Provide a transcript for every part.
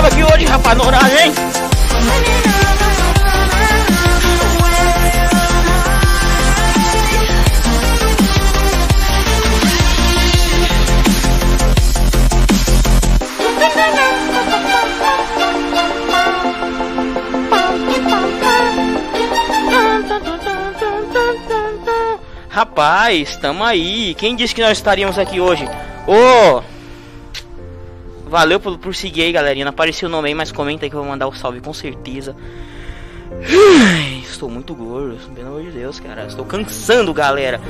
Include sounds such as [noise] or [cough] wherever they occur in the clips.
nova aqui hoje, rapaz, no horário, hein? Rapaz, tamo aí. Quem disse que nós estaríamos aqui hoje? Ô! Oh, valeu por, por seguir aí, galerinha. Não apareceu o nome aí, mas comenta aí que eu vou mandar o um salve com certeza. Estou muito gordo, pelo amor de Deus, cara. Estou cansando, galera.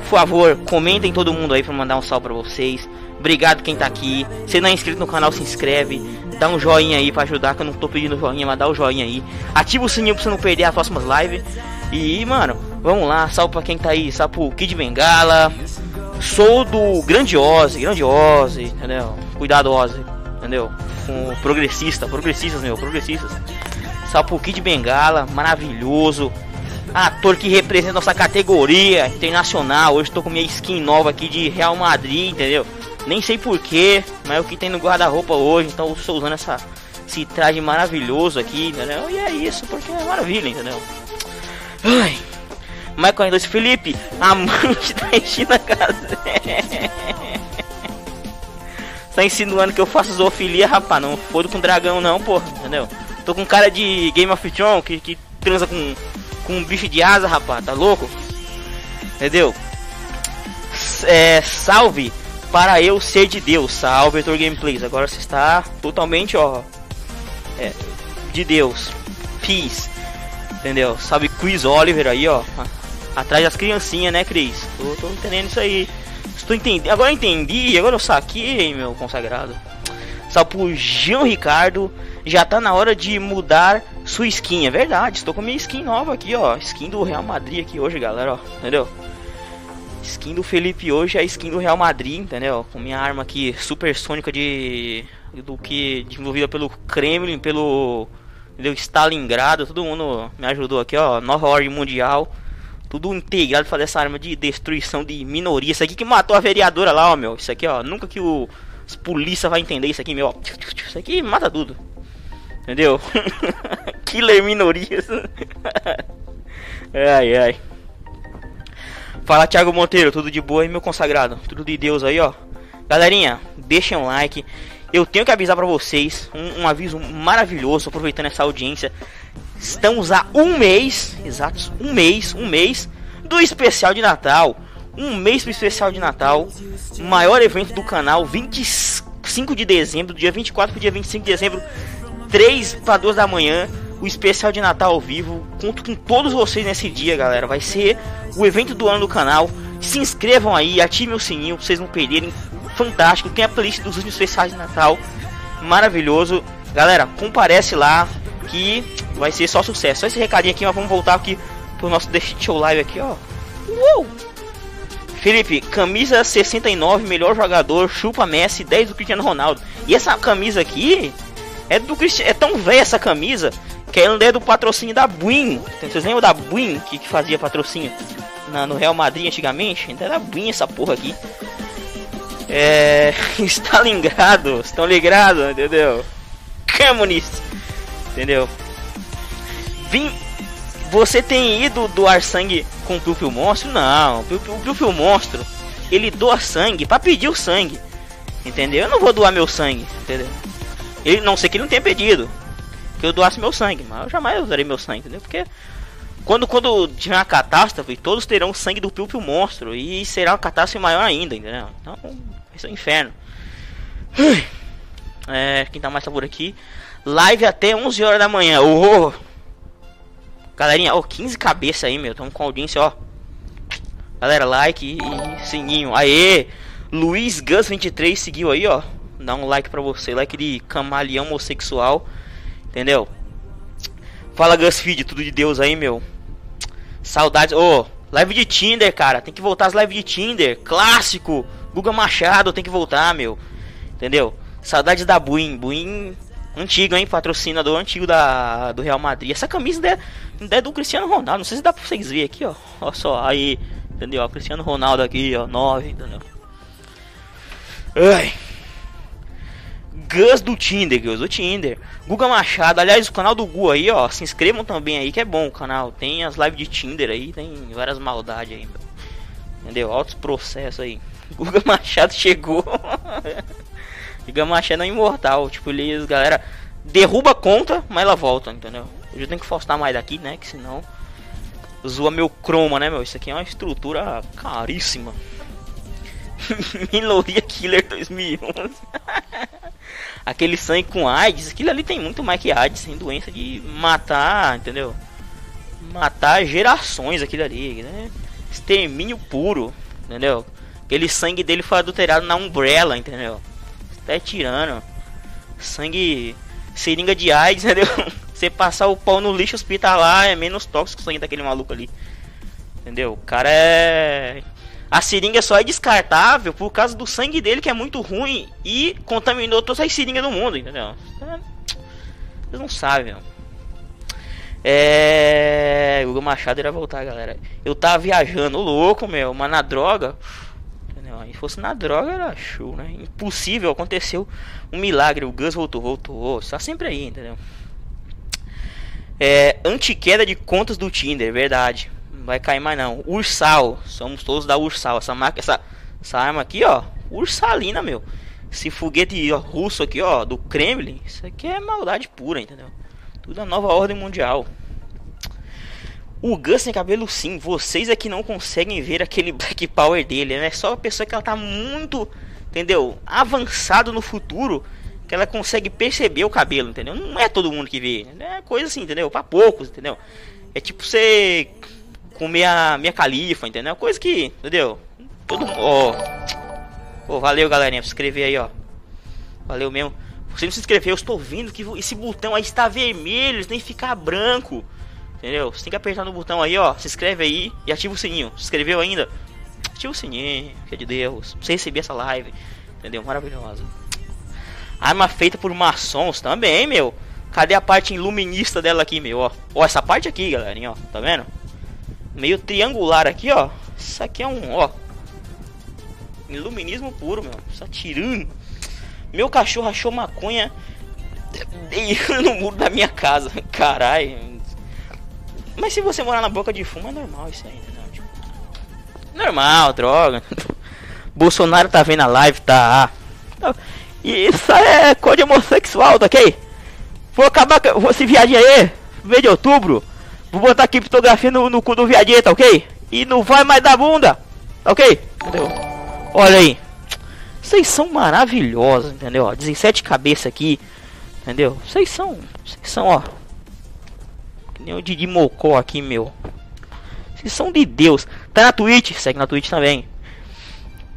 Por favor, comentem todo mundo aí pra mandar um salve pra vocês. Obrigado quem tá aqui. Se não é inscrito no canal, se inscreve. Dá um joinha aí pra ajudar, que eu não tô pedindo joinha, mas dá o um joinha aí. Ativa o sininho pra você não perder as próximas lives. E, mano, vamos lá, salve pra quem tá aí, salve pro Kid Bengala. Sou do Grande Ozzy, entendeu? Cuidado, entendeu? Com progressista, progressistas, meu, progressistas. Pro Kid Bengala, maravilhoso. Ator que representa nossa categoria internacional. Hoje tô com minha skin nova aqui de Real Madrid, entendeu? Nem sei porquê, mas é o que tem no guarda-roupa hoje. Então eu estou usando essa, esse traje maravilhoso aqui, entendeu? E é isso, porque é maravilha, entendeu? Ai. Michael 2 Felipe, amante da Regina Casé. tá insinuando que eu faço zoofilia, rapaz. Não fodo com dragão, não, porra, entendeu? Tô com cara de Game of Thrones que, que transa com, com um bicho de asa, rapaz, tá louco? Entendeu? É, salve para eu ser de Deus, salve Heitor Gameplays. Agora você está totalmente, ó, é, de Deus. Peace. Entendeu? Sabe Chris Oliver aí, ó. Atrás das criancinhas, né, Cris? Tô, tô entendendo isso aí. Estou entendendo. Agora eu entendi, agora eu saquei, meu consagrado. Salve pro Jean Ricardo. Já tá na hora de mudar sua skin. É verdade, estou com minha skin nova aqui, ó. Skin do Real Madrid aqui hoje, galera, ó. Entendeu? Skin do Felipe hoje é a skin do Real Madrid, entendeu? Com minha arma aqui supersônica de. Do que desenvolvida pelo Kremlin, pelo entendeu? Stalingrado, todo mundo me ajudou aqui, ó. Nova ordem mundial. Tudo integrado fazer essa arma de destruição de minoria. Isso aqui que matou a vereadora lá, ó, meu. Isso aqui, ó. Nunca que o os polícia vai entender isso aqui, meu. Isso aqui mata tudo. Entendeu? [laughs] Killer minorias. [laughs] ai, ai. Fala, Thiago Monteiro. Tudo de boa aí, meu consagrado? Tudo de Deus aí, ó. Galerinha, deixem um like eu tenho que avisar para vocês um, um, aviso maravilhoso, aproveitando essa audiência. Estamos a um mês, exatos, um mês, um mês do especial de Natal. Um mês pro especial de Natal. Maior evento do canal, 25 de dezembro, do dia 24 pro dia 25 de dezembro, 3 para 2 da manhã. O especial de Natal ao vivo. Conto com todos vocês nesse dia, galera. Vai ser o evento do ano do canal. Se inscrevam aí, ativem o sininho pra vocês não perderem fantástico. Tem a playlist dos últimos especiais de Natal, maravilhoso. Galera, comparece lá que vai ser só sucesso. Só esse recadinho aqui, mas vamos voltar aqui pro nosso The Shit Show Live aqui, ó. Uou! Felipe, camisa 69, melhor jogador, chupa Messi, 10 do Cristiano Ronaldo. E essa camisa aqui é do Cristiano, é tão velha essa camisa que ela é do patrocínio da Buin. Vocês lembram da Buin que, que fazia patrocínio na, no Real Madrid antigamente? Então era Buin essa porra aqui. É. [laughs] Stalingrado, estão ligados, entendeu? Comunista, entendeu? Vim. Você tem ido doar sangue com o Piu Monstro? Não, o Piu Monstro ele doa sangue para pedir o sangue, entendeu? Eu não vou doar meu sangue, entendeu? Ele não sei que ele não tenha pedido que eu doasse meu sangue, mas eu jamais usarei meu sangue, entendeu? Porque quando, quando tiver uma catástrofe, todos terão sangue do Piu Monstro e será uma catástrofe maior ainda, entendeu? Então esse é o inferno. É, quem tá mais tá por aqui. Live até 11 horas da manhã. Oh! Galerinha, oh, 15 cabeças aí, meu. Tamo com audiência, ó. Galera, like e sininho. Aê! Luiz Gus 23 seguiu aí, ó. Dá um like pra você. Like de camaleão homossexual. Entendeu? Fala Gus Feed, tudo de Deus aí, meu. Saudades. Ô, oh, live de Tinder, cara. Tem que voltar as lives de Tinder. Clássico. Guga Machado tem que voltar, meu. Entendeu? Saudades da Buin. Buin antigo, hein? Patrocinador antigo da, do Real Madrid. Essa camisa é, é do Cristiano Ronaldo. Não sei se dá pra vocês verem aqui, ó. Olha só, aí. Entendeu? Cristiano Ronaldo aqui, ó. 9, entendeu? Ai. Gus do Tinder, Gus do Tinder. Guga Machado, aliás, o canal do Gu aí, ó. Se inscrevam também aí, que é bom o canal. Tem as lives de Tinder aí, tem várias maldades aí, Entendeu? Altos processos aí. [laughs] Guga Machado chegou. [laughs] Guga Machado é imortal. Tipo, eles, galera, derruba a conta, mas ela volta, entendeu? Eu tenho que postar mais daqui, né? Que senão zoa meu chroma, né, meu? Isso aqui é uma estrutura caríssima. [laughs] Minoria Killer 2011. Aquele sangue com AIDS, aquilo ali tem muito mais que AIDS, tem doença de matar, entendeu? Matar gerações aquilo ali, né? Extermínio puro, entendeu? Aquele sangue dele foi adulterado na Umbrella, entendeu? Tá tirando. Sangue seringa de AIDS, [laughs] entendeu? Você passar o pau no lixo hospitalar é menos tóxico o sangue daquele maluco ali. Entendeu? O cara é. A seringa só é descartável por causa do sangue dele que é muito ruim e contaminou todas as seringas do mundo, entendeu? Vocês não sabem. É. O Machado irá voltar, galera. Eu tava viajando louco, meu, mas na droga. Se fosse na droga era show, né? Impossível, aconteceu um milagre. O Gus voltou, voltou. Está sempre aí, entendeu? É, antiqueda de contas do Tinder, verdade. Não vai cair mais não. Ursal, somos todos da Ursal. Essa marca, essa, essa arma aqui, ó, Ursalina, meu. Esse foguete ó, russo aqui, ó, do Kremlin, isso aqui é maldade pura, entendeu? Tudo a nova ordem mundial. O Gus tem cabelo sim, vocês é que não conseguem ver aquele [laughs] Black Power dele, né? Só a pessoa que ela tá muito, entendeu? Avançado no futuro que ela consegue perceber o cabelo, entendeu? Não é todo mundo que vê. É coisa assim, entendeu? Pra poucos, entendeu? É tipo você comer a minha califa, entendeu? Coisa que, entendeu? Todo mundo. Ó. Oh, valeu, galerinha. Se inscrever aí, ó. Valeu mesmo. Você não se inscreveu, eu estou vendo que esse botão aí está vermelho, que ficar branco. Entendeu? Você tem que apertar no botão aí, ó. Se inscreve aí e ativa o sininho. Se inscreveu ainda? Ativa o sininho, que é de Deus. Pra você receber essa live. Entendeu? Maravilhosa. Arma feita por maçons também, meu. Cadê a parte iluminista dela aqui, meu? Ó, ó essa parte aqui, galerinha, ó. Tá vendo? Meio triangular aqui, ó. Isso aqui é um, ó. Iluminismo puro, meu. Só tirando. Meu cachorro achou maconha [laughs] no muro da minha casa. Caralho. Mas se você morar na boca de fumo, é normal isso aí, entendeu? Tipo, normal, droga. [laughs] Bolsonaro tá vendo a live, tá. Isso é coisa homossexual, tá ok? Vou acabar com esse viadinho aí, mês de outubro. Vou botar aqui fotografia no, no cu do viadinho, tá ok? E não vai mais dar bunda, tá ok? Entendeu? Olha aí. Vocês são maravilhosos, entendeu? 17 cabeças aqui, entendeu? Vocês são, vocês são, ó. Nem o Didi Mocó aqui, meu. Vocês são de Deus. Tá na Twitch, segue na Twitch também.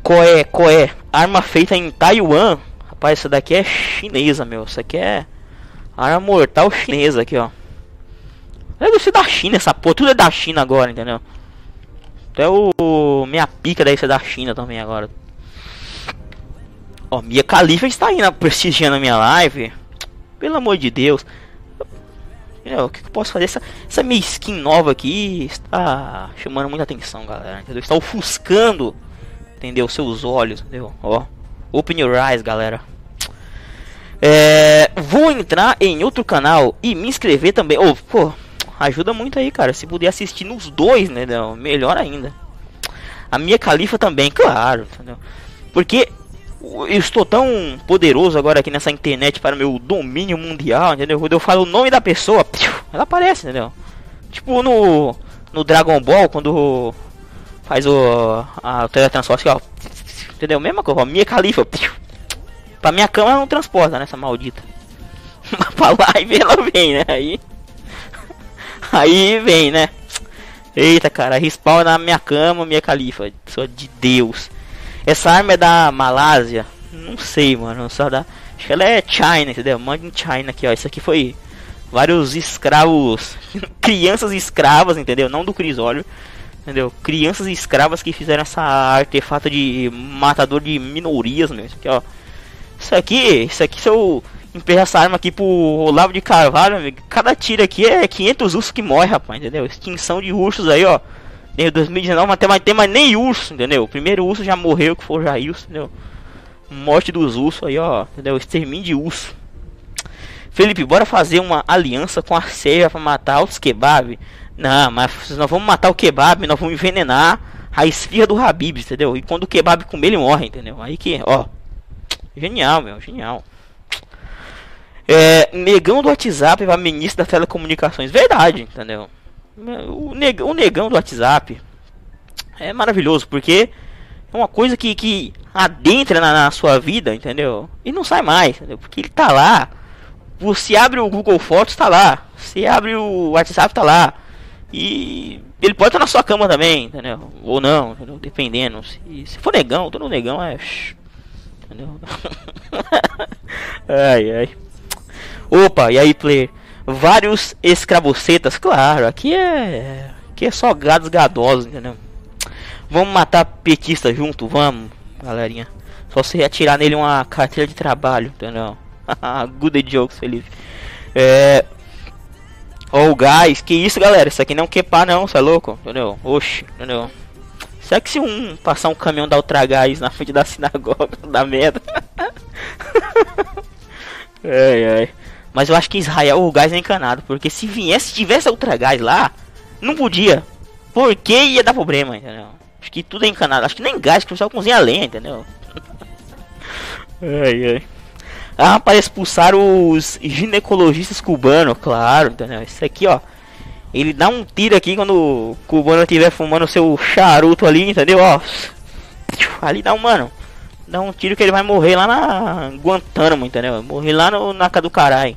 Coé, coé. Arma feita em Taiwan. Rapaz, essa daqui é chinesa, meu. Isso aqui é arma mortal chinesa aqui, ó. Deve ser da China essa porra. Tudo é da China agora, entendeu? Até o... Minha pica deve ser da China também agora. Ó, Mia Khalifa está aí na prestigiando a minha live. Pelo amor de Deus. O que, eu posso fazer? Essa, essa minha skin nova aqui está chamando muita atenção, galera. Entendeu? Está ofuscando, entendeu? Seus olhos, entendeu? Ó. Open your eyes, galera. É, vou entrar em outro canal e me inscrever também. Oh, pô, ajuda muito aí, cara. Se puder assistir nos dois, né? Melhor ainda. A minha califa também, claro. Entendeu? Porque eu estou tão poderoso agora aqui nessa internet para o meu domínio mundial, entendeu? Quando eu falo o nome da pessoa, ela aparece, entendeu? Tipo no, no Dragon Ball, quando faz o, a teletransporte, ó. Entendeu? Mesma coisa, ó, minha califa. Pra minha cama não transporta, né? Essa maldita. [laughs] Pra live ela vem, né? Aí. [laughs] Aí vem, né? Eita, cara, respawn na minha cama, minha califa. Sou de Deus. Essa arma é da Malásia? Não sei, mano. Só da. Acho que ela é China, entendeu? Mande em China aqui, ó. Isso aqui foi vários escravos. [laughs] crianças escravas, entendeu? Não do Crisólio entendeu? Crianças escravas que fizeram essa artefato de matador de minorias, meu. Isso aqui, ó. Isso aqui, isso aqui, se eu emperrar essa arma aqui pro Olavo de Carvalho, amigo, cada tiro aqui é 500 ursos que morre, rapaz, entendeu? Extinção de ursos aí, ó. Em 2019 não tem mais, tem mais nem urso, entendeu? O primeiro urso já morreu, que foi o Jailson, entendeu? Morte dos ursos aí, ó. Entendeu? Extermínio de urso. Felipe, bora fazer uma aliança com a Sérvia pra matar os kebab. Não, mas nós vamos matar o kebab, nós vamos envenenar a esfirra do Habib, entendeu? E quando o kebab comer, ele morre, entendeu? Aí que, ó. Genial, meu, genial. É, negão do WhatsApp para ministro das telecomunicações. Verdade, entendeu? O negão, o negão do WhatsApp é maravilhoso, porque é uma coisa que, que adentra na, na, sua vida, entendeu? E não sai mais, entendeu? Porque ele tá lá. Você abre o Google Fotos, tá lá. Você abre o WhatsApp, tá lá. E ele pode estar na sua cama também, entendeu? Ou não, entendeu? dependendo. Se, se for negão, todo negão é. Entendeu? [laughs] ai, ai. Opa, e aí, player? Vários escravocetas, claro, aqui é. Aqui é só gados gadosos, entendeu? Vamos matar petista junto, vamos, galerinha. Só você atirar nele uma carteira de trabalho, entendeu? [laughs] Good jokes, Felipe. É. Oh, gás, que isso, galera? Isso aqui não é quepar, não, você é louco? Entendeu? Oxi, entendeu? Será que se um passar um caminhão da Ultra Gás na frente da sinagoga, [laughs] da merda? [laughs] ai, ai. Mas eu acho que Israel o gás é encanado. Porque se viesse, se tivesse Ultra Gás lá, não podia. Porque ia dar problema, entendeu? Acho que tudo é encanado. Acho que nem gás, que o pessoal cozinha lenha, entendeu? ai, ai. Ah, para expulsar os ginecologistas cubanos, claro, entendeu? Isso aqui, ó. Ele dá um tiro aqui quando o cubano estiver fumando seu charuto ali, entendeu? Ó. Ali dá um, mano. Dá um tiro que ele vai morrer lá na Guantánamo, entendeu? Morrer lá no, na casa do caralho.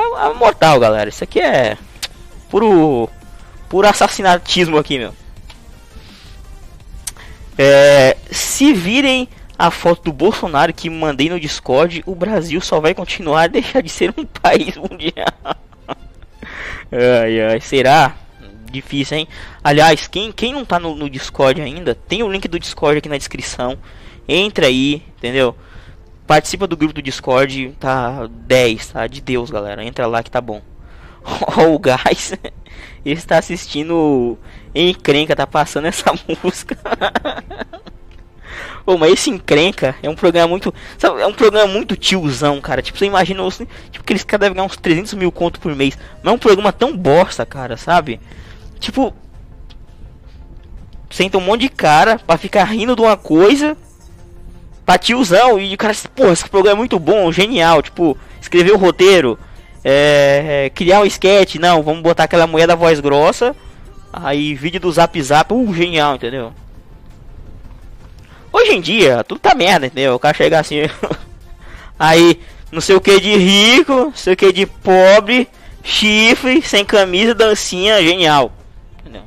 É, é mortal, galera. Isso aqui é puro puro assassinatismo aqui, meu. É, se virem a foto do Bolsonaro que mandei no Discord, o Brasil só vai continuar a deixar de ser um [laughs] país mundial. [laughs] Ai, ai, será? Difícil, hein? Aliás, quem, quem não tá no, no, Discord ainda, tem o link do Discord aqui na descrição. Entra aí, entendeu? Participa do grupo do Discord, tá 10, tá? De Deus, galera. Entra lá que tá bom. [laughs] Ó, o Gás [laughs] está assistindo Encrenca, tá passando essa [laughs] música. Pô, mas esse encrenca é um programa muito. Sabe, é um programa muito tiozão, cara. Tipo, você imagina tipo, que eles devem ganhar uns 300 mil conto por mês. Mas é um programa tão bosta, cara, sabe? Tipo. Senta um monte de cara pra ficar rindo de uma coisa. Pra tiozão. E o cara, pô, esse programa é muito bom, genial. Tipo, escrever o roteiro. É, é, criar um sketch. Não, vamos botar aquela mulher da voz grossa. Aí, vídeo do zap zap. Uh, genial, entendeu? Hoje em dia, tudo tá merda, entendeu? O cara chega assim. [laughs] aí, não sei o que de rico, não sei o que de pobre, chifre, sem camisa, dancinha, genial. Entendeu?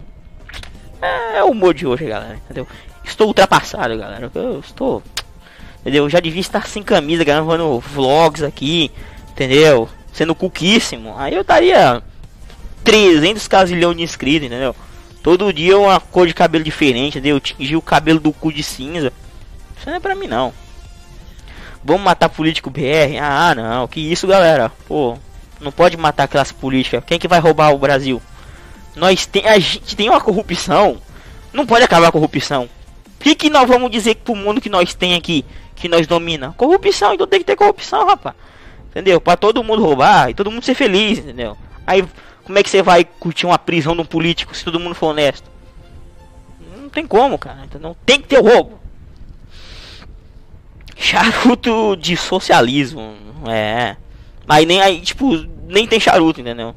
É, é o humor de hoje, galera. Entendeu? Estou ultrapassado, galera. Eu estou. Entendeu? Eu já devia estar sem camisa, gravando vlogs aqui. Entendeu? Sendo cuquíssimo. Aí eu estaria 300 casilhão de inscritos, entendeu? Todo dia uma cor de cabelo diferente, entendeu? Tingir o cabelo do cu de cinza. Isso não é pra mim não. Vamos matar político BR? Ah, não. Que isso, galera? Pô, não pode matar a classe política. Quem que vai roubar o Brasil? Nós tem a gente tem uma corrupção. Não pode acabar a corrupção. O que, que nós vamos dizer pro mundo que nós tem aqui, que nós domina? Corrupção, então tem que ter corrupção, rapaz. Entendeu? Para todo mundo roubar e todo mundo ser feliz, entendeu? Aí como é que você vai curtir uma prisão de um político se todo mundo for honesto? Não tem como, cara. Não tem que ter roubo. Charuto de socialismo. É. Aí nem aí, tipo, nem tem charuto, entendeu?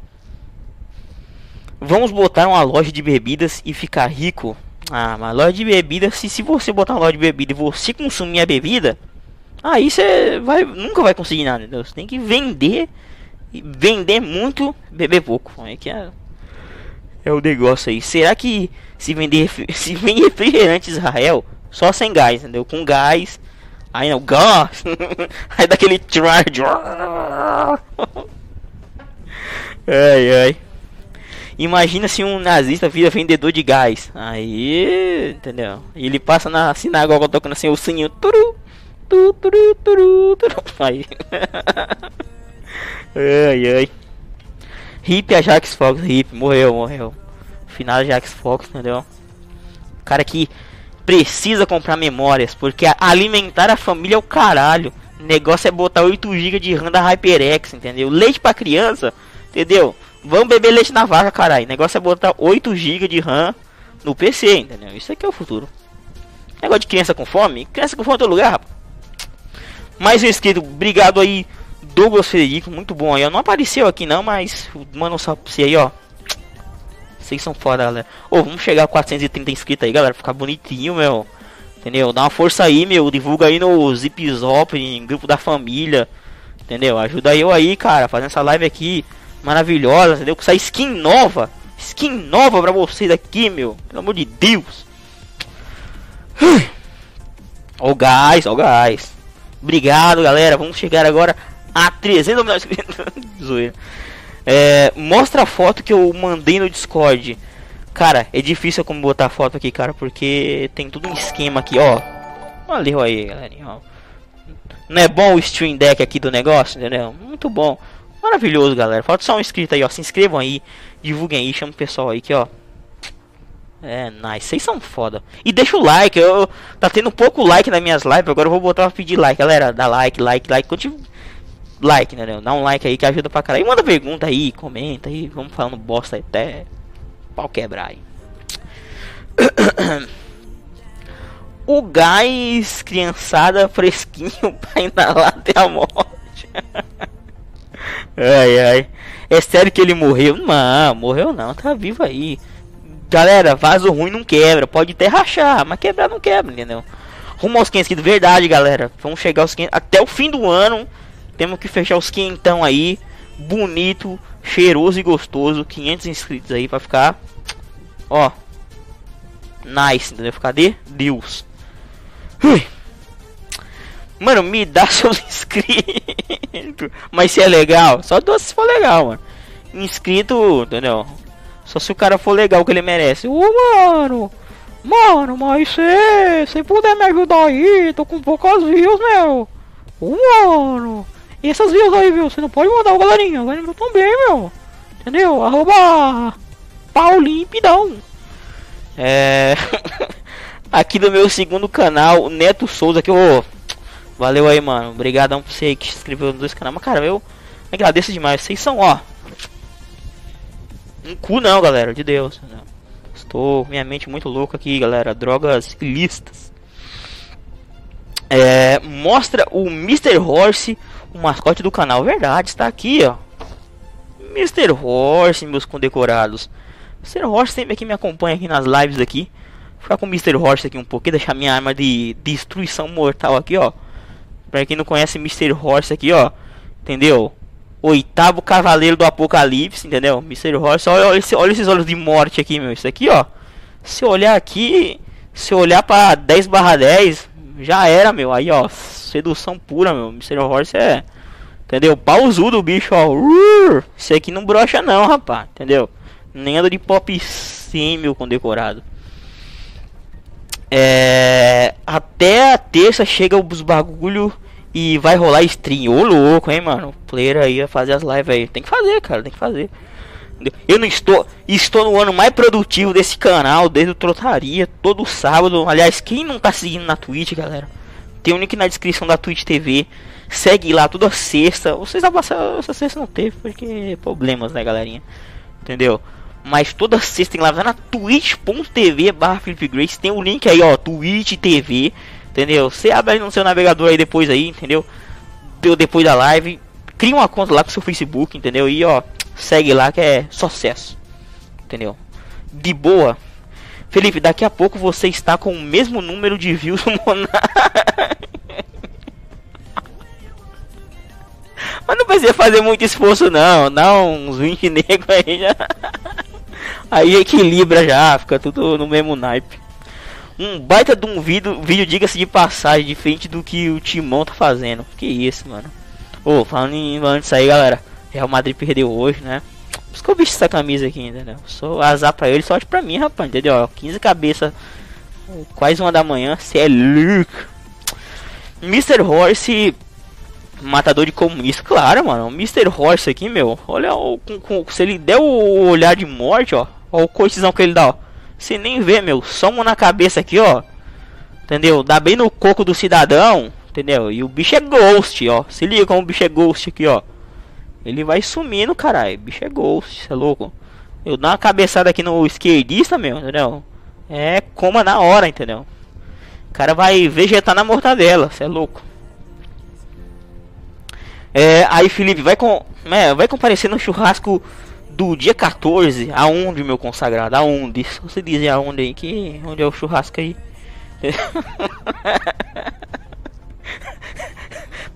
Vamos botar uma loja de bebidas e ficar rico. Ah, mas loja de bebidas, se, se você botar uma loja de bebida e você consumir a bebida, aí você vai nunca vai conseguir nada, entendeu? Você tem que vender vender muito, beber pouco. É que é, é o negócio aí. Será que se vender [laughs] se vende refrigerante Israel só sem gás, entendeu? Com gás, aí não gás, [laughs] aí daquele charge. [laughs] ai ai. Imagina se um nazista vira vendedor de gás. Aí, entendeu? Ele passa na sinagoga tocando assim o sininho. Turu, turu, turu, turu, turu. [laughs] Aí. [laughs] Ai, ai. Hip a Jax Fox, hip, morreu, morreu. Final Jax Fox, entendeu? Cara que precisa comprar memórias, porque alimentar a família é o caralho. O negócio é botar 8 GB de RAM da HyperX, entendeu? Leite pra criança, entendeu? Vamos beber leite na vaca, caralho. O negócio é botar 8 GB de RAM no PC, entendeu? Isso aqui é o futuro. Negócio de criança com fome? Criança com fome em todo lugar, rapaz. Mais um inscrito, obrigado aí, Douglas Federico, muito bom aí. Não apareceu aqui não, mas manda um salve pra você aí, ó. Vocês são foda, galera. Ô, vamos chegar a 430 inscritos aí, galera. Ficar bonitinho, meu. Entendeu? Dá uma força aí, meu. Divulga aí no Zip Zop, em grupo da família. Entendeu? Ajuda eu aí, cara. Fazendo essa live aqui maravilhosa, entendeu? Com essa skin nova. Skin nova pra vocês aqui, meu. Pelo amor de Deus. Ó o gás, ó o gás. Obrigado, galera. Vamos chegar agora a 300 mil [laughs] Zoeira. É, mostra a foto que eu mandei no Discord. Cara, é difícil como botar foto aqui, cara, porque tem tudo um esquema aqui, ó. Valeu aí, galerinha, ó. Não é bom o stream deck aqui do negócio, entendeu? Muito bom. Maravilhoso, galera. Falta só um inscrito aí, ó. Se inscrevam aí, divulguem aí, chama o pessoal aí que, ó. É, nice. Vocês são foda. E deixa o like. Eu tá tendo pouco like nas minhas lives. Agora eu vou botar pra pedir like, galera. Dá like, like, like. Continue like, né? Dá um like aí que ajuda pra caralho. E manda pergunta aí, comenta aí. Vamos falando bosta até pau quebrar aí. [coughs] o gás criançada fresquinho [laughs] pra inalar até a morte. [laughs] ai ai. É sério que ele morreu? Não, morreu não, tá vivo aí. Galera, vaso ruim não quebra. Pode até rachar, mas quebrar não quebra, entendeu? Rumo aos 500 de verdade, galera. Vamos chegar aos 500 até o fim do ano. Temos que fechar os quentão aí. Bonito, cheiroso e gostoso. 500 inscritos aí pra ficar. Ó. Nice, entendeu? Cadê? Deus. Ui. Mano, me dá [laughs] seus inscritos. Mas se é legal, só doce se for legal, mano. Inscrito, entendeu? Só se o cara for legal que ele merece. Ô, mano. Mano, mas se você puder me ajudar aí, tô com poucas views, meu. Ô, mano. E essas views aí, viu? Você não pode mandar o galerinha. O galerinha também, meu. Entendeu? Arroba Paulinho Pidão. É. [laughs] Aqui do meu segundo canal, Neto Souza, que eu. Valeu aí, mano. Obrigadão por você que se inscreveu nos dois canais. Mas, cara, eu agradeço demais. Vocês são, ó. Um cu não, galera. De Deus. Estou minha mente muito louca aqui, galera. Drogas ilícitas. É, mostra o Mr. Horse o mascote do canal. Verdade, está aqui, ó. Mr. Horse, meus condecorados. Mr. Horse sempre aqui me acompanha aqui nas lives aqui. Vou ficar com o Mr. Horse aqui um pouquinho, deixar minha arma de destruição mortal aqui, ó. Pra quem não conhece Mr. Horse aqui, ó. Entendeu? Oitavo cavaleiro do apocalipse, entendeu? Mr. Horse, olha, olha, olha esses olhos de morte aqui, meu. Isso aqui, ó. Se olhar aqui, se olhar pra 10 barra 10, já era, meu. Aí, ó, sedução pura, meu. Mr. Horse é. Entendeu? Pausudo o bicho, ó. Isso aqui não brocha, não, rapaz. Entendeu? Nem anda de pop sim, meu condecorado. É. Até a terça chega os bagulho e vai rolar stream. Ô louco, hein, mano. O player aí vai fazer as lives aí. Tem que fazer, cara. Tem que fazer. Eu não estou. Estou no ano mais produtivo desse canal, desde o Trotaria, todo sábado. Aliás, quem não tá seguindo na Twitch, galera, tem o um link na descrição da Twitch TV. Segue lá toda sexta. Vocês já passaram essa sexta não teve, porque problemas, né, galerinha? Entendeu? Mas toda sexta tem lá, vai na twitch.tv barra Felipe Grace. Tem o um link aí, ó, Twitch TV. Entendeu? Você abre no seu navegador aí depois aí, entendeu? Deu depois da live. Cria uma conta lá com seu Facebook, entendeu? E ó, Segue lá que é sucesso. Entendeu? De boa. Felipe, daqui a pouco você está com o mesmo número de views no Monark. [laughs] Mas não precisa fazer muito esforço não. Dá uns 20 negros aí já. [laughs] Aí equilibra já, fica tudo no mesmo naipe. Um baita de um vídeo, vídeo diga-se de passagem, diferente do que o Timão tá fazendo. Que isso, mano. Ô, oh, falando em disso aí, galera. Real Madrid perdeu hoje, né? Por isso que eu visto essa camisa aqui, entendeu? Sou azar pra ele, sorte pra mim, rapaz, entendeu? 15 cabeças, quase uma da manhã, cê é louco. Mr. Horse, matador de comunista, claro, mano. Mr. Horse aqui, meu, olha o, com, com, se ele der o olhar de morte, ó, ó o cortizão que ele dá, ó. Você nem vê, meu, soma na cabeça aqui, ó. Entendeu? Dá bem no coco do cidadão. Entendeu? E o bicho é ghost, ó. Se liga como o bicho é ghost aqui, ó. Ele vai sumindo, caralho. Bicho é ghost, cê é louco. Eu dou uma cabeçada aqui no esquerdista, meu, entendeu? É coma na hora, entendeu? O cara vai vegetar na mortadela, cê é louco. É, aí Felipe, vai com. É, vai comparecer no churrasco do dia 14. Aonde, meu consagrado? Aonde? Só você dizer aonde aí que. Onde é o churrasco aí? [laughs]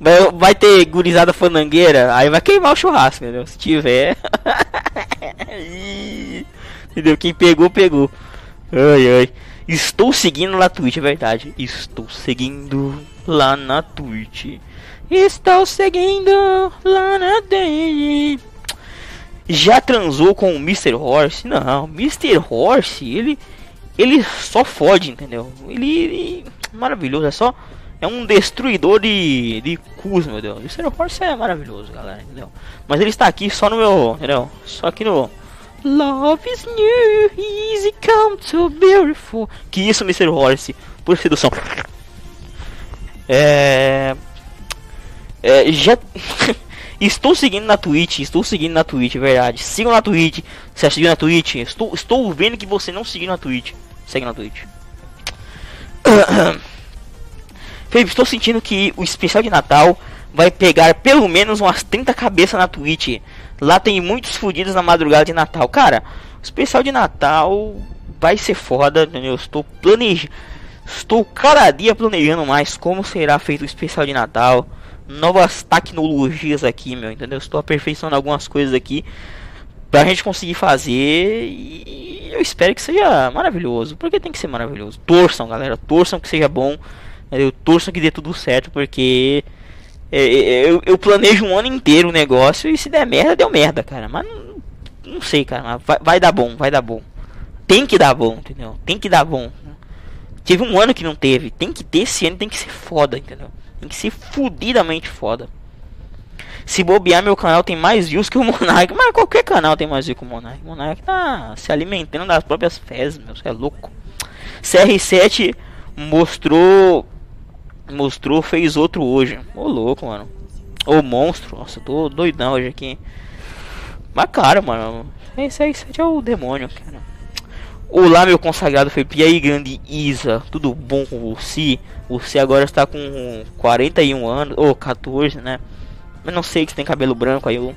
Vai, vai ter gurizada fanangueira, aí vai queimar o churrasco, entendeu? Se tiver. [laughs] entendeu? Quem pegou, pegou. Ai, ai. Estou seguindo na Twitch, é verdade. Estou seguindo lá na Twitch. Estou seguindo lá na Twitch. Já transou com o Mr. Horse? Não, Mr. Horse, ele ele só fode, entendeu? Ele, ele maravilhoso, é só é um destruidor de, de cus, meu Deus. Mr. Horse é maravilhoso, galera, entendeu? Mas ele está aqui só no meu, entendeu? Só aqui no Love is new, easy come to beautiful. Que isso, Mr. Horse, por sedução. É, é já [laughs] Estou seguindo na Twitch, estou seguindo na Twitch, é verdade. Sigam na Twitch. Você seguiu na Twitch? Estou, estou vendo que você não seguiu na Twitch. Segue na Twitch. [coughs] Felipe, estou sentindo que o especial de Natal vai pegar pelo menos umas 30 cabeças na Twitch. Lá tem muitos fodidos na madrugada de Natal. Cara, o especial de Natal vai ser foda, entendeu? Estou planejando. Estou cada dia planejando mais como será feito o especial de Natal. Novas tecnologias aqui, meu, entendeu? Estou aperfeiçoando algumas coisas aqui pra gente conseguir fazer e eu espero que seja maravilhoso. Porque tem que ser maravilhoso. Torçam, galera, torçam que seja bom. Eu torço que dê tudo certo, porque é, é, eu, eu, planejo um ano inteiro o negócio e se der merda, deu merda, cara. Mas não, não sei, cara. Vai, vai, dar bom, vai dar bom. Tem que dar bom, entendeu? Tem que dar bom. Tive um ano que não teve. Tem que ter esse ano, tem que ser foda, entendeu? Tem que ser fudidamente foda. Se bobear, meu canal tem mais views que o [laughs] Monark. Mas qualquer canal tem mais views que o Monark. O Monark tá se alimentando das próprias fezes, meu. Você é louco. CR7 mostrou mostrou, fez outro hoje. Ô louco, mano. Ô monstro. Nossa, tô doidão hoje aqui. Mas cara, mano. Esse aí, esse aí é o demônio, cara. Olá, meu consagrado Felipe. E aí, grande Isa. Tudo bom com você? Você agora está com 41 anos. Ou oh, 14, né? Mas não sei que você tem cabelo branco aí. Eu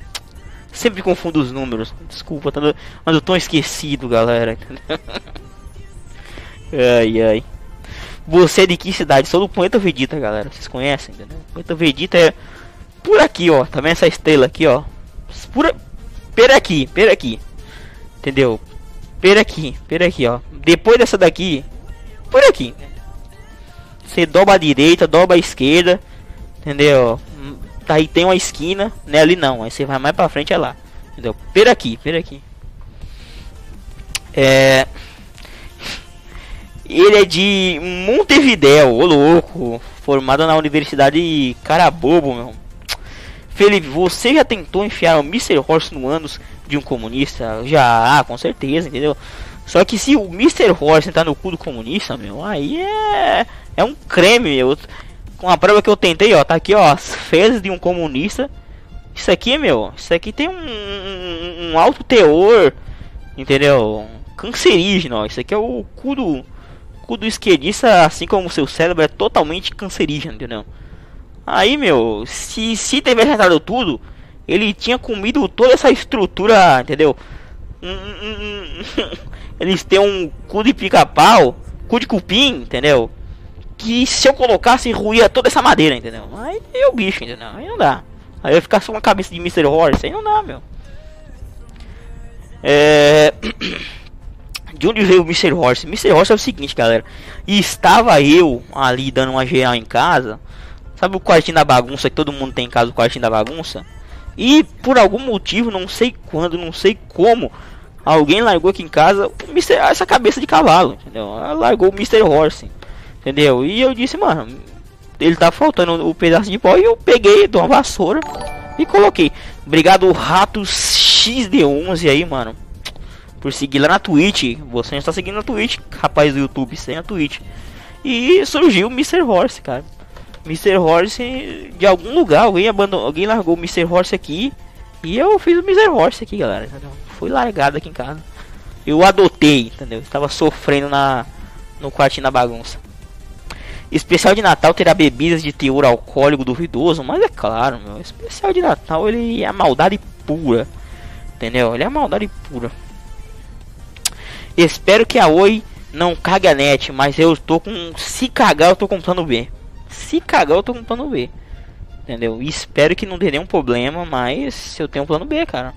sempre confundo os números. Desculpa, tá mas eu tô esquecido, galera. [laughs] ai, ai. Você é de que cidade? Sou do Planeta Vegeta, galera. Vocês conhecem, entendeu? Planeta Vegeta é por aqui, ó. Tá vendo essa estrela aqui, ó? Por, per aqui, per aqui. Entendeu? Per aqui, per aqui, ó. Depois dessa daqui, por aqui. Você dobra a direita, dobra a esquerda. Entendeu? Aí tem uma esquina, né? Ali não. Aí você vai mais pra frente, é lá. Entendeu? Per aqui, per aqui. É. Ele é de Montevideo, ô louco. Formado na Universidade Carabobo, meu. Felipe, você já tentou enfiar o Mr. Horse no ânus de um comunista? Já, com certeza, entendeu? Só que se o Mr. Horse entrar no cu do comunista, meu, aí é. É um creme, meu. Com a prova que eu tentei, ó, tá aqui, ó, as fezes de um comunista. Isso aqui, meu, isso aqui tem um, um, um alto teor, entendeu? Cancerígeno, Isso aqui é o cu do, cu do esquerdista, assim como o seu cérebro, é totalmente cancerígeno, entendeu? Aí, meu, se, se tivesse entrado tudo, ele tinha comido toda essa estrutura, entendeu? [laughs] Eles têm um cu de pica-pau, cu de cupim, entendeu? Que se eu colocasse, ruía toda essa madeira, entendeu? Aí é o bicho, entendeu? Aí não dá. Aí eu ficar só uma cabeça de Mr. Horse, aí não dá, meu. É. [clears throat] De onde veio o Mr. Horse? Mr. Horse é o seguinte, galera. Estava eu ali dando uma geral em casa. Sabe o quartinho da bagunça que todo mundo tem em casa, o quartinho da bagunça? E por algum motivo, não sei quando, não sei como, alguém largou aqui em casa Mister, essa cabeça de cavalo, entendeu? Largou o Mr. Horse, entendeu? E eu disse, mano, ele tá faltando o pedaço de pó e eu peguei de uma vassoura e coloquei. Obrigado, Ratos XD11 aí, mano por seguir lá na Twitch. Você está seguindo na Twitch, rapaz do YouTube, sem a Twitch. E surgiu o Mr. Horse, cara. Mr. Horse de algum lugar, alguém abandonou, alguém largou o Mr. Horse aqui. E eu fiz o Mr. Horse aqui, galera. Entendeu? Fui largado aqui em casa. Eu adotei, entendeu? Estava sofrendo na no quartinho da bagunça. Especial de Natal terá bebidas de teor alcoólico duvidoso, mas é claro, meu. Especial de Natal ele é maldade pura. Entendeu? Ele é maldade pura. Espero que a Oi não cague a net, mas eu tô com. Se cagar, eu tô com plano B. Se cagar, eu tô com plano B. Entendeu? E espero que não dê nenhum problema, mas eu tenho um plano B, cara.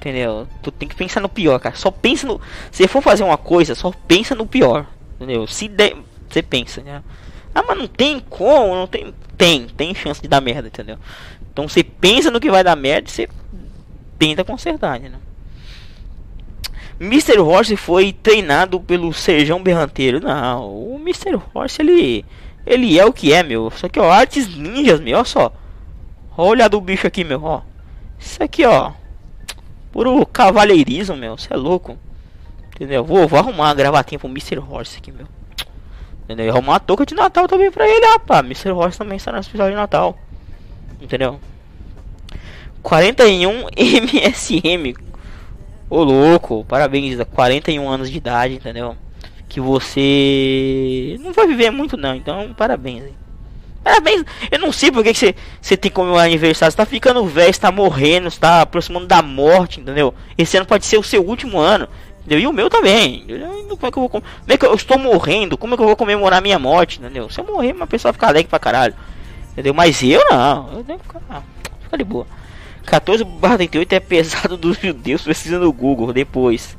Entendeu? Tu tem que pensar no pior, cara. Só pensa no. Se for fazer uma coisa, só pensa no pior. Entendeu? Se der. Você pensa, né? Ah, mas não tem como, não tem. Tem, tem chance de dar merda, entendeu? Então você pensa no que vai dar merda e você tenta consertar, né? Mr. Horse foi treinado pelo Serjão Berranteiro. Não, o Mr. Horse ele ele é o que é, meu. Isso aqui, ó, artes ninjas, meu, olha só. Olha do bicho aqui, meu, ó. Isso aqui, ó. Puro cavalheirismo, meu. Você é louco. Entendeu? Vou, vou arrumar uma gravatinha pro Mr. Horse aqui, meu. Entendeu? E arrumar uma touca de Natal também pra ele, rapaz. Mr. Horse também está na especial de Natal. Entendeu? 41 [laughs] MSM. Ô louco, parabéns, 41 anos de idade, entendeu? Que você não vai viver muito não, então parabéns. Hein? Parabéns, eu não sei porque que você, tem como aniversário, você tá ficando velho, está morrendo, está aproximando da morte, entendeu? Esse ano pode ser o seu último ano, entendeu? E o meu também. Como é que eu vou como é que eu estou morrendo? Como é que eu vou comemorar minha morte, entendeu? Se eu morrer, uma pessoa fica alegre pra caralho. Entendeu? Mas eu não, eu tenho que ficar, ficar de boa. 14 barra 38 é pesado [laughs] dos judeus, precisa no Google depois.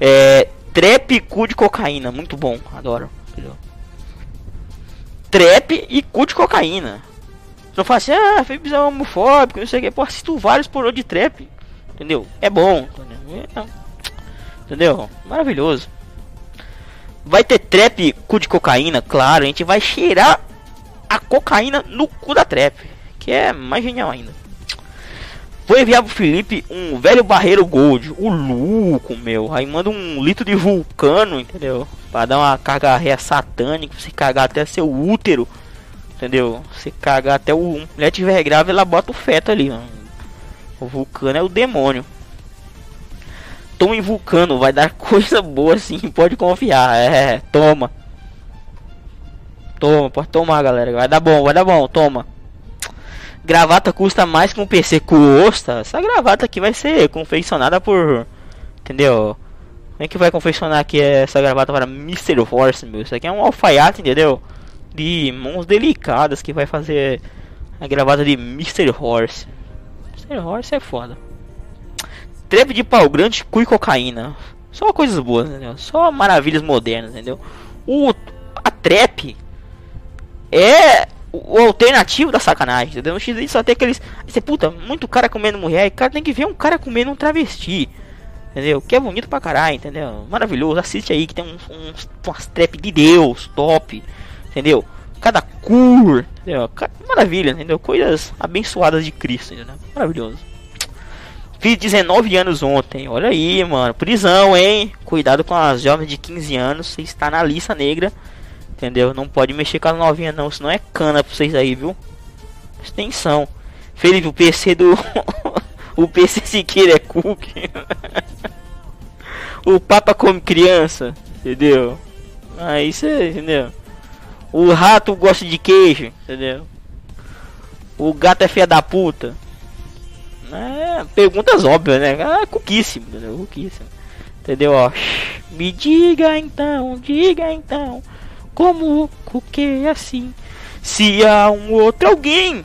É. Trap cu de cocaína, muito bom, adoro. Entendeu? Trap e cu de cocaína. Não fala assim, ah, Felipe é homofóbico, não sei o que. Pô, assisto vários pornô de trap. Entendeu? É bom. Entendeu? É, entendeu? Maravilhoso. Vai ter trap cu de cocaína, claro. A gente vai cheirar a cocaína no cu da trap. Que é mais genial ainda. Vou enviar pro Felipe um velho barreiro gold, o louco, meu. Aí manda um litro de vulcano, entendeu? Pra dar uma carga ré satânica, você cagar até seu útero, entendeu? Você cagar até o mulher tiver grávida, ela bota o feto ali, mano. O vulcano é o demônio. Tome vulcano, vai dar [laughs] coisa boa sim, pode confiar. É, toma. Toma, pode tomar, galera. Vai dar bom, vai dar bom, toma. Gravata custa mais que um PC. Custa. Essa gravata aqui vai ser confeccionada por. Entendeu? É que vai confeccionar aqui essa gravata para Mr. Horse, meu? Isso aqui é um alfaiate, entendeu? De mãos delicadas que vai fazer a gravata de Mr. Horse. Mr. Horse é foda. Trap de pau grande, cu e cocaína. Só coisas boas, entendeu? Só maravilhas modernas, entendeu? O, a trap é o, alternativo da sacanagem, entendeu? No X só tem aqueles. Você, puta, muito cara comendo mulher. E cara tem que ver um cara comendo um travesti. Entendeu? Que é bonito pra caralho, entendeu? Maravilhoso. Assiste aí que tem uns, uns umas trap de Deus, top. Entendeu? Cada cor, entendeu? Maravilha, entendeu? Coisas abençoadas de Cristo, entendeu? Maravilhoso. Fiz 19 anos ontem. Olha aí, mano. Prisão, hein? Cuidado com as jovens de 15 anos. Você está na lista negra. Entendeu? Não pode mexer com as novinhas não, senão é cana pra vocês aí, viu? Extensão. Felipe, o PC do. [laughs] o PC Siqueira é cookie. [laughs] o Papa come criança, entendeu? Aí você, entendeu? O rato gosta de queijo, entendeu? O gato é filha da puta. É, perguntas óbvias, né? Ah, cuquíssimo, entendeu? Entendeu? Ó, me diga então, diga então. Como que assim? Se há um outro alguém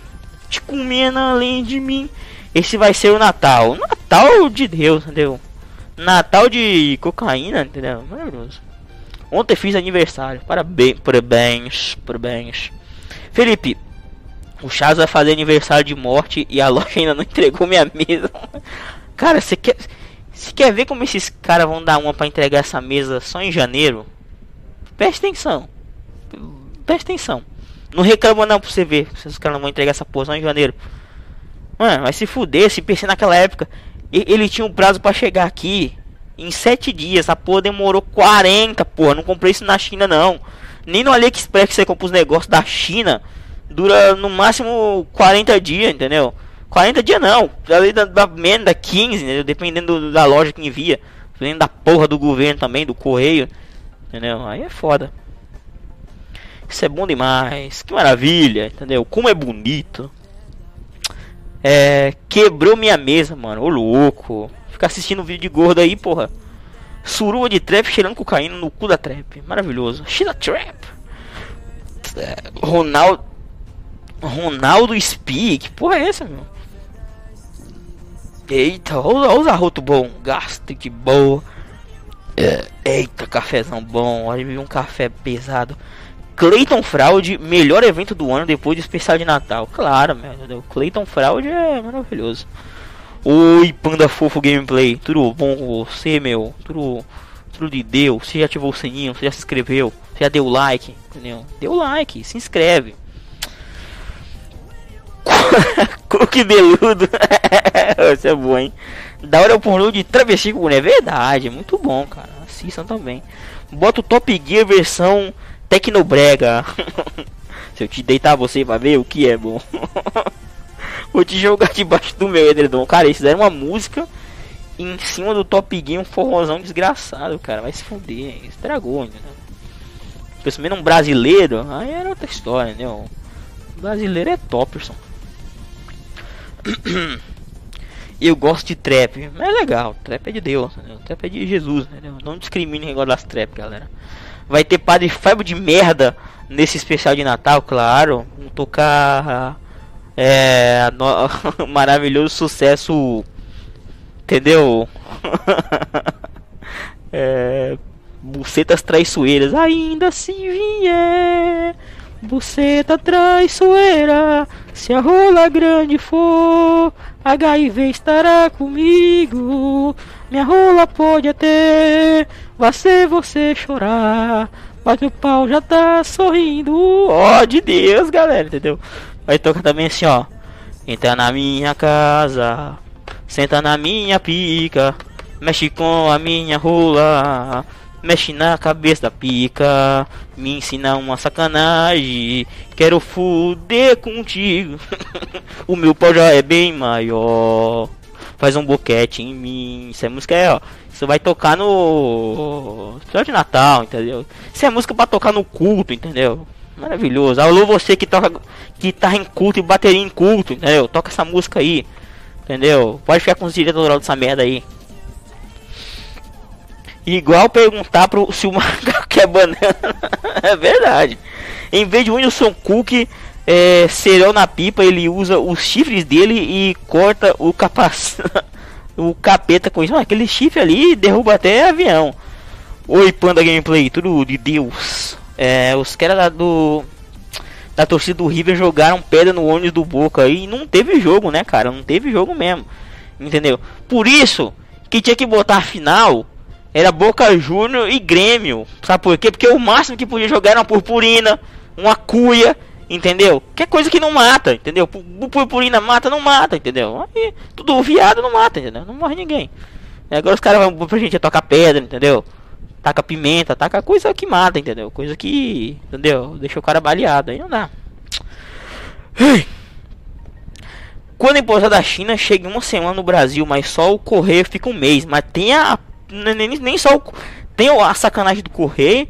te comendo além de mim, esse vai ser o Natal. Natal de Deus, entendeu? Natal de cocaína, entendeu? Maravilhoso. Ontem fiz aniversário. Parabéns, parabéns, parabéns. Felipe, o Chaz vai fazer aniversário de morte e a loja ainda não [laughs] entregou minha mesa. Cara, você quer, você quer ver como esses caras vão dar uma para entregar essa mesa só em janeiro? Preste atenção presta atenção. Não reclama não pra você ver se os caras não vão entregar essa porra em janeiro. Mano, vai se fuder, se PC naquela época. Ele tinha um prazo para chegar aqui em 7 dias. A porra demorou 40, porra. Não comprei isso na China não. Nem no AliExpress que você compra os negócios da China, dura no máximo 40 dias, entendeu? 40 dias não, ali da, da menos da 15, entendeu? dependendo da loja que envia. Dependendo da porra do governo também, do correio. Entendeu? Aí é foda. Isso é bom demais. Que maravilha, entendeu? Como é bonito. É. Quebrou minha mesa, mano. Ô louco. Ficar assistindo vídeo de gordo aí, porra. Surua de trap cheirando cocaína no cu da trap. Maravilhoso. Sheila Trap. Ronaldo. Ronaldo Speak. Porra é essa, meu? Eita, olha os arroto bom. Gastric boa. É. Eita, cafezão bom. Olha, um café pesado. Clayton Fraud, melhor evento do ano depois do especial de Natal. Claro, meu. Clayton Fraud é maravilhoso. Oi, panda fofo gameplay. Tudo bom com você, meu? Tudo, tudo de Deus. Você já ativou o sininho? Você já se inscreveu? Você já deu like? Entendeu? Deu like, se inscreve. [laughs] Cookie beludo. [laughs] Isso é bom, hein? Da hora é o pornô de travesti com É verdade, muito bom, cara. Assistam também. Bota o Top Gear versão Tecnobrega. [laughs] Se eu te deitar, você vai ver o que é bom. [laughs] Vou te jogar debaixo do meu edredom. Cara, eles fizeram uma música em cima do Top Gear, um forrozão desgraçado, cara. Vai se fuder, estragou, entendeu? Pensamento um brasileiro, aí era outra história, entendeu? O brasileiro é Topperson. [clears throat] Eu gosto de trap, é legal, trap é de Deus, entendeu? trap é de Jesus, entendeu? Não discrimine o negócio das trap, galera. Vai ter padre Fábio de merda nesse especial de Natal, claro. Vamos tocar é, no, [laughs] maravilhoso sucesso, entendeu? [laughs] é, bucetas traiçoeiras, ainda se vier. Buceta traiçoeira, se a rola grande for, HIV estará comigo. Minha rola pode até ser você chorar, mas meu pau já tá sorrindo. Ó oh, de Deus, galera, entendeu? Vai tocar também assim, ó. Entra na minha casa, senta na minha pica, mexe com a minha rola. Mexe na cabeça da pica, me ensina uma sacanagem. Quero fuder contigo. [laughs] o meu pau já é bem maior. Faz um boquete em mim. Isso é música, é, ó. Isso vai tocar no. Só de Natal, entendeu? Isso é música pra tocar no culto, entendeu? Maravilhoso. Alô, você que toca guitarra em culto e bateria em culto, entendeu? Toca essa música aí, entendeu? Pode ficar com os direitos autorais dessa merda aí. Igual perguntar pro se o macaco [laughs] quer banana. é verdade. Em vez de Wilson Cook é, serão na pipa, ele usa os chifres dele e corta o capacete. [laughs] o capeta com isso. Aquele chifre ali derruba até avião. Oi, Panda Gameplay, tudo de Deus. É, os caras do da torcida do River jogaram pedra no ônibus do Boca e não teve jogo, né, cara? Não teve jogo mesmo. Entendeu? Por isso que tinha que botar a final era Boca Júnior e Grêmio. Sabe por quê? Porque o máximo que podia jogar era uma purpurina, uma cuia, entendeu? Que é coisa que não mata, entendeu? Purpurina mata, não mata, entendeu? Aí, tudo viado não mata, entendeu? Não morre ninguém. E agora os caras vão pra gente tocar pedra, entendeu? Taca pimenta, taca coisa que mata, entendeu? Coisa que, entendeu? Deixa o cara baleado, aí não dá. Quando a empresa da China chega uma semana no Brasil, mas só o correio fica um mês. Mas tem a nem, nem só o, tem a sacanagem do correio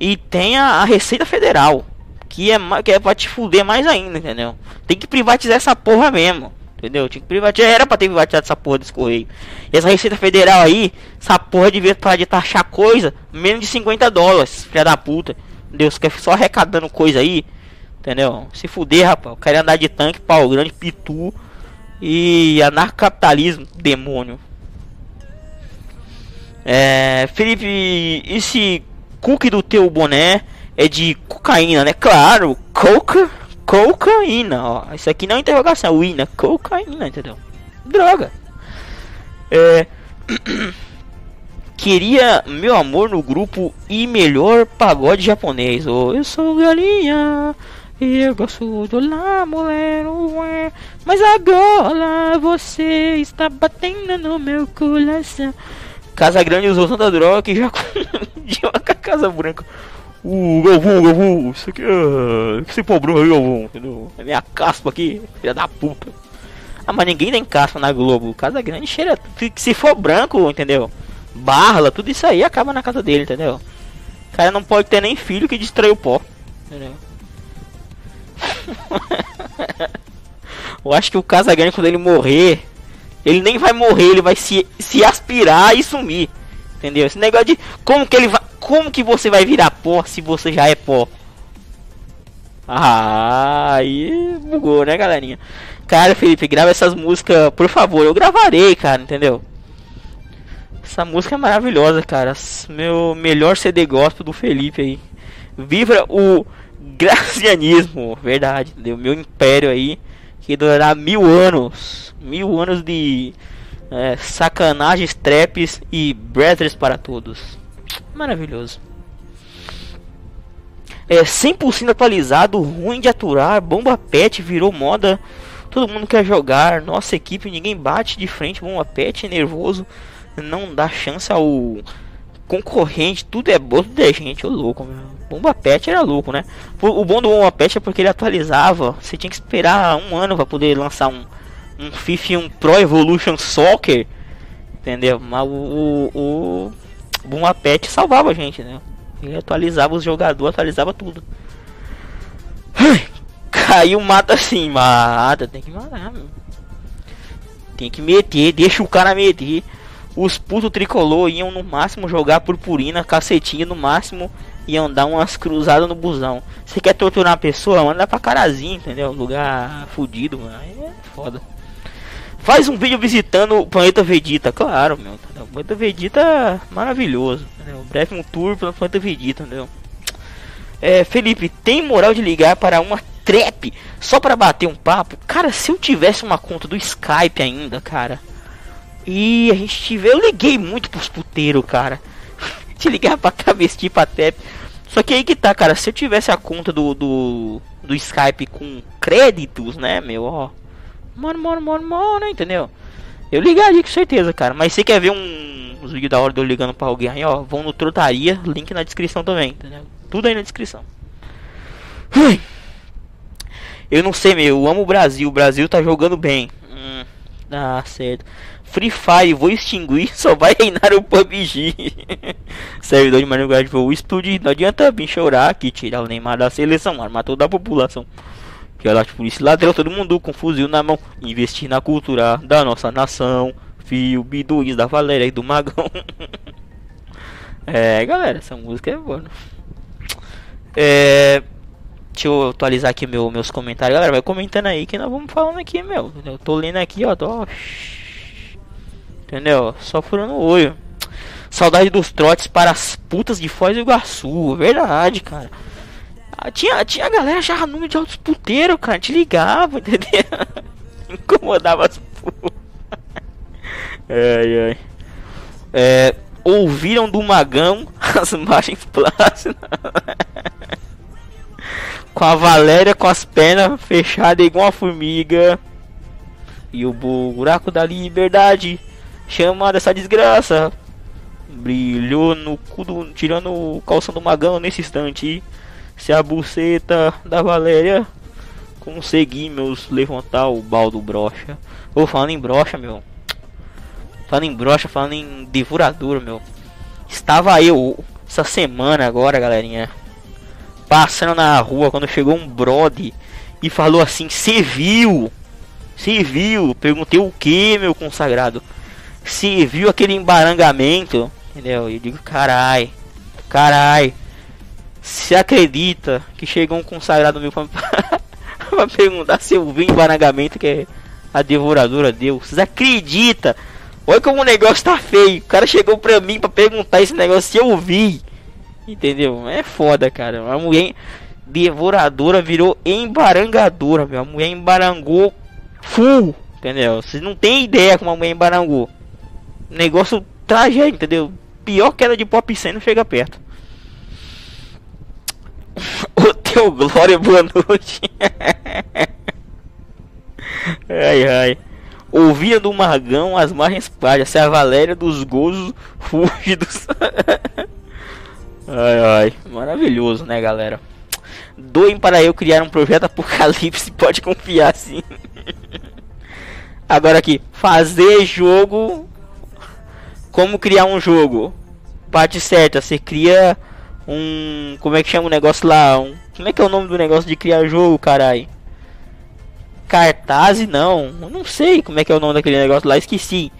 e tem a, a, Receita Federal, que é, que é pra te fuder mais ainda, entendeu? Tem que privatizar essa porra mesmo. Entendeu? Tinha que privatizar, era pra ter privatizado essa porra desse correio. E essa Receita Federal aí, essa porra devia parar de taxar coisa menos de 50 dólares, filha da puta. Deus quer só arrecadando coisa aí. Entendeu? Se fuder, rapaz. Quero andar de tanque, pau grande, pitu e anarcapitalismo, demônio. É, Felipe, esse cookie do teu boné é de cocaína, né? Claro, coca, cocaína, ó. Isso aqui não é interrogação, ina, cocaína, entendeu? Droga. É, [clears throat] queria meu amor no grupo e melhor pagode japonês. Oh, eu sou galinha. E eu gosto do lá, mulher, mas agora você está batendo no meu coração. Casa Grande usou tanta droga que já [laughs] com a Casa Branca. O Galvão, Galvão, isso aqui é. Esse pobrão aí, Galvão, entendeu? É minha caspa aqui, filha da puta. Ah, mas ninguém tem caspa na Globo. Casa Grande cheira. Se for branco, entendeu? Barla, tudo isso aí acaba na casa dele, entendeu? O cara não pode ter nem filho que distrai o pó. Entendeu? [laughs] Eu acho que o Casa Grande, quando ele morrer, ele nem vai morrer, ele vai se, se aspirar e sumir. Entendeu? Esse negócio de como que ele vai. Como que você vai virar pó se você já é pó? Ah, aí bugou, né, galerinha? Cara, Felipe, grava essas músicas, por favor. Eu gravarei, cara, entendeu? Essa música é maravilhosa, cara. Meu melhor CD gospel do Felipe aí. Viva o gracianismo, verdade, entendeu? Meu império aí, que durará mil anos. Mil anos de é, sacanagens, traps e brothers para todos. Maravilhoso. É 100% atualizado, ruim de aturar, bomba pet virou moda. Todo mundo quer jogar, nossa equipe ninguém bate de frente, bomba pet nervoso, não dá chance ao concorrente, tudo é bom, tudo é gente, ô louco, meu. Bomba Pet era louco, né? O bom do Bomba Pet é porque ele atualizava, você tinha que esperar um ano para poder lançar um, um FIFA um Pro Evolution Soccer, entendeu? Mas o, o, o Bomba Pet salvava a gente, né? Ele atualizava os jogadores, atualizava tudo. Caiu, mata assim, mata, tem que matar, meu. Tem que meter, deixa o cara meter. Os putos tricolor iam no máximo jogar purpurina, cacetinha no máximo iam dar umas cruzadas no busão. Você quer torturar uma pessoa, manda pra carazinho, entendeu? Lugar fudido, mano. É foda. Faz um vídeo visitando o planeta Vegeta, claro, meu. O planeta Vegeta maravilhoso, entendeu? Breve um tour pelo planeta Vegeta, entendeu? É, Felipe, tem moral de ligar para uma trap só para bater um papo? Cara, se eu tivesse uma conta do Skype ainda, cara, e a gente tiver. Eu liguei muito pros puteiros, cara. [laughs] Te ligar pra travesti, pra trap. Só que aí que tá, cara. Se eu tivesse a conta do, do, do Skype com créditos, né, meu, ó. Mano, mano, mano, mano, entendeu? Eu ligaria com certeza, cara. Mas você quer ver um, uns vídeos da hora de eu ligando pra alguém aí, ó. Vão no Trotaria, link na descrição também, entendeu? Tudo aí na descrição. Eu não sei, meu. Eu amo o Brasil. O Brasil tá jogando bem. Hum, certo. Free Fire, vou extinguir, [laughs] só vai reinar o PUBG. [laughs] Servidor de Mario vou explodir. Não adianta vir chorar que tirar o Neymar da seleção, armar toda a população. Violar de polícia ladrão, todo mundo com fuzil na mão. Investir na cultura da nossa nação. Fio, biduís da Valéria e do Magão. [laughs] é, galera, essa música é boa. Né? É. Deixa eu atualizar aqui meu, meus comentários. Galera, vai comentando aí que nós vamos falando aqui, meu. Eu tô lendo aqui, ó. Tô... Entendeu? Só furando o olho. Saudade dos trotes para as putas de Foz do Iguaçu. Verdade, cara. Ah, tinha, tinha galera já número de altos puteiros, cara. Te ligava, [laughs] entendeu? Incomodava as ai, ai. É, ouviram do Magão [laughs] as margens plácidas. [laughs] com a Valéria com as pernas fechadas igual uma formiga. E o buraco da liberdade Chama dessa desgraça. Brilhou no cu do, tirando o calção do magão nesse instante. Se a buceta da Valéria conseguir meus levantar o baldo brocha. Ou falando em brocha, meu. Falando em brocha, falando em devorador, meu. Estava eu essa semana agora, galerinha. Passando na rua quando chegou um brode e falou assim: Você viu? Você viu? Perguntei o que, meu consagrado? se viu aquele embarangamento, entendeu? Eu digo, carai, carai, se acredita que chegou um consagrado meu pra, [laughs] perguntar se eu vi embarangamento que é a devoradora deu. Vocês acreditam? Olha como o negócio tá feio. O cara chegou pra mim pra perguntar esse negócio se eu vi. Entendeu? É foda, cara. A mulher devoradora virou embarangadora, meu. A mulher embarangou full. Entendeu? Vocês não tem ideia como a mulher embarangou negócio tragédia, entendeu? Pior queda de pop não chega perto. O teu Glória, boa noite. ai ai. Ouvia do Margão as margens pálidas, se a Valéria dos gozos fúgidos. Ai, ai, maravilhoso, né, galera? Doem para eu criar um projeto apocalipse, [laughs] pode confiar sim. Agora aqui, fazer jogo. Como criar um jogo? Parte certa, você cria um. Como é que chama o negócio lá? Um, como é que é o nome do negócio de criar jogo, carai? Cartaz não. Eu não sei como é que é o nome daquele negócio lá, esqueci.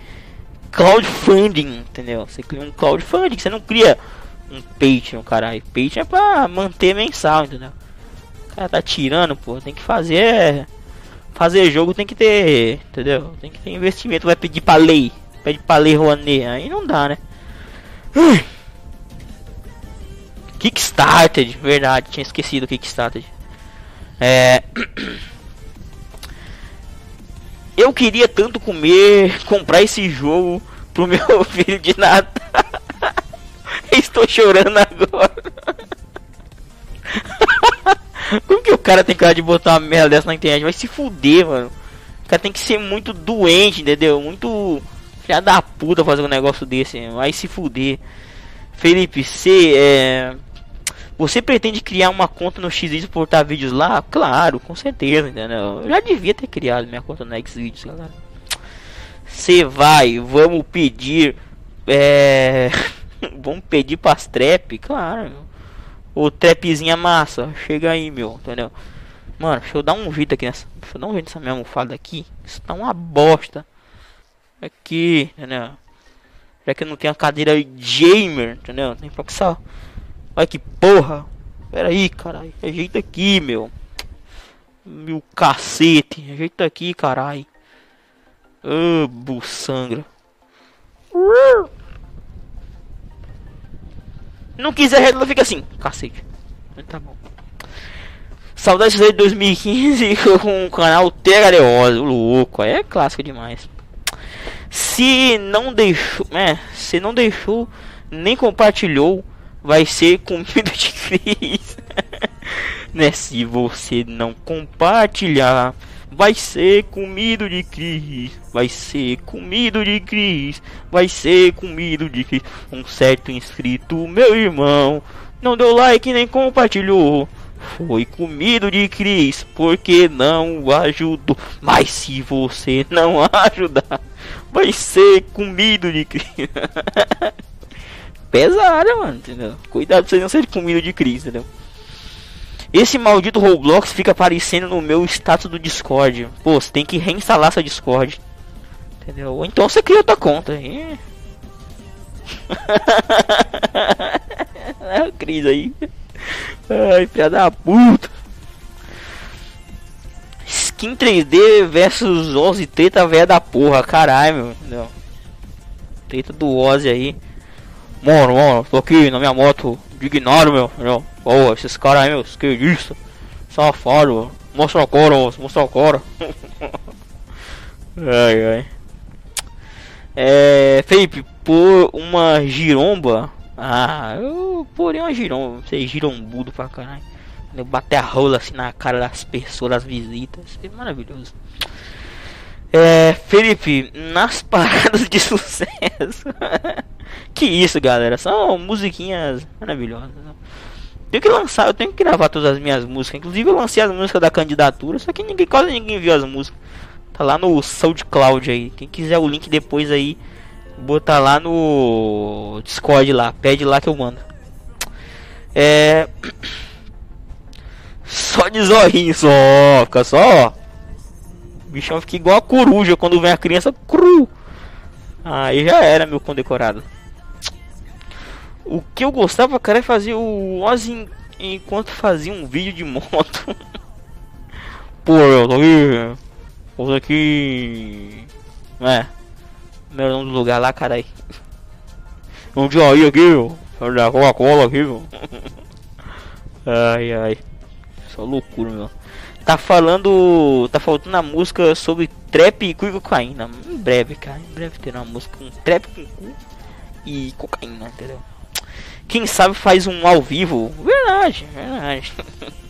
Crowdfunding, entendeu? Você cria um crowdfunding, você não cria um Patreon, caralho. Patreon é pra manter mensal, entendeu? O cara tá tirando, pô. Tem que fazer. Fazer jogo tem que ter. Entendeu? Tem que ter investimento. Vai pedir pra lei. Pede pra lei Rouanet. Aí não dá, né? Kickstarter, verdade, tinha esquecido o Kickstarter. É. [clears throat] Eu queria tanto comer, [laughs] comprar esse jogo pro meu [laughs] filho de Natal. [laughs] Estou chorando agora. Como que o cara tem cara de botar uma merda dessa na internet? Vai se fuder, mano. O cara tem que ser muito doente, entendeu? Muito filha da puta fazer um negócio desse. Vai se fuder. Felipe, você é você pretende criar uma conta no X e portar vídeos lá? Claro, com certeza, entendeu? Eu já devia ter criado minha conta no Xvideos, galera. Você vai, vamos pedir. É. [laughs] vamos pedir pras trap? Claro, meu. O trapzinha massa. Chega aí, meu, entendeu? Mano, deixa eu dar um jeito aqui nessa. Deixa eu dar um jeito nessa minha almofada aqui. Isso tá uma bosta. Aqui, entendeu? Já que eu não tenho a cadeira gamer, entendeu? Tem pra que só. Olha que porra. Pera aí, caralho. Ajeita aqui, meu. Meu cacete. Ajeita aqui, caralho. Ah, oh, buçangra. Não quiser reto, fica assim. Cacete. Tá bom. Saudades de 2015 [laughs] com o canal Tegareose. Louco, é clássico demais. Se não deixou, é, se não deixou nem compartilhou vai ser comida [laughs] de Cris. [laughs] né? Se você não compartilhar, vai ser comido de Cris. Vai ser comido de Cris. Vai ser comido de Cris. Um certo inscrito, meu irmão, não deu like nem compartilhou. Foi comido de Cris porque não ajudou. Mas se você não [laughs] ajudar, vai ser comido de Cris. Pesada, mano, entendeu? Cuidado pra você não ser comida de crise, entendeu? Esse maldito Roblox fica aparecendo no meu status do Discord. Pô, você tem que reinstalar seu Discord. Entendeu? Ou então você cria outra conta. [laughs] é a crise aí. Ai, filha da puta. Skin 3D versus Ozzy treta velha da porra, caralho, meu. Entendeu? Treta do Ozzy aí. Mano, mano, tô aqui na minha moto, indignado, meu, entendeu? Pô, esses caras aí, meu, esquerdista, safado, mano. Mostra a cora, mostra a cora. [laughs] ai, ai. É, Felipe, por uma giromba. Ah, eu porém uma giromba, você girombudo pra caralho. Eu bater a rola assim na cara das pessoas, das visitas. É maravilhoso. É, Felipe, nas [laughs] paradas de sucesso. [laughs] que isso, galera. São musiquinhas maravilhosas. Tenho que lançar, eu tenho que gravar todas as minhas músicas. Inclusive eu lancei as músicas da candidatura, só que ninguém, quase ninguém viu as músicas. Tá lá no SoundCloud aí. Quem quiser o link depois aí, botar lá no Discord lá. Pede lá que eu mando. É. [clears throat] Só de zorrinho, só. Fica só, o bichão fica igual a coruja quando vem a criança cru. Aí já era meu condecorado. O que eu gostava, cara, é fazer o Ozzy enquanto fazia um vídeo de moto. [laughs] Pô, eu tô aqui. Tô aqui. É. Meu nome do lugar lá, carai. Um dia aí aqui, meu. Da Coca-Cola aqui. [laughs] Ai, ai. Só loucura, meu. Tá falando. Tá faltando a música sobre trap e cocaína. Em breve, cara. Em breve terá uma música com trap com cu e cocaína, entendeu? Quem sabe faz um ao vivo. Verdade, verdade.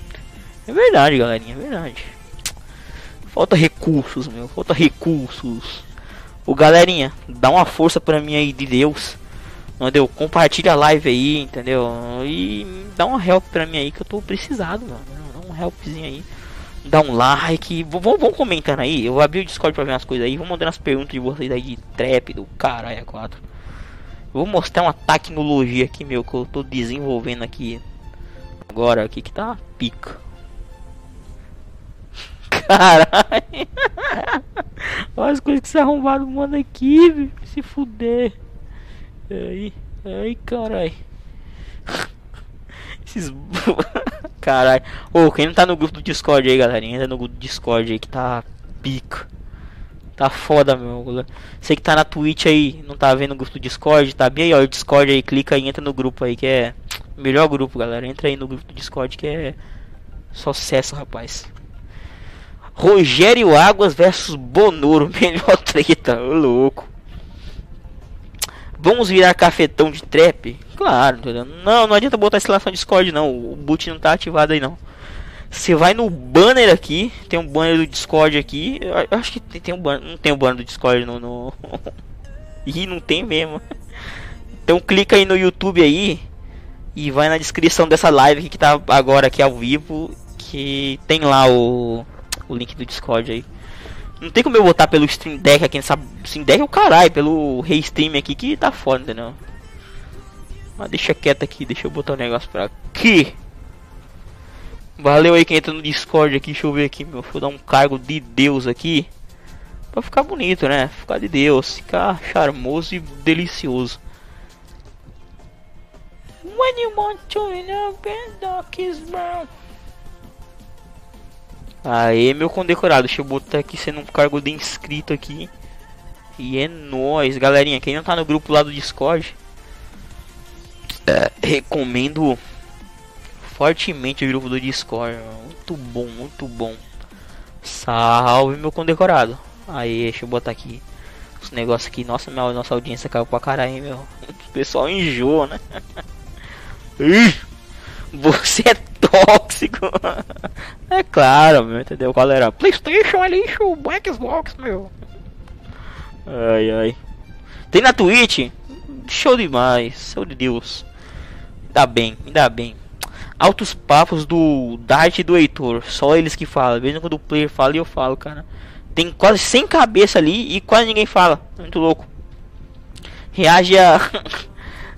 [laughs] é verdade, galerinha, é verdade. Falta recursos, meu. Falta recursos. O galerinha, dá uma força pra mim aí de Deus. Entendeu? Compartilha a live aí, entendeu? E dá um help pra mim aí que eu tô precisado, mano. Dá um helpzinho aí. Dá um like. Vão, vão comentando aí. Eu abri o Discord pra ver umas coisas aí. Vou mandando as perguntas de vocês aí de trap, do caralho a 4. Vou mostrar uma tecnologia aqui, meu, que eu tô desenvolvendo aqui. Agora aqui que tá pica. [laughs] Caralho. [laughs] Olha as coisas que se arrombaram mano aqui? Se fuder. Aí, aí, caralho. [laughs] Esses. [laughs] caralho. Ô, quem não tá no grupo do Discord aí, galerinha? Entra no grupo do Discord aí que tá pica. Tá foda, meu. Você que tá na Twitch aí, não tá vendo o grupo do Discord, tá bem aí, ó. O Discord aí, clica aí, entra no grupo aí, que é. Melhor grupo, galera. Entra aí no grupo do Discord que é. Sucesso, rapaz. Rogério Águas versus Bonoro. [laughs] Melhor treta, ô louco. Vamos virar cafetão de trap? Claro, entendeu? Não, não adianta botar instalação no Discord não. O boot não tá ativado aí não. Você vai no banner aqui, tem um banner do Discord aqui. Eu acho que tem, tem um banner, não tem um banner do Discord no, no... [laughs] Ih, não tem mesmo. Então clica aí no YouTube aí e vai na descrição dessa live que tá agora aqui ao vivo, que tem lá o o link do Discord aí. Não tem como eu botar pelo Stream Deck aqui, sabe? Stream Deck é o caralho, pelo Restream aqui que tá foda, entendeu? Mas deixa quieto aqui, deixa eu botar o um negócio pra aqui. Valeu aí quem entra no Discord aqui, deixa eu ver aqui, meu. Vou dar um cargo de Deus aqui. Pra ficar bonito, né? Ficar de Deus, ficar charmoso e delicioso. When you want to is brown. Aê, meu condecorado. Deixa eu botar aqui sendo um cargo de inscrito aqui. E é nóis, galerinha. Quem não tá no grupo lá do Discord, é, recomendo fortemente o grupo do Discord. Muito bom, muito bom. Salve, meu condecorado. Aí, deixa eu botar aqui os negócios aqui. Nossa, minha, nossa audiência caiu pra caralho, meu. [laughs] O pessoal enjoa, né? [laughs] Você é tóxico. é claro, meu, entendeu? Qual era? Playstation é lixo, Xbox, meu. Ai, ai. Tem na Twitch? Show demais, show de Deus. Ainda bem, ainda bem. Altos papos do Dart e do Heitor. Só eles que falam. Mesmo quando o player fala, eu falo, cara. Tem quase 100 cabeça ali e quase ninguém fala. Muito louco. Reage a [laughs]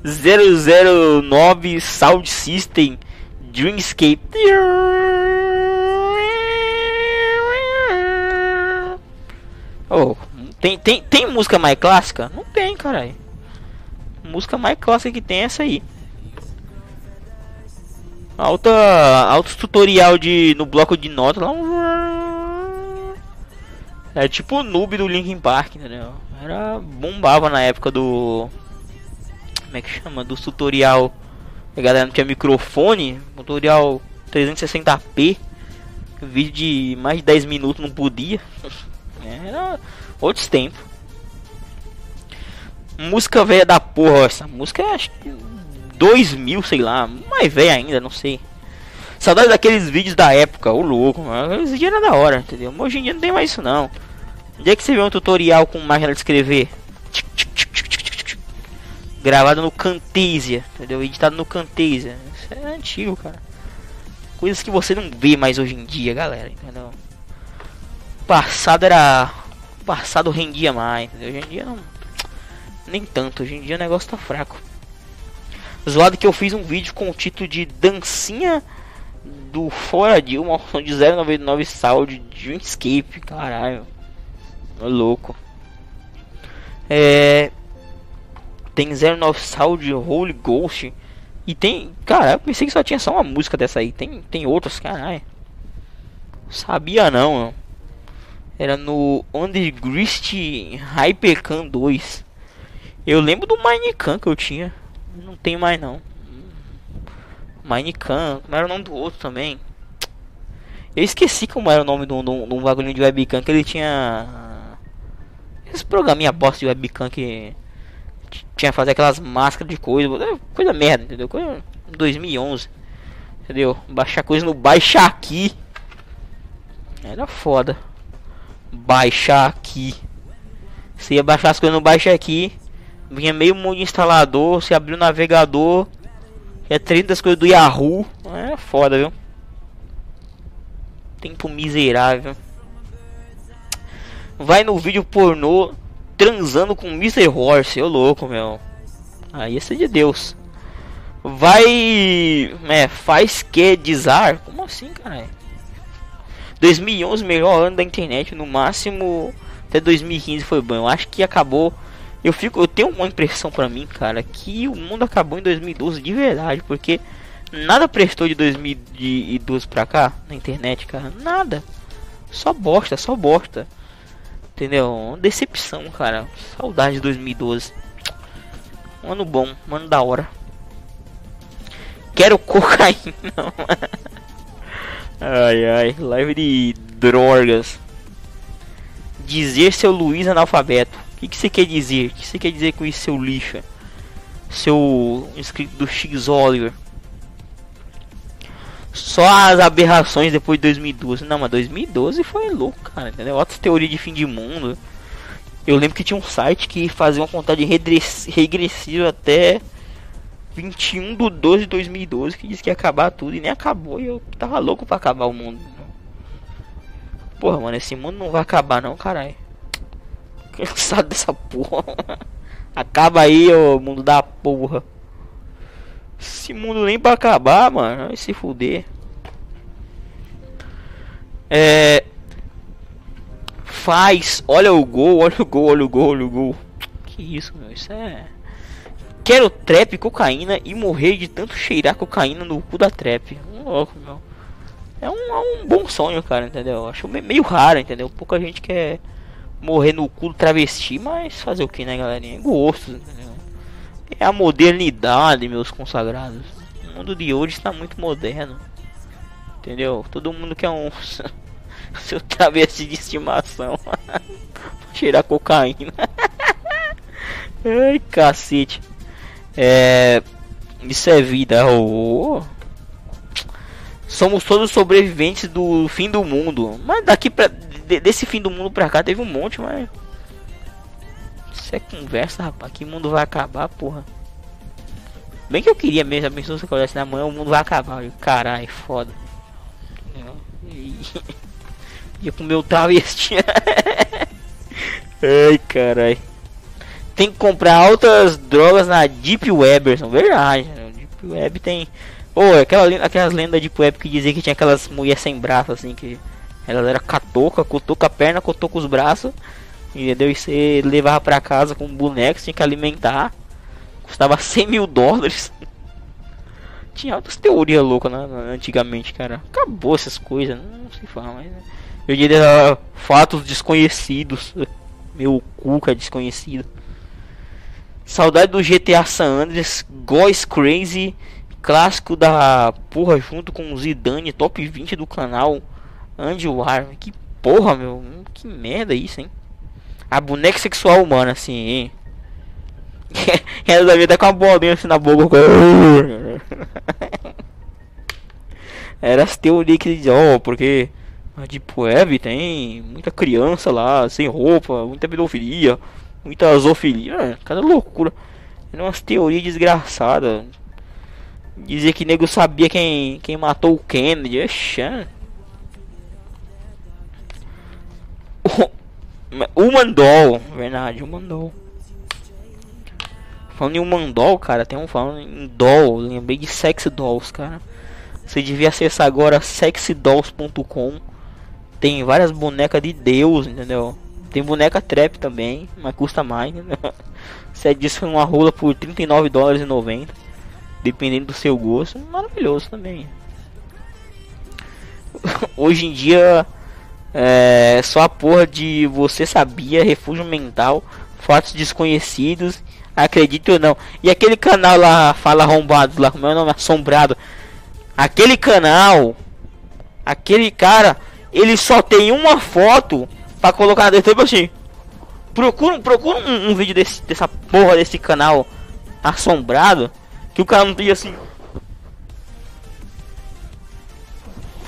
009 Sound System Dreamscape. Oh, tem, tem, tem música mais clássica? Não tem, caralho. Música mais clássica que tem é essa aí. Alta, alto tutorial de no bloco de notas lá. É tipo o noob do Linkin Park, entendeu? Era bombava na época do como é que chama? Do tutorial a galera não tinha microfone, tutorial 360p, vídeo de mais de 10 minutos não podia. [laughs] Era outros tempos. Música velha da porra, essa música é acho que 2000, sei lá, mais velha ainda, não sei. Saudade daqueles vídeos da época, o louco. Esse dia era da hora, entendeu? Hoje em dia não tem mais isso não. Onde é que você vê um tutorial com máquina de escrever? Gravado no Camtasia, entendeu? Editado no Camtasia. Isso é antigo, cara. Coisas que você não vê mais hoje em dia, galera, entendeu? O passado era. O passado rendia mais, entendeu? Hoje em dia não. Nem tanto, hoje em dia o negócio tá fraco. Zoado que eu fiz um vídeo com o título de Dancinha do Fora de uma opção de 099 Sound Dreamscape. Caralho. É louco. É. Tem 09 Sound, Holy Ghost. E tem. Cara, eu pensei que só tinha só uma música dessa aí. Tem, tem outras, caralho. Sabia não, mano. Era no Undergrist Hypercan 2. Eu lembro do Minecam que eu tinha. Não tem mais não. Minecam, como era o nome do outro também? Eu esqueci como era o nome de um bagulho de webcam que ele tinha. Esse programinha bosta de webcam que tinha fazer aquelas máscaras de coisa, é, coisa merda, entendeu? Coisa 2011, entendeu? Baixar coisa no Baixa Aqui. Era foda. Baixar aqui. Você ia baixar as coisas no Baixa Aqui, Vinha meio mundo instalador, você abriu o navegador, é 30 das coisas do Yahoo. É foda, viu? Tempo miserável. Vai no vídeo pornô transando com Mr. Horse, ô louco, meu. Aí esse é de Deus. Vai. É, faz que desar? Como assim, cara? 2011, melhor ano da internet. No máximo, até 2015 foi bom. Eu acho que acabou. Eu fico, eu tenho uma impressão para mim, cara, que o mundo acabou em 2012 de verdade, porque nada prestou de 2012 pra cá na internet, cara. Nada. Só bosta, só bosta. Entendeu? Decepção, cara. Saudade de 2012. Um ano bom, um ano da hora. Quero [laughs] cocaína. ai ai, live de drogas. Dizer seu Luiz analfabeto. O que, que você quer dizer? O que você quer dizer com isso, seu lixo? Seu inscrito do X Oliver. Só as aberrações depois de 2012. Não, mas 2012 foi louco, cara. Entendeu? Outras teorias de fim de mundo. Eu lembro que tinha um site que fazia uma contagem regressiva até 21 de 12 de 2012 que disse que ia acabar tudo e nem acabou. E eu tava louco pra acabar o mundo. Porra, mano, esse mundo não vai acabar não, caralho. Cansado dessa porra. [laughs] Acaba aí, ô mundo da porra. Esse mundo nem pra acabar, mano. Vai se fuder. É. Faz. Olha o gol, olha o gol, olha o gol, olha o gol. Que isso, meu. Isso é. Quero trap cocaína e morrer de tanto cheirar cocaína no cu da trap. Um louco, meu. É um, é um bom sonho, cara, entendeu? Acho meio raro, entendeu? Pouca gente quer morrer no cu do travesti, mas fazer o que, né, galerinha? Gosto, entendeu? É a modernidade, meus consagrados. O mundo de hoje está muito moderno. Entendeu? Todo mundo quer um [laughs] seu travesti de estimação. [laughs] Cheirar cocaína. [laughs] Ai, cacete. É, isso é vida. Oh. Somos todos sobreviventes do fim do mundo. Mas daqui pra. Desse fim do mundo pra cá teve um monte, mas. Isso é conversa, rapaz. Que mundo vai acabar, porra. Bem que eu queria mesmo, a pessoa se acordasse na manhã, o mundo vai acabar. Caralho, foda. Ia comer o travesti. [laughs] Ai, caralho tem que comprar altas drogas na Deep Web, são verdade. Né? Deep Web tem. Pô, oh, aquela, aquelas lendas Deep Web que dizia que tinha aquelas mulheres sem braço, assim, que elas era catoca, cotoca a perna, cotoca os braços, entendeu? E você levava pra casa com bonecos, tinha que alimentar. Custava 100 mil dólares. tinha outras teorias loucas né, antigamente, cara. Acabou essas coisas, não se fala mais. Né? Eu diria fatos desconhecidos. Meu cu que é desconhecido. Saudade do GTA San Andreas, Goes Crazy, clássico da porra junto com o Zidane, top 20 do canal Andy War. Que porra, meu, que merda isso, hein? A boneca sexual humana, assim? [laughs] Ela devia estar com a bolinha assim na boca. [laughs] Era as teorias que diziam, oh, porque a Deep Web tem muita criança lá, sem roupa, muita pedofilia muita zoofilia, é, cada loucura. É umas teorias desgraçadas. Dizer que nego sabia quem, quem matou o Kennedy. [laughs] Oxa. O Mandol, verdade, o Mandol. Falando em Mandol, cara, tem um falando em doll, lembrei de Sex Dolls, cara. Você devia acessar agora sexydolls.com. Tem várias bonecas de Deus, entendeu? Tem boneca trap também, mas custa mais. Né? [laughs] Você que uma rola por 39 dólares e 90, dependendo do seu gosto, maravilhoso também. [laughs] Hoje em dia é só a porra de você sabia, refúgio mental, fatos desconhecidos, acredite ou não. E aquele canal lá, fala arrombado lá, como é o nome? Assombrado. Aquele canal, aquele cara, ele só tem uma foto pra colocar dentro, tipo assim. Procura, procura um, um, vídeo desse, dessa porra desse canal assombrado. Que o cara não tem assim.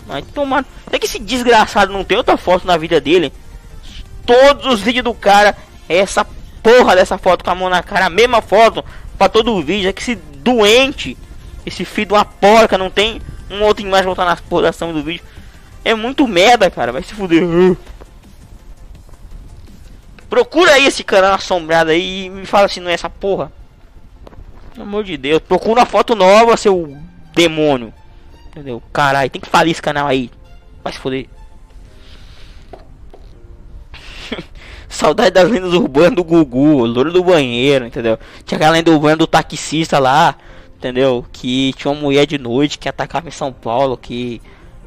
Mas tomar. É que esse desgraçado não tem outra foto na vida dele. Todos os vídeos do cara é essa porra dessa foto com a mão na cara, a mesma foto pra todo o vídeo. É que esse doente, esse filho de uma porca, não tem uma outra imagem voltar nas porra do vídeo. É muito merda, cara. Vai se fuder. Procura aí esse canal assombrado aí e me fala se não é essa porra. Pelo amor de Deus. Procura uma foto nova, seu demônio. Entendeu? Caralho, tem que falir esse canal aí. Vai se foder. [laughs] Saudade das lendas urbanas do Gugu, louro do banheiro, entendeu? Tinha aquela lenda urbana do taxista lá, entendeu? Que tinha uma mulher de noite que atacava em São Paulo, que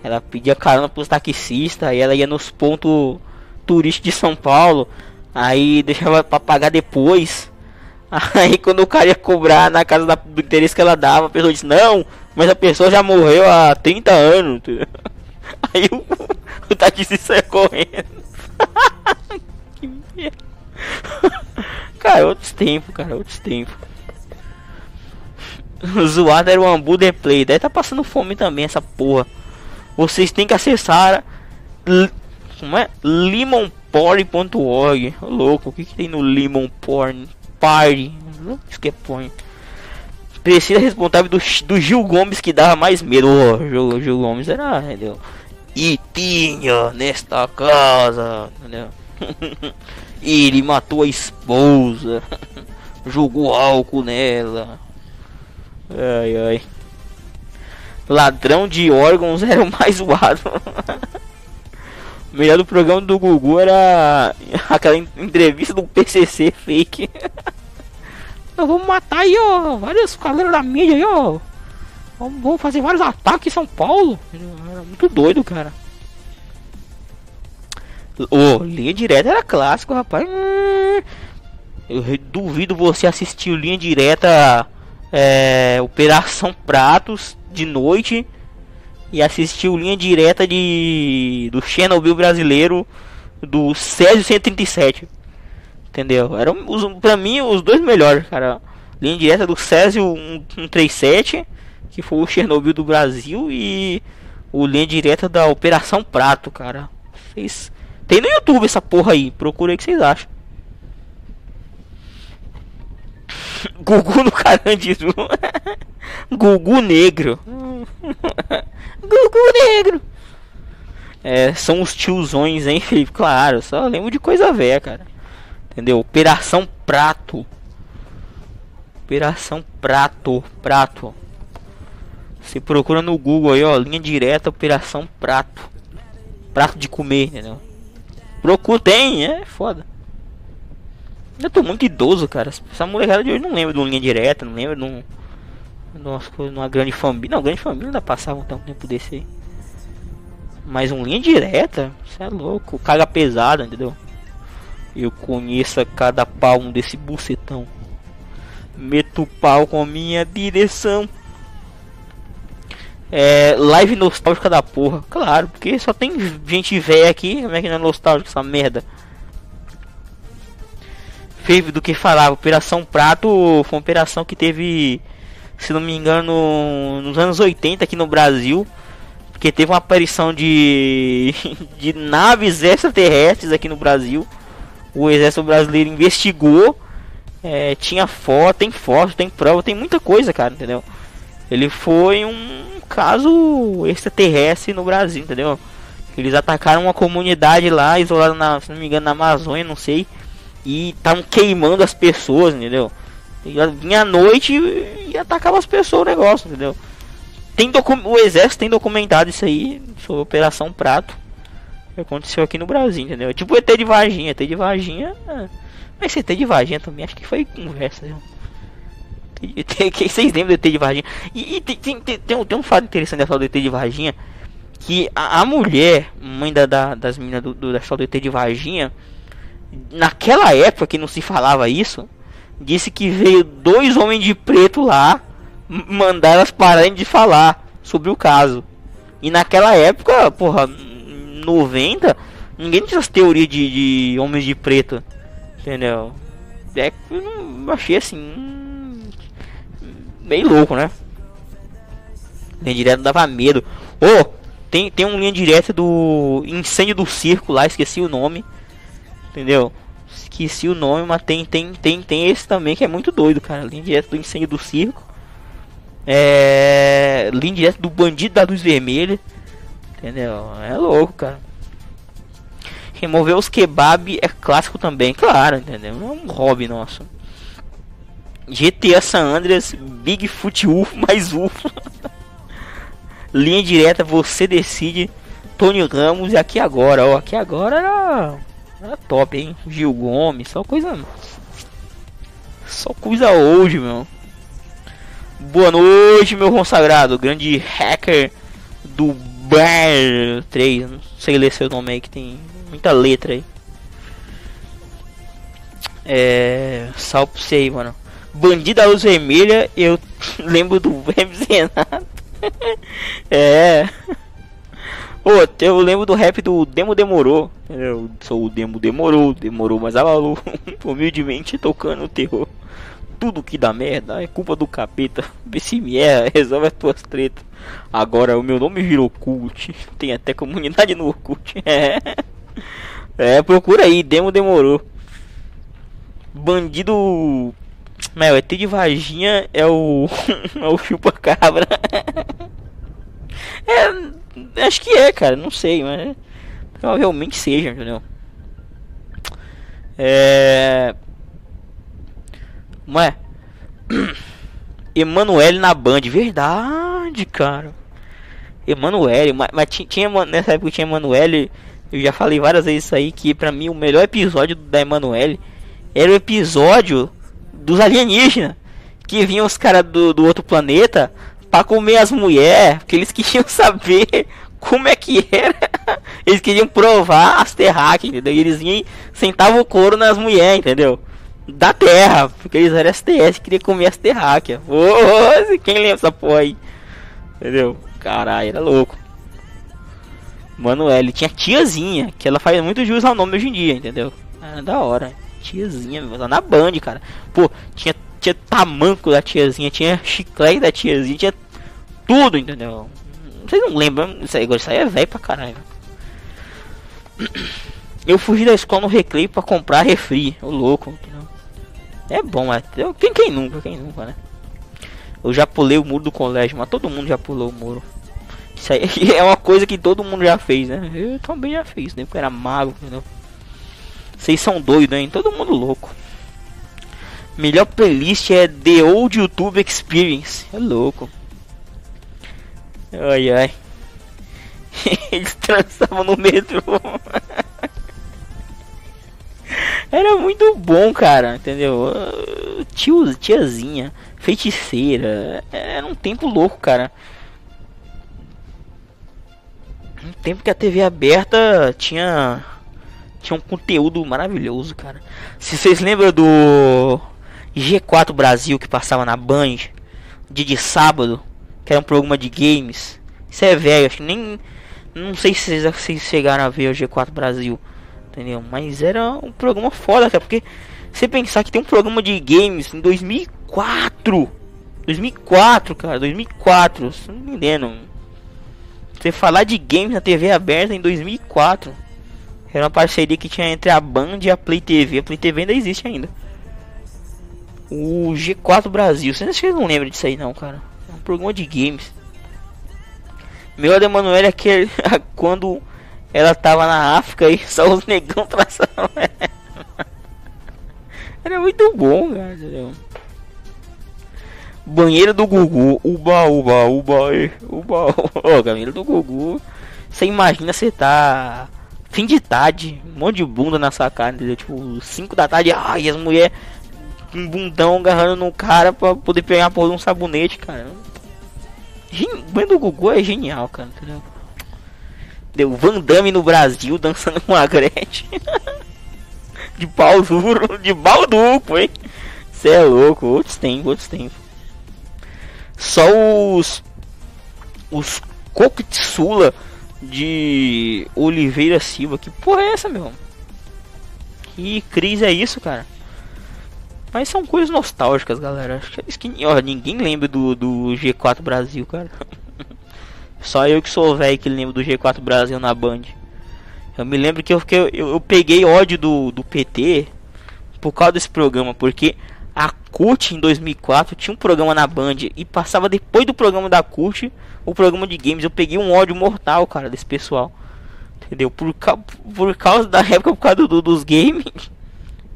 ela pedia carona pros taxistas e ela ia nos pontos turísticos de São Paulo, aí deixava pra pagar depois. [laughs] Aí quando o cara ia cobrar na casa da, do interesse que ela dava, a pessoa disse, não, mas a pessoa já morreu há 30 anos. [laughs] Aí o, o taxista saiu correndo. [laughs] que merda. Cara, outros tempos, cara, outros tempos. Zoado era o The Play. Deve tá passando fome também essa porra. Vocês têm que acessar como é? limonporn.org. Louco, o que, que tem no Lemon Porn Party? Isso que é porn. Precisa responsável do, do Gil Gomes que dava mais medo. Oh, Gil, Gil Gomes era, entendeu? E tinha nesta casa, entendeu? [laughs] Ele matou a esposa, [laughs] jogou álcool nela. Ai ai ladrão de órgãos [laughs] era o mais zoado. o melhor do programa do Gugu era aquela entrevista do PCC fake. Nós vamos matar aí, ó, vários galera da mídia aí, ó. Vamos, fazer vários ataques em São Paulo. Era muito doido, cara. Ô, oh, linha direta era clássico, rapaz. Hum, eu duvido você assistir linha direta é, Operação Pratos de noite e assistiu linha direta de do Chernobyl brasileiro do Césio 137. Entendeu? Eram os, pra mim os dois melhores, cara. Linha direta do Césio 137, que foi o Chernobyl do Brasil e o linha direta da Operação Prato, cara. Vocês tem no YouTube essa porra aí, procura aí que vocês acham. [laughs] Gugu no Carandiru. [laughs] Gugu Negro. [laughs] Gugu Negro. É, são os tiozões, hein, Felipe? Claro, só lembro de coisa velha, cara. Entendeu? Operação Prato. Operação Prato. Prato. Você procura no Google aí, ó. Linha direta, Operação Prato. Prato de comer, entendeu? Procura, tem, é foda. Eu tô muito idoso, cara. Essa molecada de hoje não lembra de uma linha direta, não lembra de um. Nossa, numa grande família. Não, grande família ainda passava um tempo desse aí. Mas um linha direta, você é louco. Carga pesada, entendeu? Eu conheço cada palmo desse bucetão. Meto pau com minha direção. É, live nostálgica da porra. Claro, porque só tem gente velha aqui. Como é que não é nostálgico essa merda? teve do que falava. Operação Prato foi uma operação que teve, se não me engano, nos anos 80 aqui no Brasil. Porque teve uma aparição de, [laughs] de naves extraterrestres aqui no Brasil. O exército brasileiro investigou. É, tinha foto, tem foto, tem prova, tem muita coisa, cara, entendeu? Ele foi um caso extraterrestre no Brasil, entendeu? Eles atacaram uma comunidade lá, isolada na, se não me engano, na Amazônia, não sei e estavam queimando as pessoas, entendeu? E vinha à noite e, atacava as pessoas o negócio, entendeu? Tem o exército tem documentado isso aí sobre a Operação Prato. Que aconteceu aqui no Brasil, entendeu? Tipo ET de Varginha, ET de Varginha. É... Mas ET de Varginha também, acho que foi conversa? [laughs] Vocês lembram do ET de Varginha? E, e tem, tem, tem, tem, um, tem um fato interessante dessa do ET de Varginha. Que a, a mulher, mãe da, da das meninas do, do, da história do ET de Varginha, naquela época que não se falava isso, disse que veio dois homens de preto lá mandar elas pararem de falar sobre o caso. E naquela época, porra, 90, ninguém tinha essa teoria de, de homens de preto. Entendeu? É, eu achei assim. Bem louco, né? Linha direta dava medo. Oh, tem, tem um linha direta do incêndio do circo lá, esqueci o nome entendeu? Esqueci o nome, mas tem, tem, tem, tem esse também que é muito doido, cara. Linha direta do incêndio do circo. É. Linha direta do bandido da luz vermelha. Entendeu? É louco, cara. Remover os kebab é clássico também, claro, entendeu? É um hobby nosso. GTA San Andreas, Bigfoot UFO [laughs] mais UFO. Linha direta, você decide. Tony Ramos e aqui agora, ó. Aqui agora era, era top, hein? Gil Gomes, só coisa. Só coisa hoje, meu. Boa noite, meu consagrado. Grande hacker do Bar 3. Não sei ler seu nome aí que tem muita letra aí. É. Salve aí, mano. Bandida Luz Vermelha, eu [laughs] lembro do [laughs] Hermes Renato. [laughs] é. Pô, eu lembro do rap do Demo Demorou. Eu sou o Demo Demorou, demorou, mas abalou. Humildemente tocando o terror. Tudo que dá merda é culpa do capeta. Vê se me erra, resolve as tuas tretas. Agora o meu nome virou cult. [laughs] Tem até comunidade no Orkut. [laughs] É. É, procura aí, Demo Demorou. Bandido. Meu, ET de Vaginha é o. [laughs] é o chupa-cabra. é. Acho que é, cara, não sei, mas. Provavelmente seja, entendeu? É. Ué. Emanuele na Band, verdade, cara. Emanuele, mas, mas tinha, nessa época tinha Emanuele eu já falei várias vezes isso aí que para mim o melhor episódio da Emanuele era o episódio dos alienígenas que vinham os caras do, do outro planeta para comer as mulheres, porque eles queriam [laughs] saber como é que era. Eles queriam provar as terráqueas, entendeu? E eles vinham sentavam o couro nas mulheres, entendeu? Da terra, porque eles eram STS, queria comer as terráqueas. Ô, quem lembra essa porra aí? Entendeu? Caralho, era louco. Manuele. Tinha tiazinha, que ela faz muito jus ao nome hoje em dia, entendeu? É da hora. Tiazinha, na Band, cara. Pô, tinha, tinha tamanco da tiazinha, tinha chiclete da tiazinha, tinha tudo, entendeu? Vocês não lembram? Isso aí, isso aí é velho pra caralho. Eu fugi da escola no recreio pra comprar refri. O louco, entendeu? É bom, mas quem, quem nunca, quem nunca, né? Eu já pulei o muro do colégio, mas todo mundo já pulou o muro. Isso aí [laughs] é uma coisa que todo mundo já fez, né? Eu também já fiz, né? Porque era mago, entendeu? Vocês são doidos, hein? Todo mundo louco. Melhor playlist é The Old YouTube Experience. É louco. Ai ai. [laughs] Eles trançavam no metrô. [laughs] Era muito bom, cara, entendeu? Tio, tiazinha, feiticeira. Era um tempo louco, cara um tempo que a TV aberta tinha tinha um conteúdo maravilhoso, cara. Se vocês lembram do G4 Brasil que passava na Band de, de sábado, que era um programa de games. Isso é velho, acho que nem não sei se vocês chegaram a ver o G4 Brasil, entendeu? Mas era um programa foda, cara, porque você pensar que tem um programa de games em 2004, 2004, cara, 2004, não me entendendo você falar de games na TV aberta em 2004. Era uma parceria que tinha entre a Band e a Play TV. A Play TV ainda existe ainda. O G4 Brasil. Vocês não lembram disso aí não, cara. É um programa de games. Meu Emanuel é que [laughs] quando ela tava na África e só os negão [laughs] traçavam. Era muito bom, cara. Banheiro do Gugu. Uba, uba, uba, uba. Oh, banheiro do Gugu. Você imagina você tá. Fim de tarde, um monte de bunda na sua cara, entendeu? Tipo, 5 da tarde, ai, as mulheres um bundão agarrando no cara pra poder pegar por um sabonete, cara. O banheiro do Gugu é genial, cara, entendeu? Deu Van Damme no Brasil dançando com a Gretchen. [laughs] de pau duro, de pau duplo, hein? Você é louco, outros tempos, outros tempos. Só os. Os Kokitsula de Oliveira Silva. Que porra é essa, meu? Que crise é isso, cara? Mas são coisas nostálgicas, galera. Acho que ó, ninguém lembra do, do G4 Brasil, cara. [laughs] Só eu que sou velho que lembro do G4 Brasil na Band. Eu me lembro que eu, fiquei, eu, eu peguei ódio do, do PT por causa desse programa, porque a CUT em 2004 tinha um programa na Band e passava depois do programa da CUT o programa de games. Eu peguei um ódio mortal, cara, desse pessoal. Entendeu? Por, por causa da época, por causa do, dos games. [laughs]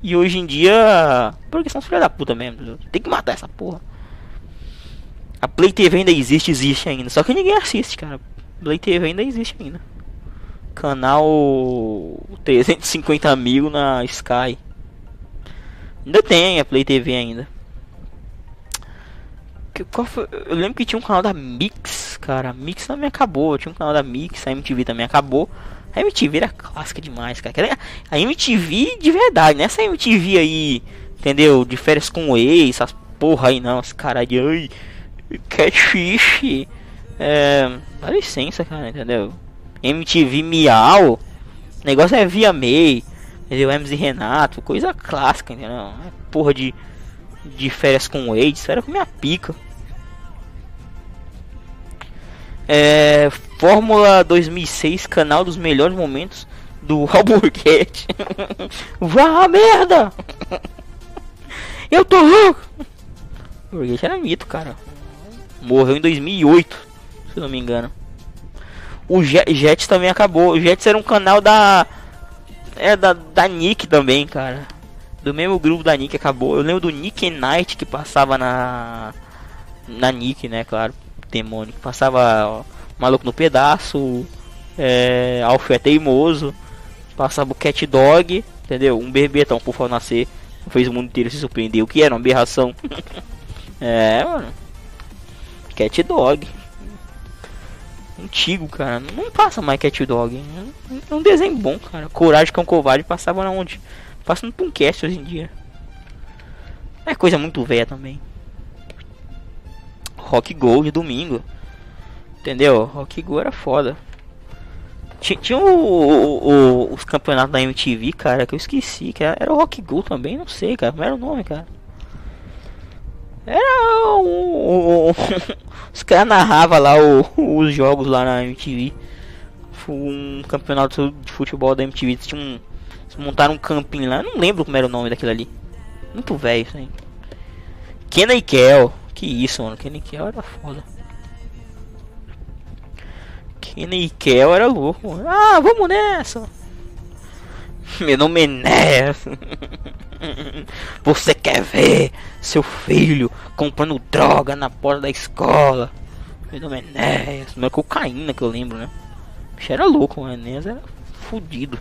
E hoje em dia. Porque são filha da puta mesmo. Tem que matar essa porra. A Play TV ainda existe, existe ainda. Só que ninguém assiste, cara. Play TV ainda existe ainda. Canal 350 mil na Sky. Ainda tem a Play TV ainda. Que? Eu lembro que tinha um canal da Mix, cara. A Mix também acabou. Tinha um canal da Mix, a MTV também acabou. A MTV era clássica demais, cara. A MTV de verdade, nessa né? MTV aí, entendeu? De férias com o ex, essas porra aí não, esse cara de ai, catfish. É, dá licença, cara, entendeu? MTV Miau, negócio é via May, entendeu? e Renato, coisa clássica, entendeu? É porra de, de férias com o ex, era com minha pica. É, Fórmula 2006, canal dos melhores momentos do [laughs] Alburquerque. Vá merda! Eu tô louco! O Alburquerque era mito, cara. Morreu em 2008, se não me engano. O Jets também acabou. O Jets era um canal da. É da, da Nick também, cara. Do mesmo grupo da Nick acabou. Eu lembro do Nick Knight que passava na. Na Nick, né, claro. Demônio. Passava. Ó, Maluco no Pedaço, é, Alf é Teimoso, passava o Cat Dog, entendeu? Um berbetão por nascer, fez o mundo inteiro se surpreender, o que era uma aberração. [laughs] é, mano. Cat Dog. Antigo, cara. Não passa mais Cat Dog. É um desenho bom, cara. Coragem um covarde passava na onde? Passando por um hoje em dia. É coisa muito velha também. Rock Gold domingo. Entendeu? Rock Go era foda. Tinha, tinha o, o, o, os campeonatos da MTV, cara, que eu esqueci. Que era, o Rock Go também, não sei, cara. Como era o nome, cara? Era um, um, [laughs] os caras narravam lá os jogos lá na MTV. Um campeonato de futebol da MTV. Tinha um, montaram um campinho lá. Não lembro como era o nome daquilo ali. Muito velho isso aí. Kenny Kel. Que isso, mano. Kenny Kel era foda. Kenny Kel era louco. Ah, vamos nessa. [laughs] Meu nome é. [laughs] [laughs] Você quer ver seu filho comprando droga na porta da escola? Meu nome é Ness. Não é cocaína que eu lembro, né? Bicho era louco, o Ness era fudido.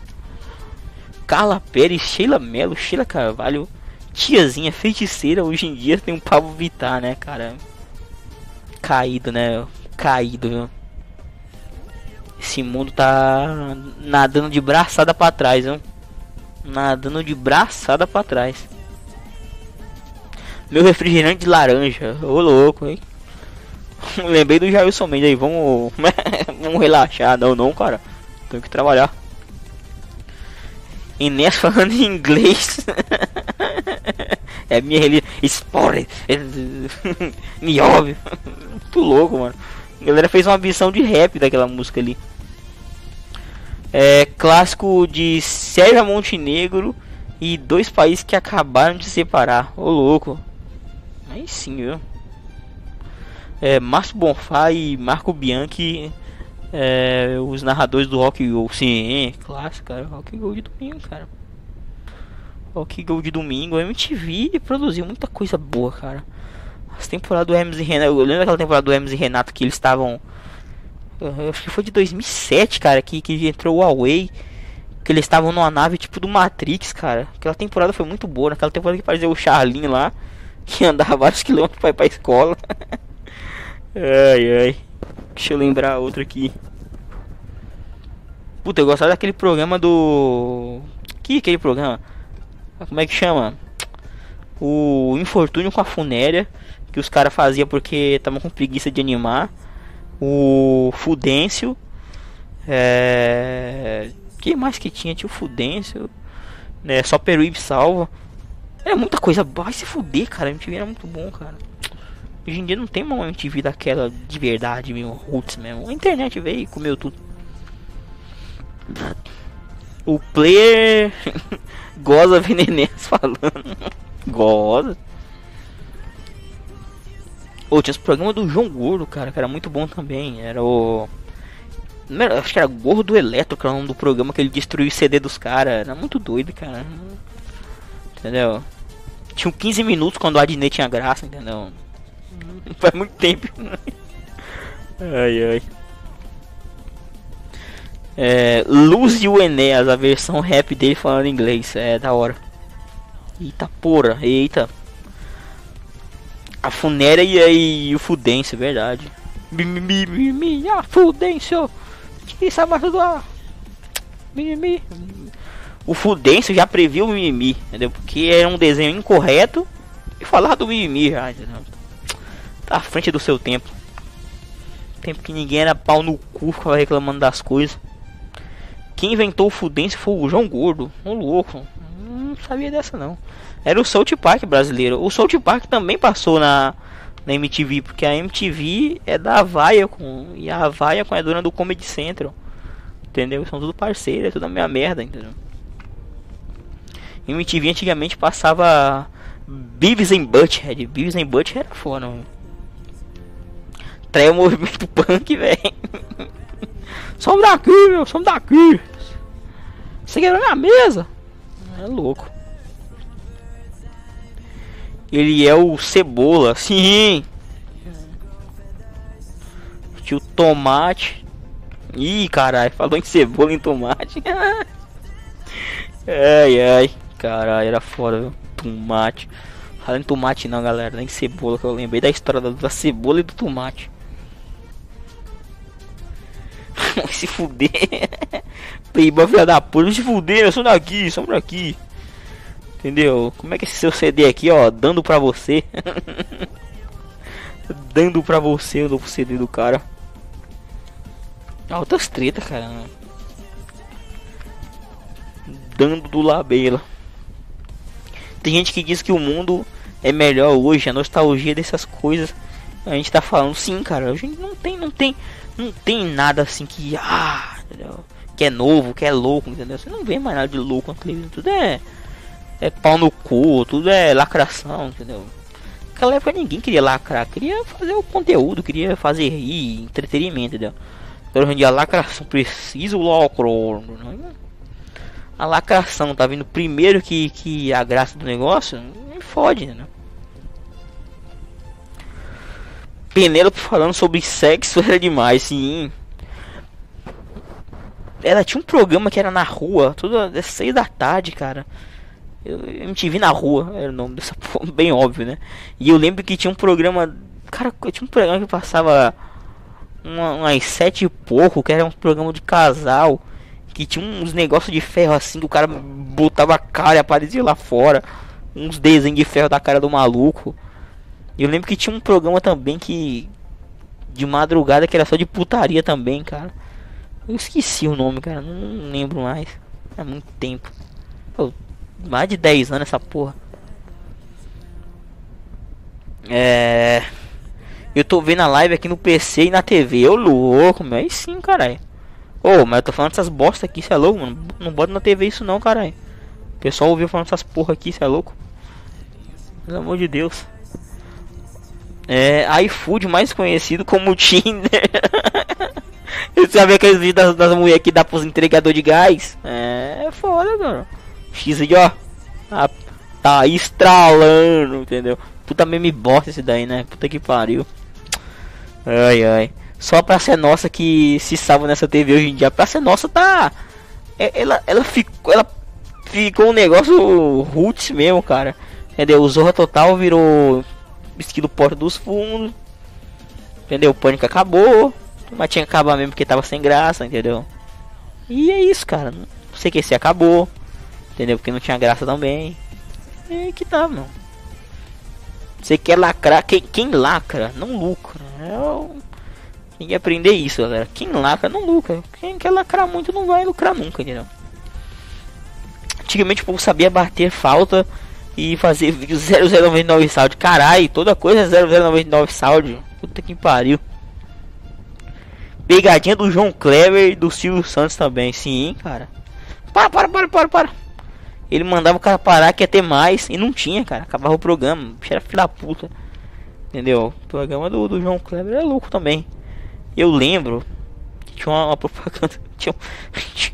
Carla Pérez, Sheila Mello, Sheila Carvalho, tiazinha feiticeira. Hoje em dia tem um Pablo Vittar, né, cara? Caído, né? Caído, viu? Esse mundo tá nadando de braçada para trás, viu? Nadando de braçada para trás. Meu refrigerante de laranja. Ô louco, hein? [laughs] Lembrei do Jailson Mendes aí, vamos. [laughs] vamos relaxar. Não, não, cara. Tenho que trabalhar. Inês falando [laughs] em inglês. é minha religião. Spore. Me ouve. Muito louco, mano. A galera fez uma versão de rap daquela música ali. É clássico de Sérvia Montenegro e dois países que acabaram de separar. Ô louco. Aí sim, viu? É, Márcio Bonfá e Marco Bianchi, é, os narradores do Rock Go. Sim, clássico, cara. Rock Go de domingo, cara. Rock Go de domingo. A MTV produziu muita coisa boa, cara. As temporadas do Hermes e Renato. Eu lembro daquela temporada do Hermes e Renato que eles estavam eu acho que foi de 2007, cara, que, que entrou o Huawei. Que eles estavam numa nave tipo do Matrix, cara. Aquela temporada foi muito boa. Naquela temporada que parecia o Charlin lá. [laughs] Que andava vários quilômetros pra ir pra escola. [laughs] ai, ai. Deixa eu lembrar outro aqui. Puta, eu gostava daquele programa do. Que aquele programa? Como é que chama? O Infortúnio com a Funéria. Que os caras faziam porque estavam com preguiça de animar o Fudêncio. É... Quem mais que tinha? Tinha o Fudêncio. Né? Só Peruíbe salva. Era muita coisa. Vai se fuder, cara. A MTV era muito bom, cara. Hoje em dia não tem uma MTV daquela de verdade, mesmo, roots mesmo. A internet veio e comeu tudo. O player. [laughs] Goza Venenés falando. [laughs] Goza. Ou tinha esse programa do João Gordo, cara, que era muito bom também. Era o. Era, acho que era Gordo Eletro, que era o nome do programa que ele destruiu o CD dos caras. Era muito doido, cara. Entendeu? Tinha 15 minutos quando o Adnet tinha graça, entendeu? [laughs] Faz muito tempo. ai ai. É, Luz e o Enéas, a versão rap dele falando inglês. É da hora. Eita porra, eita. A Funéria e, e o Fudêncio, verdade. Mimimi, a Fudêncio. Que sabe tudo Mimimi. O Fudêncio já previu o mimimi, entendeu? Porque era um desenho incorreto e falar do mimimi já, entendeu? Tá à frente do seu tempo. Tempo que ninguém era pau no cu, ficava reclamando das coisas. Quem inventou o Fudêncio foi o João Gordo, um louco. Não sabia dessa não. Era o South Park brasileiro. O South Park também passou na, na MTV, porque a MTV é da Viacom e a Viacom é dona do Comedy Central. Entendeu? São tudo parceiros, é tudo a minha merda, entendeu? MTV antigamente passava Beavis and Butthead. Beavis and Butthead era foda, mano. O movimento [laughs] punk, velho. Somos daqui, meu, somos daqui. Você quebrou minha mesa. É louco. Ele é o Cebola, [laughs] sim. Tio Tomate. Ih, caralho, falou em cebola em tomate. [laughs] ai, ai. Caralho, era foda, viu? Tomate. Falando em tomate não, galera, nem cebola que eu lembrei da história da, cebola e do tomate. [laughs] se fuder. Playboy filha da puta, se fuder, eu sou daqui, somos daqui. Entendeu? Como é que esse seu CD aqui, ó, dando pra você. [laughs] dando pra você o novo CD do cara. Altas treta, cara. Dando do labela. Tem gente que diz que o mundo é melhor hoje, a nostalgia dessas coisas. A gente tá falando sim, cara. A gente não tem, não tem, não tem nada assim que ah, que é novo, que é louco, entendeu? Você não vê mais nada de louco na televisão. Tudo é é pau no cu, tudo é lacração, entendeu? Naquela época ninguém queria lacrar, queria fazer o conteúdo, queria fazer rir, entretenimento, entendeu? Agora hoje em dia a lacração precisa o lacro. A lacração tá vindo primeiro que, que a graça do negócio, me fode, né? Penélope falando sobre sexo era demais, sim. Ela tinha um programa que era na rua, tudo às seis da tarde, cara. Eu, MTV na rua, era o nome dessa [laughs] porra, bem óbvio, né? E eu lembro que tinha um programa. Cara, tinha um programa que passava uma, umas sete e pouco, que era um programa de casal. Que tinha uns negócios de ferro assim, que o cara botava a cara e aparecia lá fora. Uns desenhos de ferro da cara do maluco. Eu lembro que tinha um programa também que. De madrugada que era só de putaria também, cara. Eu esqueci o nome, cara. Não, lembro mais. É muito tempo. Pô, mais de 10 anos essa porra. É. Eu tô vendo a live aqui no PC e na TV. Eu louco, meu. Aí sim, caralho. Ô, oh, mas eu tô falando essas bosta aqui, cê é louco, mano. Não bota na TV isso não, caralho. O pessoal ouviu falando essas porra aqui, cê é louco. Pelo amor de Deus. É, iFood mais conhecido como [laughs] Tinder. Você viu aqueles vídeos das, das mulheres que dá pros entregador de gás? É, é foda, mano. X aí, ó. Tá, tá estralando, entendeu? Puta meme bosta esse daí, né? Puta que pariu. Ai, ai. Só pra ser nossa que se salva nessa TV hoje em dia. Pra ser nossa tá. É, ela, ela ficou. Ela ficou um negócio roots mesmo, cara. Entendeu? O Zorra Total virou esquilo porta dos fundos. Entendeu? O pânico acabou. Mas tinha que acabar mesmo porque tava sem graça, entendeu? E é isso, cara. Não sei que se acabou. Entendeu? Porque não tinha graça também. E que tá, mano. Você quer lacrar, quem, quem lacra não lucra. Eu... Tem que aprender isso, galera. Quem lacra não lucra. Quem quer lacrar muito não vai lucrar nunca, entendeu? Antigamente o povo sabia bater falta e fazer vídeo 0099 saldo. Caralho, toda coisa é 0099 saldo. Puta que pariu. Pegadinha do João Clever e do Silvio Santos também. Sim, cara. Para, para, para, para, para. Ele mandava o cara parar que ia ter mais e não tinha, cara. Acabava o programa. Era filho da puta. Entendeu? O programa do, do João Kleber é louco também. Eu lembro que tinha uma, uma propaganda. [laughs] Tinha, [laughs]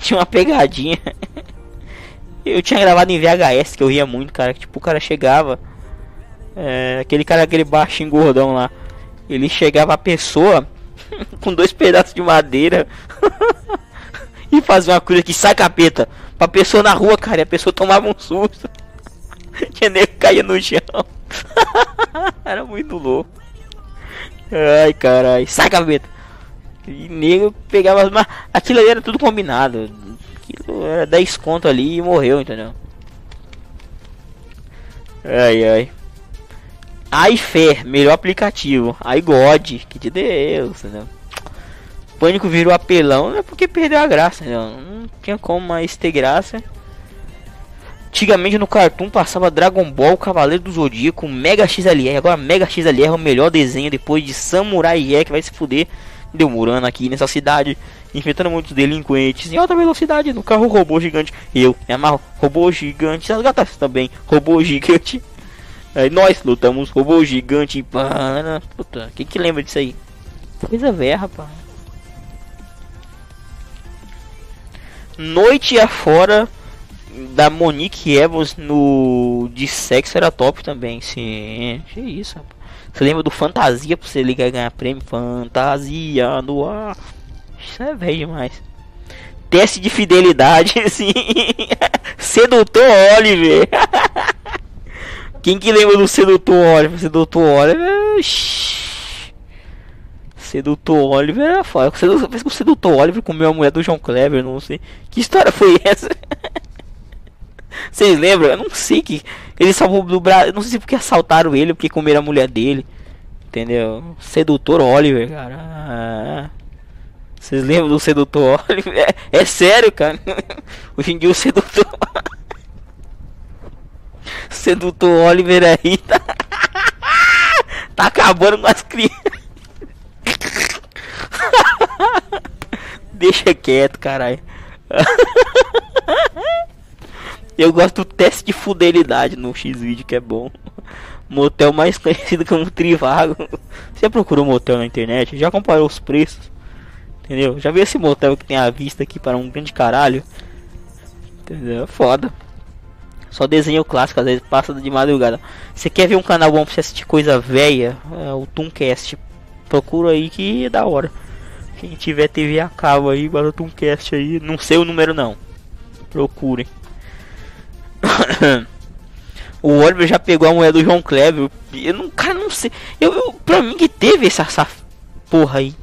tinha uma pegadinha. [laughs] Eu tinha gravado em VHS que eu ria muito, cara. Que, tipo, o cara chegava. É, aquele cara, aquele baixinho gordão lá. Ele chegava a pessoa com dois pedaços de madeira e fazia uma coisa que sai capeta pra pessoa na rua, cara. E a pessoa tomava um susto. [laughs] Que nem caía no chão. [laughs] Era muito louco. Ai, caralho. Sai capeta. E nego pegava. Mas aquilo ali era tudo combinado. Aquilo era 10 conto ali e morreu, entendeu? Ai, ai. iFair, melhor aplicativo. iGod, que de Deus, entendeu? Pânico virou apelão, é porque perdeu a graça, entendeu? Não tinha como mais ter graça. Antigamente no Cartoon passava Dragon Ball, Cavaleiro do Zodíaco, Mega XLR. Agora Mega XLR é o melhor desenho depois de Samurai Jack. Vai se fuder. Demorando aqui nessa cidade, enfrentando muitos delinquentes em alta velocidade no carro robô gigante. Eu me amarro, robô gigante. As gatas também, robô gigante. Aí nós lutamos, robô gigante. Pana. Puta, quem que lembra disso aí? Coisa velha, rapaz. Noite afora da Monique Evans no de sexo era top também. Sim, que isso. Você lembra do Fantasia pra você ligar e ganhar prêmio? Fantasia no ar. Isso é velho demais. Teste de fidelidade, [laughs] sim. Sedutor Oliver. [laughs] Quem que lembra do Sedutor Oliver? Sedutor Oliver. Sedutor Oliver era foda. O Sedutor Oliver comeu a mulher do João Kleber, não sei. Que história foi [laughs] essa? Vocês lembram? Eu não sei que. Ele salvou do Brasil. Não sei se porque assaltaram ele, porque comeram a mulher dele. Entendeu? Sedutor Oliver, cara. Vocês lembram do sedutor Oliver? É, é sério, cara. Hoje em dia o sedutor. [laughs] sedutor Oliver aí tá. [laughs] tá acabando com as crianças. [laughs] Deixa quieto, caralho. [laughs] Eu gosto do teste de fidelidade no X-Video, que é bom. Motel mais [laughs] conhecido como Trivago. Você procurou motel na internet? Já comparou os preços? Entendeu? Já viu esse motel que tem a vista aqui para um grande caralho? Entendeu? Foda. Só desenho clássico, às vezes passa de madrugada. Você quer ver um canal bom pra você assistir coisa velha? É o Tooncast. Procura aí que é da hora. Quem tiver TV a cabo aí, o Tooncast aí. Não sei o número não. Procurem. [coughs] o Oliver já pegou a mulher do João Kleber. Eu não, cara, não sei. Eu, eu, pra mim que teve essa, essa porra aí.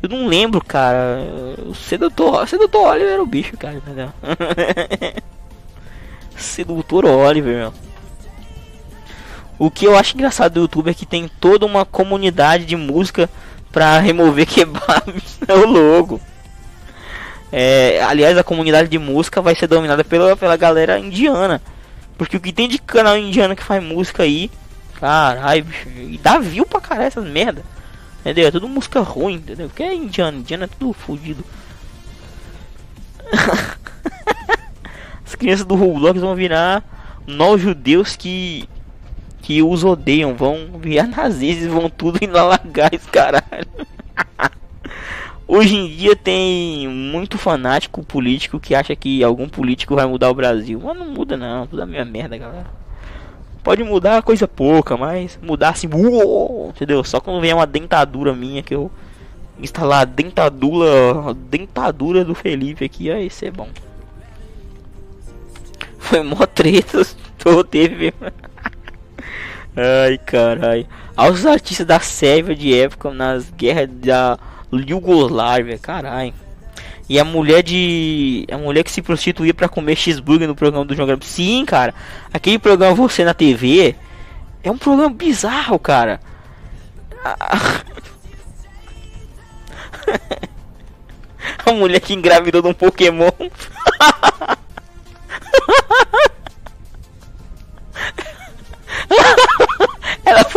Eu não lembro, cara. O sedutor, sedutor Oliver era o bicho, cara, entendeu? [laughs] sedutor Oliver, meu. O que eu acho engraçado do YouTube é que tem toda uma comunidade de música pra remover [laughs] kebabs no é logo. É, aliás, a comunidade de música vai ser dominada pela, pela galera indiana. Porque o que tem de canal indiano que faz música aí, caralho, bicho, e dá view pra caralho essas merda. Entendeu? É tudo música ruim, entendeu? Porque é indiano, indiano é tudo fodido. [laughs] As crianças do Roblox vão virar nós judeus que que os odeiam, vão virar [laughs] nazistas, vão tudo em esse caralho. [laughs] Hoje em dia tem muito fanático político que acha que algum político vai mudar o Brasil. Mas não muda não, tudo a minha merda, galera. Pode mudar coisa pouca, mas mudar assim, uou, entendeu? Só quando vier uma dentadura minha que eu instalar a dentadura, a dentadura do Felipe aqui, aí isso é bom. Foi mó treta, [laughs] tô teve. Ai, caralho. Aos artistas da Sérvia de época nas guerras da Yugoslávia, caralho. E a mulher de. A mulher que se prostituía para comer cheeseburger no programa do Gabriel. Sim, cara. Aquele programa Você na TV é um programa bizarro, cara. [laughs] a mulher que engravidou de um Pokémon. [laughs]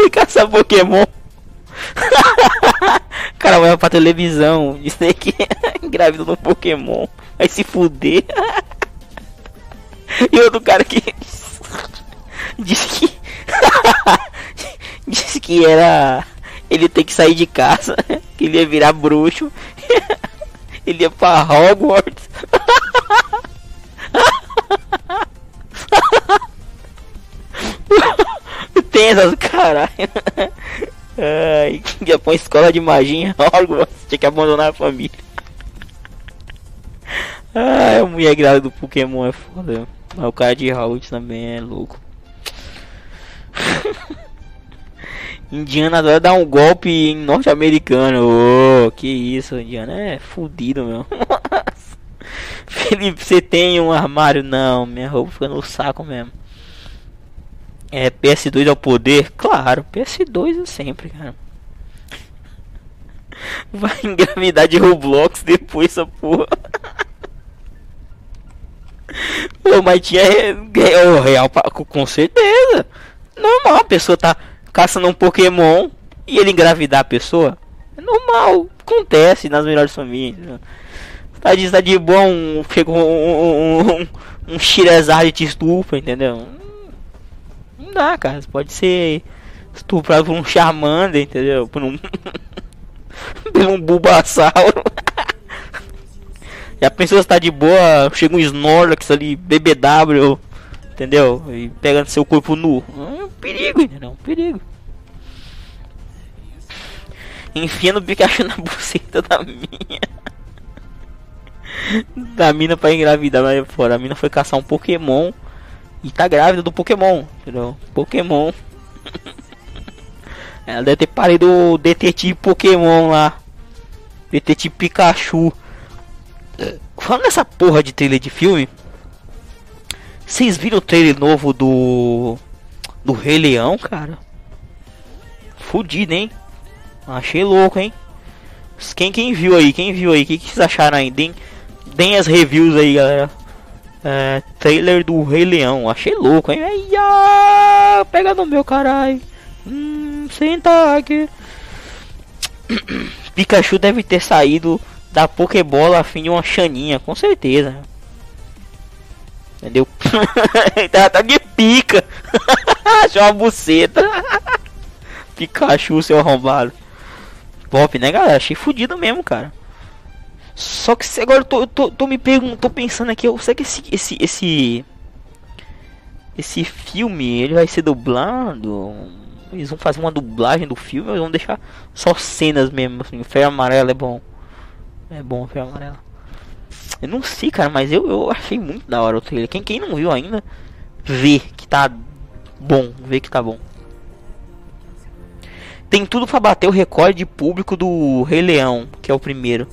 [laughs] Caçar Pokémon. [laughs] cara vai pra televisão [laughs] dizer que é grávida do Pokémon. Vai se fuder. e outro cara que disse que disse que era ele tem que sair de casa, que ele ia virar bruxo. ele ia pra Hogwarts. Essas caralho. Ai, ia uma escola de magia [laughs] Hogwarts, tinha que abandonar a família. Ai, a mulher grávida do Pokémon é foda. Mas o cara de Hogwarts também é louco. [laughs] Indiana adora dar um golpe em norte-americano. Oh, que isso, Indiana é fudido, meu. [laughs] Felipe, você tem um armário? Não, minha roupa fica no saco mesmo. É, PS2 é o poder? Claro, PS2 é sempre, cara. [laughs] Vai engravidar de Roblox depois, essa porra. [laughs] Pô, mas tinha o real com certeza. Normal, a pessoa tá caçando um Pokémon e ele engravidar a pessoa. É normal, acontece nas melhores famílias. Né? Tá de, tá de bom, chega um, um, um, um Shirezard te estupra, entendeu? Não dá, cara. Você pode ser estuprado por um Charmander, entendeu? Por um. [laughs] por um Bulbasauro. e a pessoa está de boa, chega um Snorlax ali, BBW, entendeu? E pega seu corpo nu. É um perigo, entendeu? É um perigo. Enfiando o Pikachu na buceta da minha. [laughs] da mina pra engravidar, mas fora. A mina foi caçar um Pokémon. E tá grávida do Pokémon, entendeu? Pokémon. [laughs] Ela deve ter parido o detetive Pokémon lá. Detetive Pikachu. Falando nessa porra de trailer de filme. Vocês viram o trailer novo do. Do Rei Leão, cara? Fudido, hein? Achei louco, hein? Quem, quem viu aí? Quem viu aí? O que, que vocês acharam aí? Deem, deem as reviews aí, galera. É, trailer do Rei Leão. Achei louco, hein? Ai, pega no meu caralho. Hum, senta aqui. [clears throat] Pikachu deve ter saído da Pokébola a fim de uma chaninha, com certeza. Entendeu? [laughs] tá, tá de pica. [laughs] Achou uma buceta. [laughs] Pikachu, seu arrombado. Pop, né, galera? Achei fudido mesmo, cara. Só que agora eu tô, tô, tô me perguntando, tô pensando aqui, eu sei que esse, esse, esse, esse filme, ele vai ser dublado. Eles vão fazer uma dublagem do filme, ou vão deixar só cenas mesmo, assim. Ferro amarelo é bom. É bom, ferro amarelo. Eu não sei, cara, mas eu, eu achei muito da hora o trailer. Quem, quem não viu ainda, vê que tá bom, vê que tá bom. Tem tudo para bater o recorde de público do Rei Leão, que é o primeiro.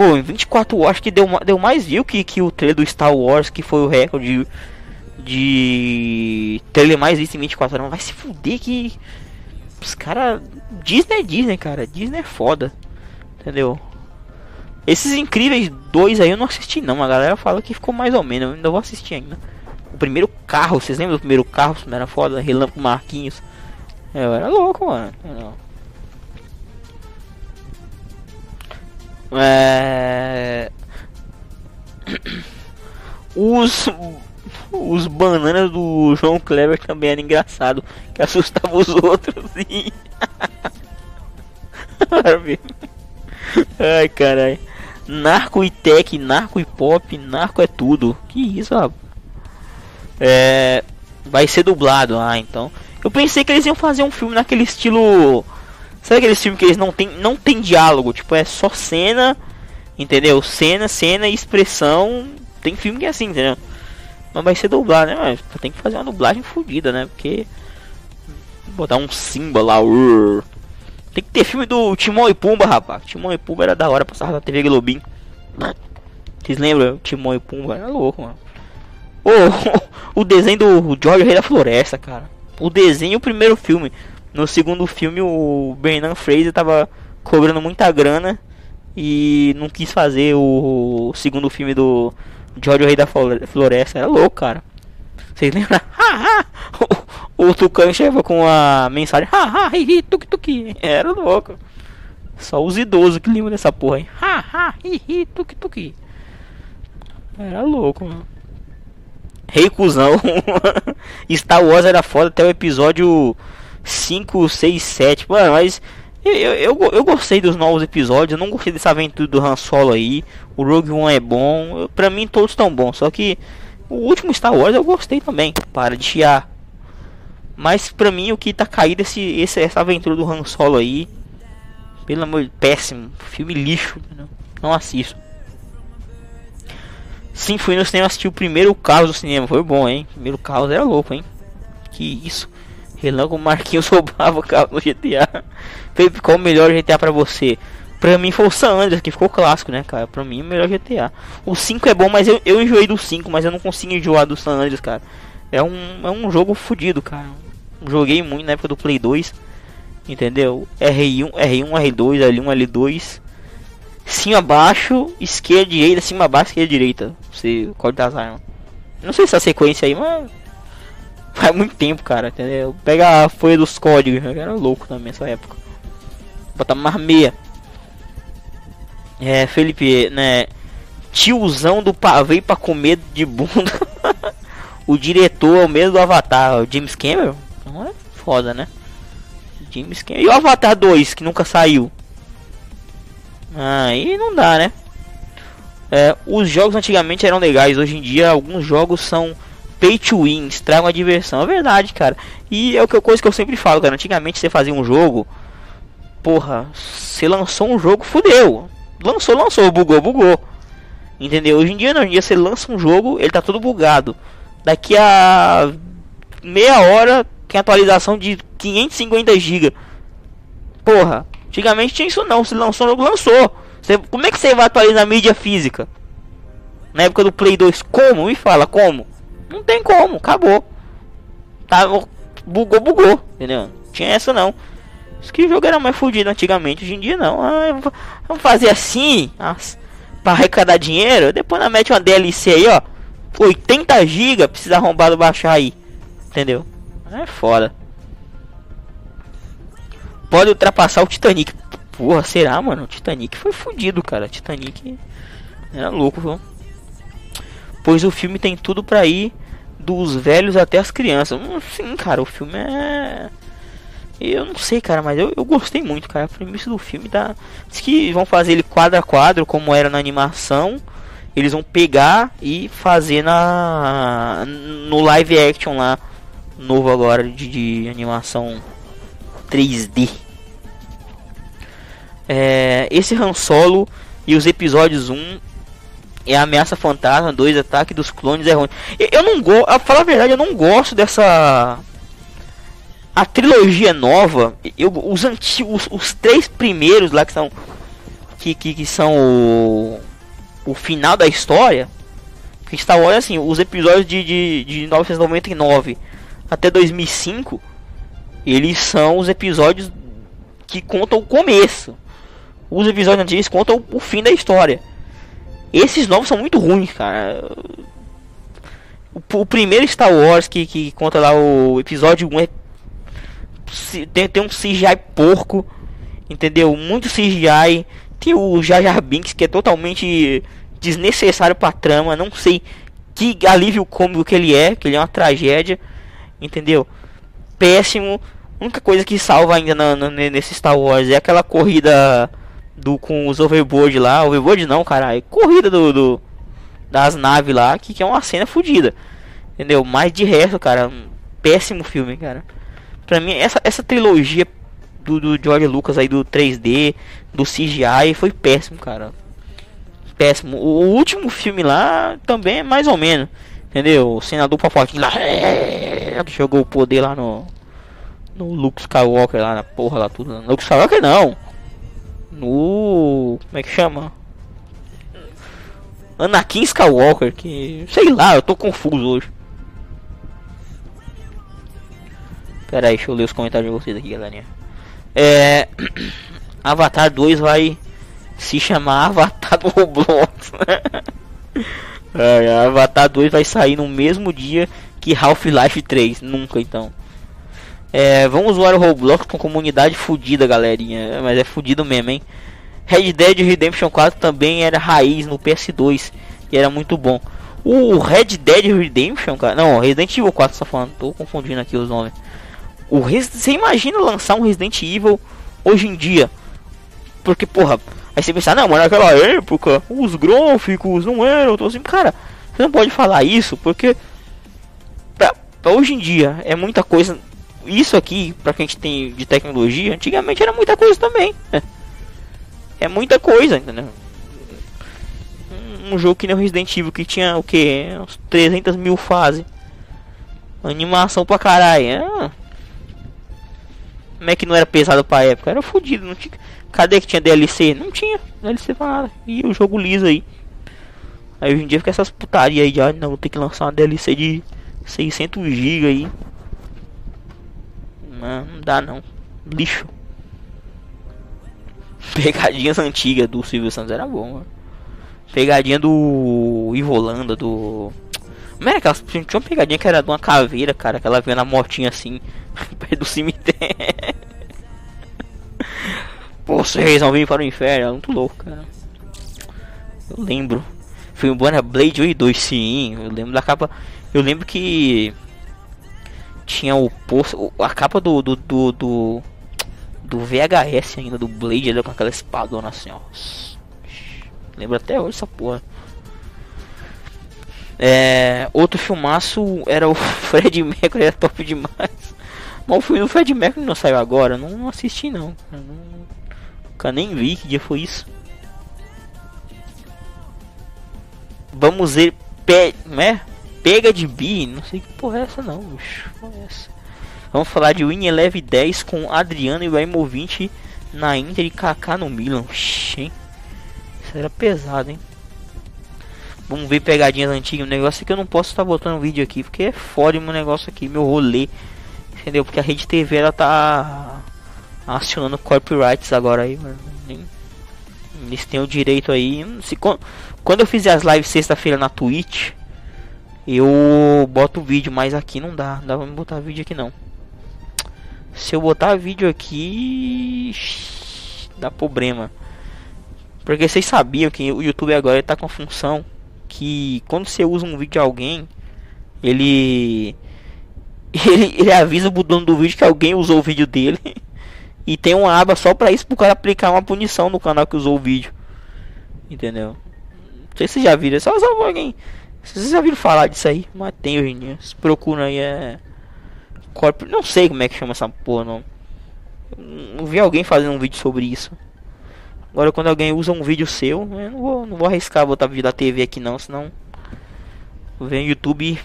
Pô, em 24 horas que deu, deu mais view que, que o trailer do Star Wars, que foi o recorde de, trailer mais visto em 24 horas. Vai se fuder que. Os caras. Disney é Disney, cara. Disney é foda. Entendeu? Esses incríveis dois aí eu não assisti não. A galera fala que ficou mais ou menos. Eu ainda vou assistir ainda. O primeiro carro, vocês lembram do primeiro carro? Era foda, Relâmpago Marquinhos. Eu era louco, mano. É... Os os bananas do João Kleber também era engraçado, que assustava os outros e Ai, caralho. Narco e tech, narco e pop, narco é tudo. Que isso, rapaz? É, vai ser dublado, ah, então. Eu pensei que eles iam fazer um filme naquele estilo Sabe aqueles filmes que eles não tem, não tem diálogo? Tipo, é só cena, entendeu? Cena, cena e expressão. Tem filme que é assim, entendeu? Mas vai ser dublado, né? Mas tem que fazer uma dublagem fodida, né? Porque. Botar um símbolo lá. Urr. Tem que ter filme do Timão e Pumba, rapaz. Timão e Pumba era da hora, passar na TV Globinho. Vocês lembram? Timão e Pumba era louco, mano. Oh, [laughs] o desenho do George Rei da Floresta, cara. O desenho o primeiro filme. No segundo filme, o Bernard Fraser tava cobrando muita grana e não quis fazer o, segundo filme do George Rei da Floresta. Era louco, cara. Vocês lembram? [laughs] o, Tucano chegava com a mensagem: Haha, hi, tuk tuk. Era louco. Só os idosos que lembram dessa porra aí. Haha, hi, tuk tuk. Era louco, mano. Rei cuzão. [laughs] Star Wars era foda até o episódio 5, 6, 7. Mano, mas eu, eu, eu, gostei dos novos episódios. Eu não gostei dessa aventura do Han Solo aí. O Rogue One é bom. Pra mim todos estão bons. Só que o último Star Wars eu gostei também. Para de chiar. Mas pra mim o que tá caído é esse, esse, essa aventura do Han Solo aí. Pelo amor de péssimo. Filme lixo. Não assisto. Sim, fui no cinema assistir o primeiro carro do cinema. Foi bom, hein? Primeiro carro era louco, hein? Que isso. Relâmpago Marquinhos [laughs] roubava o carro no GTA. Felipe, qual o melhor GTA pra você? Pra mim foi o San Andreas, que ficou clássico, né, cara? Pra mim, o melhor GTA. O 5 é bom, mas eu, eu enjoei do 5, mas eu não consigo enjoar do San Andreas, cara. É um, é um jogo fodido, cara. Joguei muito na época do Play 2. Entendeu? R1, R1, R2, L1, L2. Cima, abaixo, esquerda, direita, cima, abaixo, esquerda, direita. Você das armas. Não sei se a sequência aí, mas. Faz muito tempo, cara, entendeu? Pega a folha dos códigos, eu era louco também nessa época. Botar mais meia. É, Felipe, né? Tiozão do pavê pra comer de bunda. [laughs] o diretor é o mesmo do Avatar, o James Cameron. Não é foda, né? James Cameron. E o Avatar 2, que nunca saiu? Aí não dá, né? É, os jogos antigamente eram legais, hoje em dia alguns jogos são pay to win, estragam a diversão. É verdade, cara. E é a coisa que eu sempre falo, cara. Antigamente você fazia um jogo, porra, você lançou um jogo, fudeu. Lançou, lançou, bugou, bugou. Entendeu? Hoje em dia não, hoje em dia você lança um jogo, ele tá todo bugado. Daqui a meia hora tem atualização de 550 GB. Porra, antigamente tinha isso não, se lançou um jogo, lançou. Você, como é que você vai atualizar a mídia física? Na época do Play 2, como? Me fala, como? Não tem como, acabou. Tá, bugou, bugou, entendeu? Tinha essa não. Isso que o jogo era mais fodido antigamente, hoje em dia não. Ah, vamos fazer assim, para arrecadar dinheiro. Depois na mete uma DLC aí, ó. 80 GB, precisa arrombado baixar aí. Entendeu? É foda. Pode ultrapassar o Titanic. Porra, será, mano? O Titanic foi fodido, cara. O Titanic era louco, viu? Pois o filme tem tudo pra ir dos velhos até as crianças. Hum, sim, cara, o filme é. Eu não sei, cara, mas eu, eu gostei muito, cara. A premissa do filme tá. Diz que vão fazer ele quadro a quadro, como era na animação. Eles vão pegar e fazer na. no live action lá. Novo agora de, de animação 3D. É, esse Han Solo e os episódios 1 é ameaça fantasma, 2 ataque dos clones é ruim. Eu, não gosto, a falar a verdade, eu não gosto dessa a trilogia nova, eu os antigos, os, os três primeiros lá que são que, que, que são o, o final da história, que está olha assim, os episódios de, de, de 1999 até 2005, eles são os episódios que contam o começo. Os episódios antigos contam o fim da história. Esses novos são muito ruins, cara. O, o primeiro Star Wars que, que conta lá o episódio 1 é, tem, tem um CGI porco, entendeu? Muito CGI. Tem o Jar Jar Binks que é totalmente desnecessário pra trama. Não sei que alívio cômico que ele é, que ele é uma tragédia, entendeu? Péssimo. A única coisa que salva ainda na, na, nesse Star Wars é aquela corrida do com os overboard lá, overboard não, caralho, corrida do, do das naves lá, que, que é uma cena fodida. Entendeu? Mas de resto, cara, um péssimo filme, cara. Pra mim essa essa trilogia do, do George Lucas aí do 3D, do CGI foi péssimo, cara. Péssimo. O, o último filme lá também é mais ou menos. Entendeu? O senador Papoquinho lá [laughs] jogou o poder lá no no Luke Skywalker lá na porra lá tudo. Luke Skywalker não no. Como é que chama? Anakin Skywalker, que. Sei lá, eu tô confuso hoje. Pera aí, deixa eu ler os comentários de vocês aqui, galerinha. É. [clears throat] Avatar 2 vai se chamar [laughs] Avatar do Roblox. [laughs] é, Avatar 2 vai sair no mesmo dia que Half-Life 3. Nunca então. É, vamos zoar o Roblox com comunidade fodida, galerinha. Mas é fodido mesmo, hein? Red Dead Redemption 4 também era raiz no PS2 e era muito bom. O Red Dead Redemption, cara. Não, Resident Evil 4 tá falando. Tô confundindo aqui os nomes. O Res... Você imagina lançar um Resident Evil hoje em dia? Porque, porra, aí você pensa, não, mas naquela época os gráficos não eram. Tô assim, cara, você não pode falar isso porque pra, pra hoje em dia é muita coisa. Isso aqui, pra quem tem de tecnologia, antigamente era muita coisa também. É, é muita coisa, entendeu? um jogo que nem o Resident Evil que tinha o que? Uns 300 mil fases. Animação pra caralho. É... Como é que não era pesado pra época? Era fodido, não tinha. Cadê que tinha DLC? Não tinha DLC pra nada. E o jogo liso aí. Aí hoje em dia fica essas putaria aí de ah, não, tem que lançar uma DLC de 600 GB aí. Não, não dá não. Lixo. [laughs] Pegadinhas antigas do Silvio Santos era bom, mano. Pegadinha do Ivolanda, do. Como era aquela. Tinha uma pegadinha que era de uma caveira, cara, que ela vinha na motinha assim, [laughs] perto do cemitério. [laughs] Vocês vão vir para o inferno, é muito louco, cara. Eu lembro. Foi um Bonnie Blade 1 e 2, sim. Eu lembro da capa. Eu lembro que. Tinha o posto. A capa do. do, do, do, do VHS ainda, do Blade, ele com aquela espadona assim, ó. Lembro até hoje essa porra. É, outro filmaço era o [laughs] Fred Mercury, era top demais. Mas o filme do Fred Mercury não saiu agora, não, não assisti não. Eu nunca nem vi que dia foi isso. Vamos ver pe, né? Pega de bi, não sei que porra é essa não, bicho. É essa. Vamos falar de Win Eleve 10 com Adriano e Ibrahimovic na Inter e Kaká no Milan. Oxê. Isso era pesado, hein? Vamos ver pegadinhas antigas. O negócio é que eu não posso estar botando vídeo aqui. Porque é foda meu negócio aqui, meu rolê. Entendeu? Porque a Rede TV ela tá acionando copyrights agora aí, mano. Eles têm o direito aí. Se, quando eu fizer as lives sexta-feira na Twitch, eu boto o vídeo, mas aqui não dá. Não dá pra botar vídeo aqui não. Se eu botar vídeo aqui, dá problema. Porque vocês sabiam que o YouTube agora está com a função que quando você usa um vídeo de alguém, ele, [laughs] ele ele avisa pro dono do vídeo que alguém usou o vídeo dele [laughs] e tem uma aba só para isso pro cara aplicar uma punição no canal que usou o vídeo. Entendeu? Não sei se vocês já viram, é só, só alguém. Vocês já viram falar disso aí? Mas tem hoje em dia. Aí é corpo, não sei como é que chama essa porra não. Não vi alguém fazendo um vídeo sobre isso. Agora quando alguém usa um vídeo seu, eu não vou, não vou arriscar botar vídeo da TV aqui não, senão vem o YouTube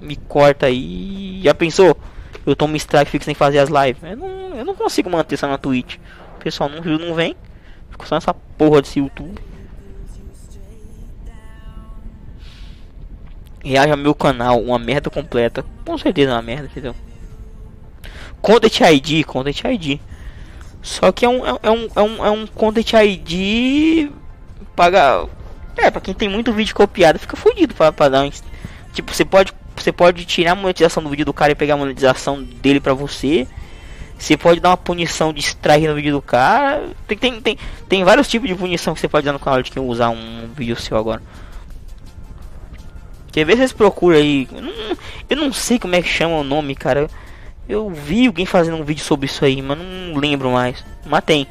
me corta aí. Já pensou? Eu tomo strike fico sem fazer as lives. Eu não, eu não consigo manter isso na Twitch. O pessoal não não vem. Fico só nessa porra desse YouTube. Reaja meu canal, uma merda completa. Com certeza é uma merda, entendeu? Content ID, Content ID. Só que é um, é, é, um, é, um, é um Content ID paga. É, pra quem tem muito vídeo copiado, fica fodido pra, pra dar um. Tipo, você pode, você pode tirar a monetização do vídeo do cara e pegar a monetização dele pra você. Você pode dar uma punição de extrair no vídeo do cara. Tem, tem, tem, tem vários tipos de punição que você pode dar no canal de quem usar um vídeo seu agora. Quer ver vocês procuram aí. Eu não, eu não sei como é que chama o nome, cara. Eu vi alguém fazendo um vídeo sobre isso aí, mas não lembro mais. Mas tem.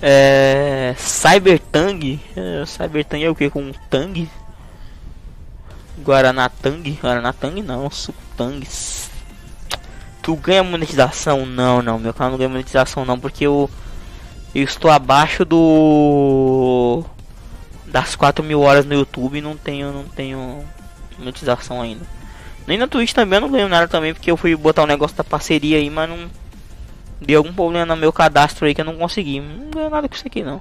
É. Cybertang. É, Cybertang é o que? Com um Tang? Guaranatang? Guaranatang não, Sutang. Tu ganha monetização? Não, não. Meu canal não ganha monetização não, porque eu. Eu estou abaixo do. Das 4 mil horas no YouTube não tenho, não tenho monetização ainda. Nem na Twitch também eu não ganho nada também, porque eu fui botar um negócio da parceria aí, mas não. Deu algum problema no meu cadastro aí que eu não consegui. Não ganho nada com isso aqui não.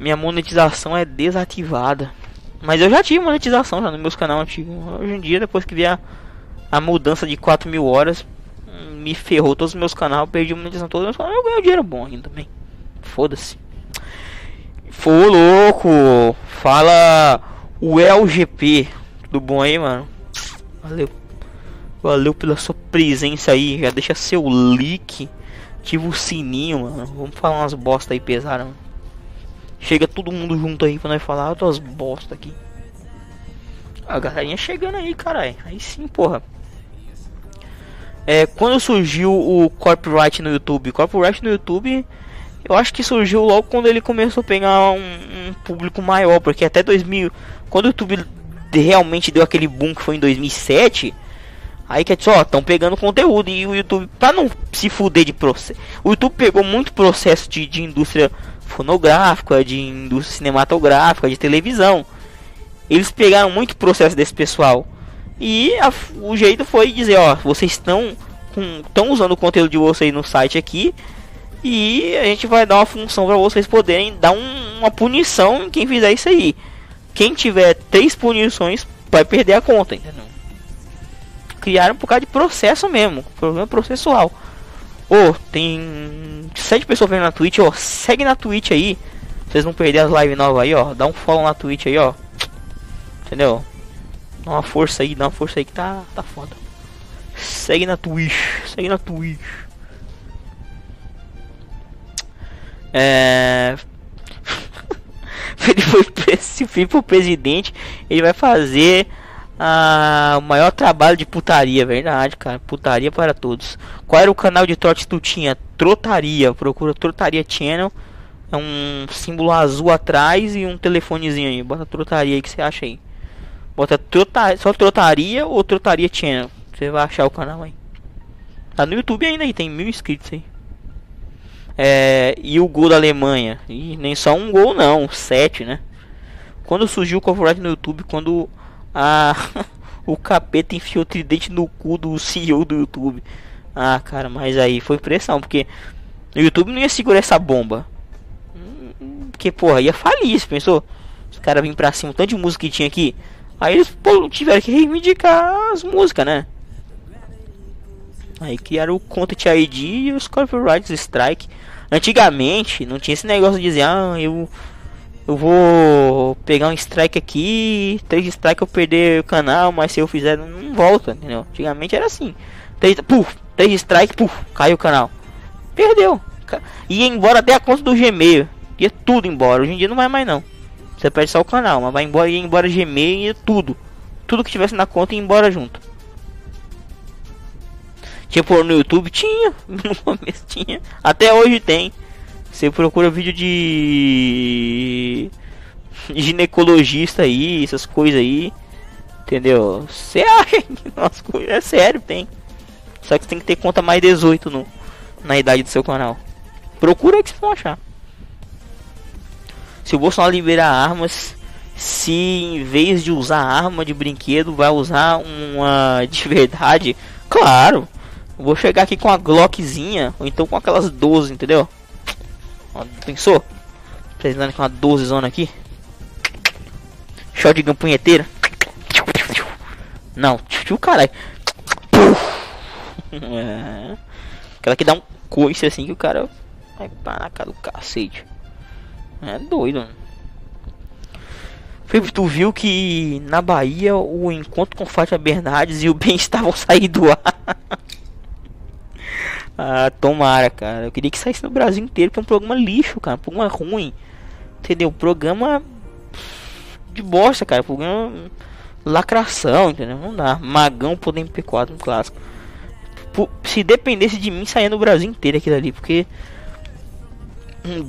Minha monetização é desativada. Mas eu já tive monetização já no meus canal antigo. Hoje em dia, depois que vier a, mudança de 4 mil horas, me ferrou todos os meus canais, perdi monetização todos os meus canais. Eu ganho dinheiro bom ainda também. Foda-se. Foi louco. Fala o LGP. Tudo bom aí, mano? Valeu. Valeu pela sua presença aí. Já deixa seu like. Ativa o sininho, mano. Vamos falar umas bosta aí pesadas, Chega todo mundo junto aí pra nós falar outras bosta aqui. A galerinha chegando aí, caralho. Aí sim, porra. É, quando surgiu o copyright no YouTube? Copyright no YouTube, eu acho que surgiu logo quando ele começou a pegar um, um público maior, porque até 2000, quando o YouTube realmente deu aquele boom que foi em 2007, aí que é só, estão pegando conteúdo e o YouTube, para não se fuder de processo, o YouTube pegou muito processo de, de indústria fonográfica, de indústria cinematográfica, de televisão. Eles pegaram muito processo desse pessoal. E a, o jeito foi dizer, ó, vocês estão estão usando o conteúdo de vocês no site aqui e a gente vai dar uma função para vocês poderem dar um, uma punição em quem fizer isso aí. Quem tiver três punições vai perder a conta, entendeu? Criaram por causa de processo mesmo, problema processual. Ô, oh, tem sete pessoas vendo na Twitch, ó, segue na Twitch aí. Vocês vão perder as lives novas aí, ó. Dá um follow na Twitch aí, ó. Entendeu? Dá uma força aí, dá uma força aí que tá, tá foda. Segue na Twitch, segue na Twitch. É. [laughs] ele foi se for presidente, ele vai fazer ah, o maior trabalho de putaria, verdade, cara. Putaria para todos. Qual era o canal de trote que tu tinha? Trotaria. Procura Trotaria Channel. É um símbolo azul atrás e um telefonezinho aí. Bota trotaria aí que você acha aí. Bota trota, só trotaria ou trotaria channel. Você vai achar o canal aí. Tá no YouTube ainda aí, tem mil inscritos aí. É, e o gol da Alemanha? E nem só um gol não, sete, né? Quando surgiu o copyright no YouTube, quando a [laughs] o capeta enfiou o tridente no cu do CEO do YouTube. Ah, cara, mas aí foi pressão, porque o YouTube não ia segurar essa bomba. Porque, porra, ia falir, pensou? Os caras vêm pra cima, tanto de música que tinha aqui. Aí eles pô, tiveram que reivindicar as músicas, né? Aí criaram o Content ID e os Copyright Strike. Antigamente não tinha esse negócio de dizer, ah, eu eu vou pegar um strike aqui, três strike eu perder o canal, mas se eu fizer não volta, entendeu? Antigamente era assim. Três, puf, três strike, puf, caiu o canal. Perdeu. Ia embora até a conta do Gmail. Ia tudo embora. Hoje em dia não vai mais não. Você perde só o canal, mas vai embora, ia embora Gmail e tudo. Tudo que tivesse na conta ia embora junto. Tipo no YouTube tinha, [laughs] no começo tinha, até hoje tem. Você procura vídeo de ginecologista aí, essas coisas aí, entendeu? Você [laughs] acha que nossa é sério, tem. Só que tem que ter conta mais 18 no, na idade do seu canal. Procura que vocês vão achar se o Bolsonaro liberar armas, se em vez de usar arma de brinquedo, vai usar uma de verdade, claro. Vou chegar aqui com a Glockzinha, ou então com aquelas 12, entendeu? Pensou? Precisando com uma 12 zona aqui. Shotgun punheteira. Não, tio caralho. É. Aquela que dá um coice assim que o cara vai para na cara do cacete. É doido. Felipe, tu viu que na Bahia o encontro com Fátima Bernardes e o Ben [laughs] estavam saindo do ar? Ah, tomara, cara. Eu queria que saísse no Brasil inteiro, que é um programa lixo, cara. Um programa ruim. Entendeu? Programa de bosta, cara. Programa lacração, entendeu? Não dá. Magão poder MP4 no clássico. Se dependesse de mim, saia no Brasil inteiro aquilo ali, porque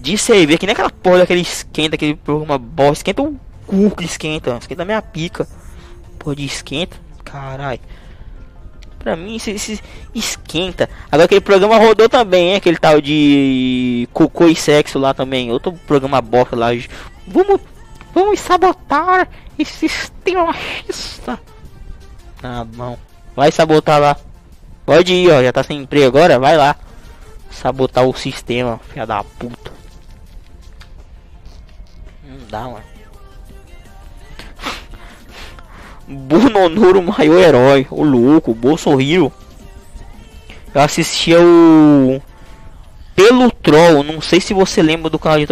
de cerveja, que nem aquela porra daquele esquenta, aquele programa bosta, esquenta o cu que esquenta, esquenta a minha pica. Porra de esquenta, caralho. Pra mim, se, se esquenta. Agora aquele programa rodou também, hein? aquele tal de cocô e sexo lá também. Outro programa bosta lá. Vamos, vamos sabotar esse sistema. Ah, bom. Vai sabotar lá. Pode ir, ó. Já tá sem emprego agora, vai lá sabotar o sistema, filha da puta. Não dá, mano. Bunonuro, maior herói. O louco, Bolsonaro. Eu assistia o. Pelo Troll. Não sei se você lembra do canal de.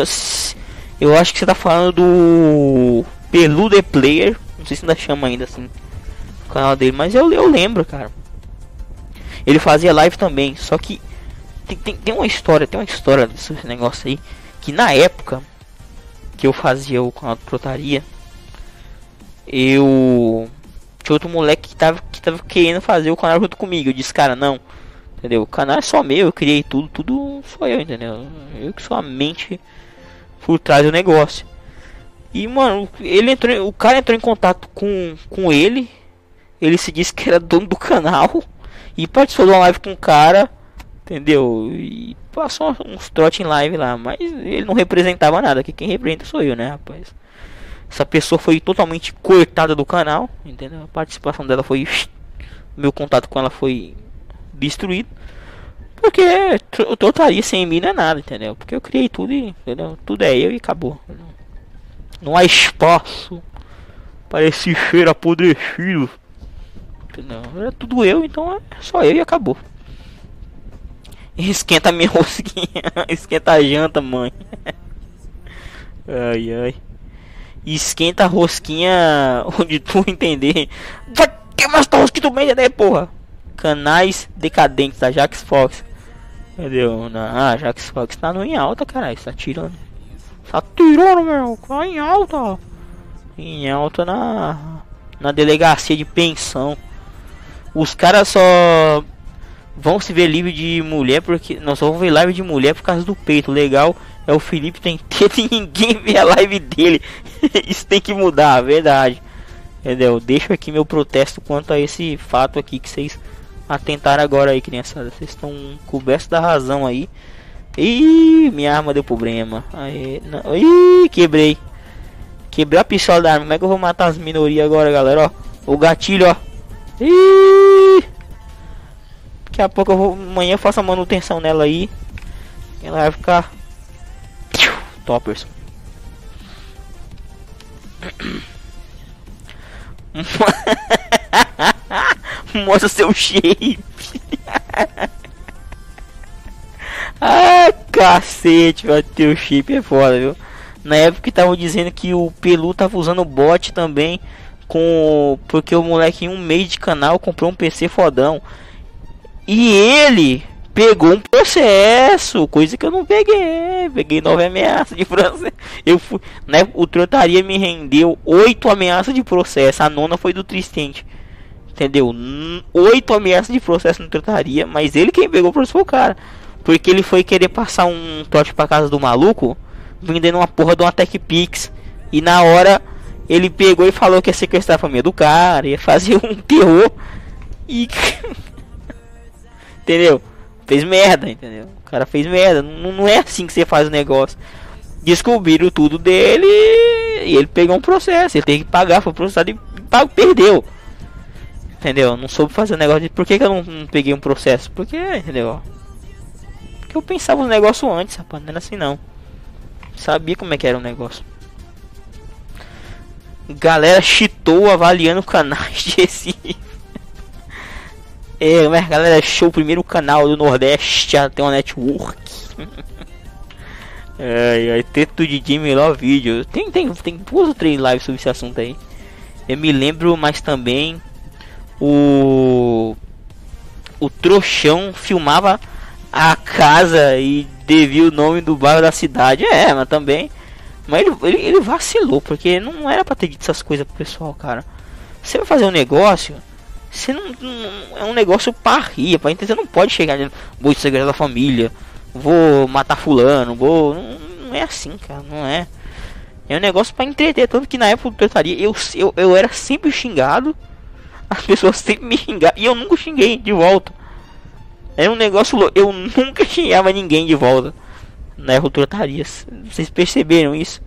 Eu acho que você tá falando do. Pelu The Player. Não sei se ainda chama ainda assim. O canal dele. Mas eu, eu lembro, cara. Ele fazia live também. Só que tem, tem, tem uma história, tem uma história desse negócio aí. Que na época que eu fazia o canal de Protaria, eu tinha outro moleque que tava, que tava querendo fazer o canal junto comigo. Eu disse, cara, não. Entendeu? O canal é só meu, eu criei tudo, tudo sou eu, entendeu? Eu que sou a mente por trás do negócio. E mano, ele entrou, o cara entrou em contato com, com ele. Ele se disse que era dono do canal e participou de uma live com o cara, entendeu? E passou uns trote em live lá, mas ele não representava nada, que quem representa sou eu, né, rapaz? Essa pessoa foi totalmente cortada do canal, entendeu? A participação dela foi meu contato com ela foi destruído. Porque eu trotaria sem mim não é nada, entendeu? Porque eu criei tudo e entendeu? tudo é eu e acabou. Não há espaço para esse cheiro apodrecido. Entendeu? É tudo eu, então é só eu e acabou. Esquenta minha [laughs] rosquinha. Esquenta a janta, mãe. [laughs] ai ai. Esquenta a rosquinha [laughs] onde tu entender. Vai queimar essa rosquinha do meio, né, porra? Canais decadentes da Jax Fox. Entendeu? Ah, Jax Fox tá no em alta, caralho. Tá tirando. Tá tirando, meu. Tá em alta. Em alta na. Na delegacia de pensão. Os caras só vão se ver livre de mulher porque nós só ver live de mulher por causa do peito. Legal é o Felipe tem teto [laughs] e ninguém vê a live dele. [laughs] Isso tem que mudar, verdade. Entendeu? Deixo aqui meu protesto quanto a esse fato aqui que vocês atentaram agora aí, criançada. Vocês estão cobertos da razão aí. Ih, minha arma deu problema. Aí, não. Ih, quebrei. Quebrei a pistola da arma. Como é que eu vou matar as minorias agora, galera? Ó, o gatilho, ó. Ih! Daqui a pouco eu vou. Amanhã eu faço a manutenção nela aí. Ela vai ficar. Toppers. [laughs] Mostra seu shape. [laughs] ah, cacete, o teu shape é foda, viu? Na época estavam dizendo que o Pelu tava usando bot também com porque o moleque em um mês de canal comprou um PC fodão. E ele pegou um processo, coisa que eu não peguei. Peguei nove ameaças de processo. Eu fui, né, o trotaria me rendeu oito ameaças de processo. A nona foi do Tristente. Entendeu? Oito ameaças de processo no trotaria, mas ele quem pegou o processo foi o cara. Porque ele foi querer passar um trote pra casa do maluco, vendendo uma porra de uma Tech Pix. E na hora ele pegou e falou que ia sequestrar a família do cara, ia fazer [laughs] um terror. E. [laughs] entendeu? Fez merda, entendeu? O cara fez merda. Não, não é assim que você faz o negócio. Descobriram tudo dele e ele pegou um processo. Ele tem que pagar, foi processado e perdeu. Entendeu? Não soube fazer o negócio de por que, que eu não, não, peguei um processo? Porque, entendeu? Porque eu pensava os negócios antes, rapaz. Não era assim não. Sabia como é que era o negócio. Galera chitou avaliando canais de Recife. É, mas galera, show o primeiro canal do Nordeste a ter uma network. [laughs] ai, ai, teto de Jim, melhor vídeo. Tem, tem, tem duas ou três lives sobre esse assunto aí. Eu me lembro, mas também o o trouxão filmava a casa e devia o nome do bairro da cidade. É, mas também mas ele, ele, ele, vacilou, porque não era pra ter dito essas coisas pro pessoal, cara. Você vai fazer um negócio, você não, não é um negócio parria, pra entender, não pode chegar dizendo, vou segredo da família, vou matar fulano, vou. Não, não, é assim, cara, não é. É um negócio para entreter, tanto que na época do trataria eu, eu, eu era sempre xingado, [laughs] as pessoas sempre me xingavam, e eu nunca xinguei de volta. É um negócio louco, eu nunca [laughs] xingava ninguém de volta na né, trotarias. Vocês perceberam isso?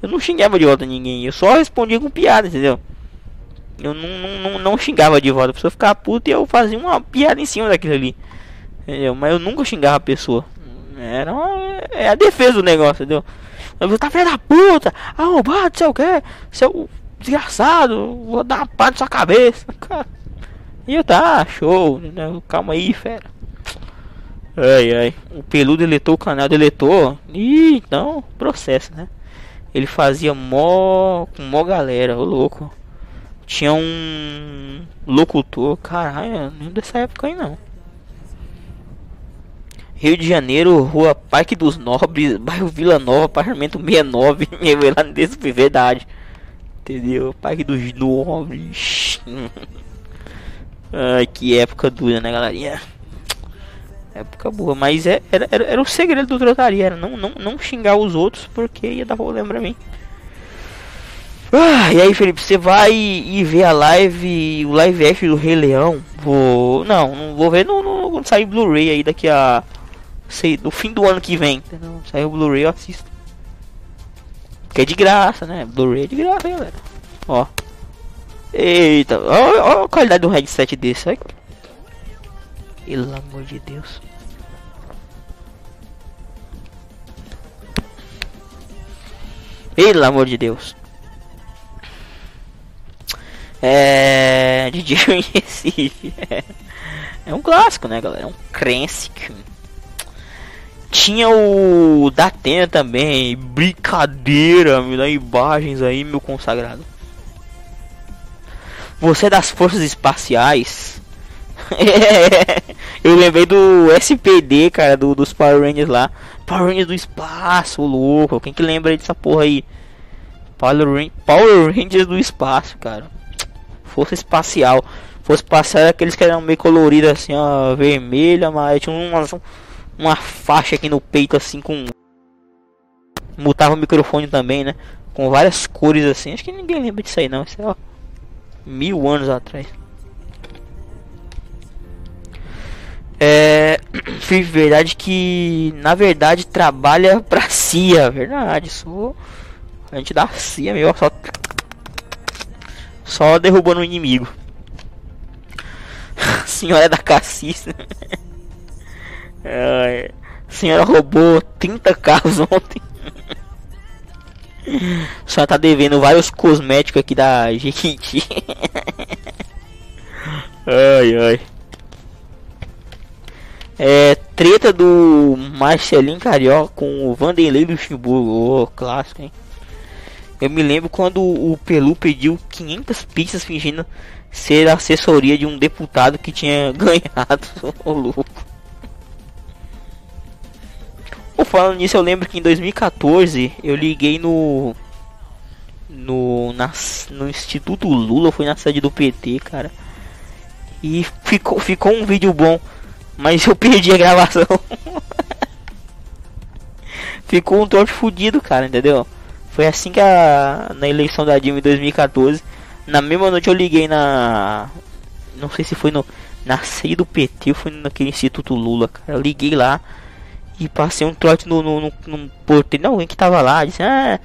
Eu não xingava de volta ninguém, eu só respondia com piada, entendeu? Eu não, não, não, xingava de volta, a pessoa ficava puta e eu fazia uma piada em cima daquilo ali. Entendeu? Mas eu nunca xingava a pessoa. Era uma, é a defesa do negócio, entendeu? Eu tá filho da puta, arrombado, sei o que, seu desgraçado, vou dar uma pá na sua cabeça. E eu tá, show, entendeu? calma aí, fera. Ai, ai. O Pelu deletou o canal, deletou. Ih, então, processo, né? Ele fazia mó com mó galera, ô louco. Tinha um locutor, caralho, nem dessa época aí não. Rio de Janeiro, Rua Parque dos Nobres, bairro Vila Nova, apartamento 69, [laughs] lá desse verdade. Entendeu? Parque dos Nobres. [laughs] Ai, que época dura, né, galerinha? Época boa, mas é, era, era, era o segredo do trotaria, não, não, não xingar os outros, porque ia dar problema pra mim. Ah, e aí, Felipe, você vai e ver a live, o live action do Rei Leão? Vou. Não, não vou ver no, no, quando sair Blu-ray aí daqui a. Sei, no fim do ano que vem. Entendeu? Sair o Blu-ray eu assisto. Porque é de graça, né? Blu-ray é de graça, galera. Ó. Eita, ó, ó a qualidade do headset desse, aí. Pelo amor de Deus. Pelo amor de Deus. É. DJ em Recife. É, é um clássico, né, galera? É um clássico. Tinha o da Atena também. Brincadeira, me dá imagens aí, meu consagrado. Você é das forças espaciais. [laughs] eu lembrei do SPD, cara, do, dos Power Rangers lá. Power Rangers do espaço, louco. Quem que lembra dessa porra aí? Power, Power Rangers do espaço, cara força espacial. Força espacial é aqueles que eram meio coloridos assim, ó, vermelha, mas tinha uma, uma faixa aqui no peito assim com. Mutava o microfone também, né? Com várias cores assim. Acho que ninguém lembra disso aí não. Isso é ó, mil anos atrás. É. [clears throat] Verdade que na verdade trabalha pra [laughs] CIA, verdade. Sou. A gente dá CIA meu, só só derrubando o inimigo. [laughs] Senhora da Cassis. é, senhora roubou 30 carros ontem. [laughs] Só tá devendo vários cosméticos aqui da Jequiti. [laughs] ai ai. É, treta do Marcelinho Carioca com o Vanderlei Luxemburgo. Oh, clássico, hein? Eu me lembro quando o Pelu pediu 500 pizzas fingindo ser assessoria de um deputado que tinha [laughs] ganhado. o louco. Ou falando nisso, eu lembro que em 2014 eu liguei no no na, no Instituto Lula, foi na sede do PT, cara. E ficou ficou um vídeo bom, mas eu [laughs] perdi a gravação. [laughs] ficou um trote fudido, cara, entendeu? Foi assim que a na eleição da Dilma em 2014, na mesma noite eu liguei na não sei se foi no na sede do PT foi naquele Instituto Lula, cara. Eu liguei lá e passei um trote no, no, no, no porteiro, alguém que tava lá, disse: "Ah,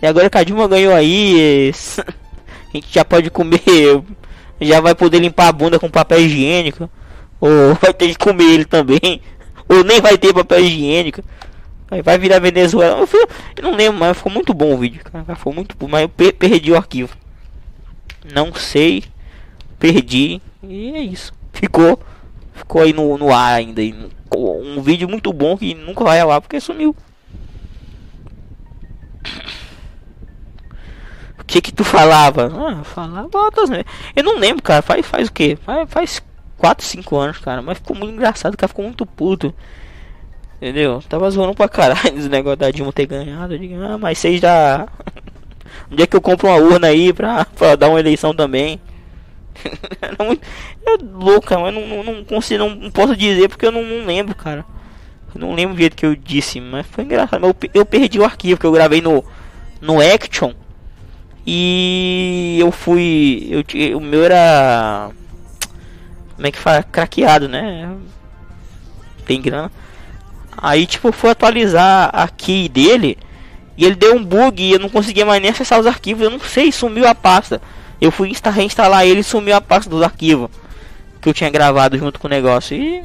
e agora que a Dilma ganhou aí, [laughs] a gente já pode comer, [laughs] já vai poder limpar a bunda com papel higiênico, ou [laughs] vai ter que comer ele também, ou nem vai ter papel higiênico". Vai virar Venezuela. Eu, fui, eu não lembro, mas ficou muito bom o vídeo, cara. Foi muito bom, mas eu per perdi o arquivo. Não sei. Perdi. E é isso. Ficou. Ficou aí no, no ar ainda. Um vídeo muito bom que nunca vai ar porque sumiu. O que que tu falava? Ah, falava outras Eu não lembro, cara. Faz, faz o que? Faz, faz 4, 5 anos, cara. Mas ficou muito engraçado, cara. Ficou muito puto. Entendeu? Tava zoando pra caralho esse negócio da Dilma ter ganhado. Eu digo, ah, mas vocês já. [laughs] Onde é que eu compro uma urna aí pra, pra dar uma eleição também? [laughs] Era muito. Eu, louca, mas não, não, não consigo, não, posso dizer porque eu não, não, lembro, cara. Eu não lembro o jeito que eu disse, mas foi engraçado. Eu, eu perdi o arquivo que eu gravei no, no Action. E eu fui. Eu, o meu era. Como é que fala? Craqueado, né? Tem grana. Aí, tipo, fui atualizar a key dele e ele deu um bug e eu não conseguia mais nem acessar os arquivos. Eu não sei, sumiu a pasta. Eu fui reinstalar ele e sumiu a pasta dos arquivos que eu tinha gravado junto com o negócio e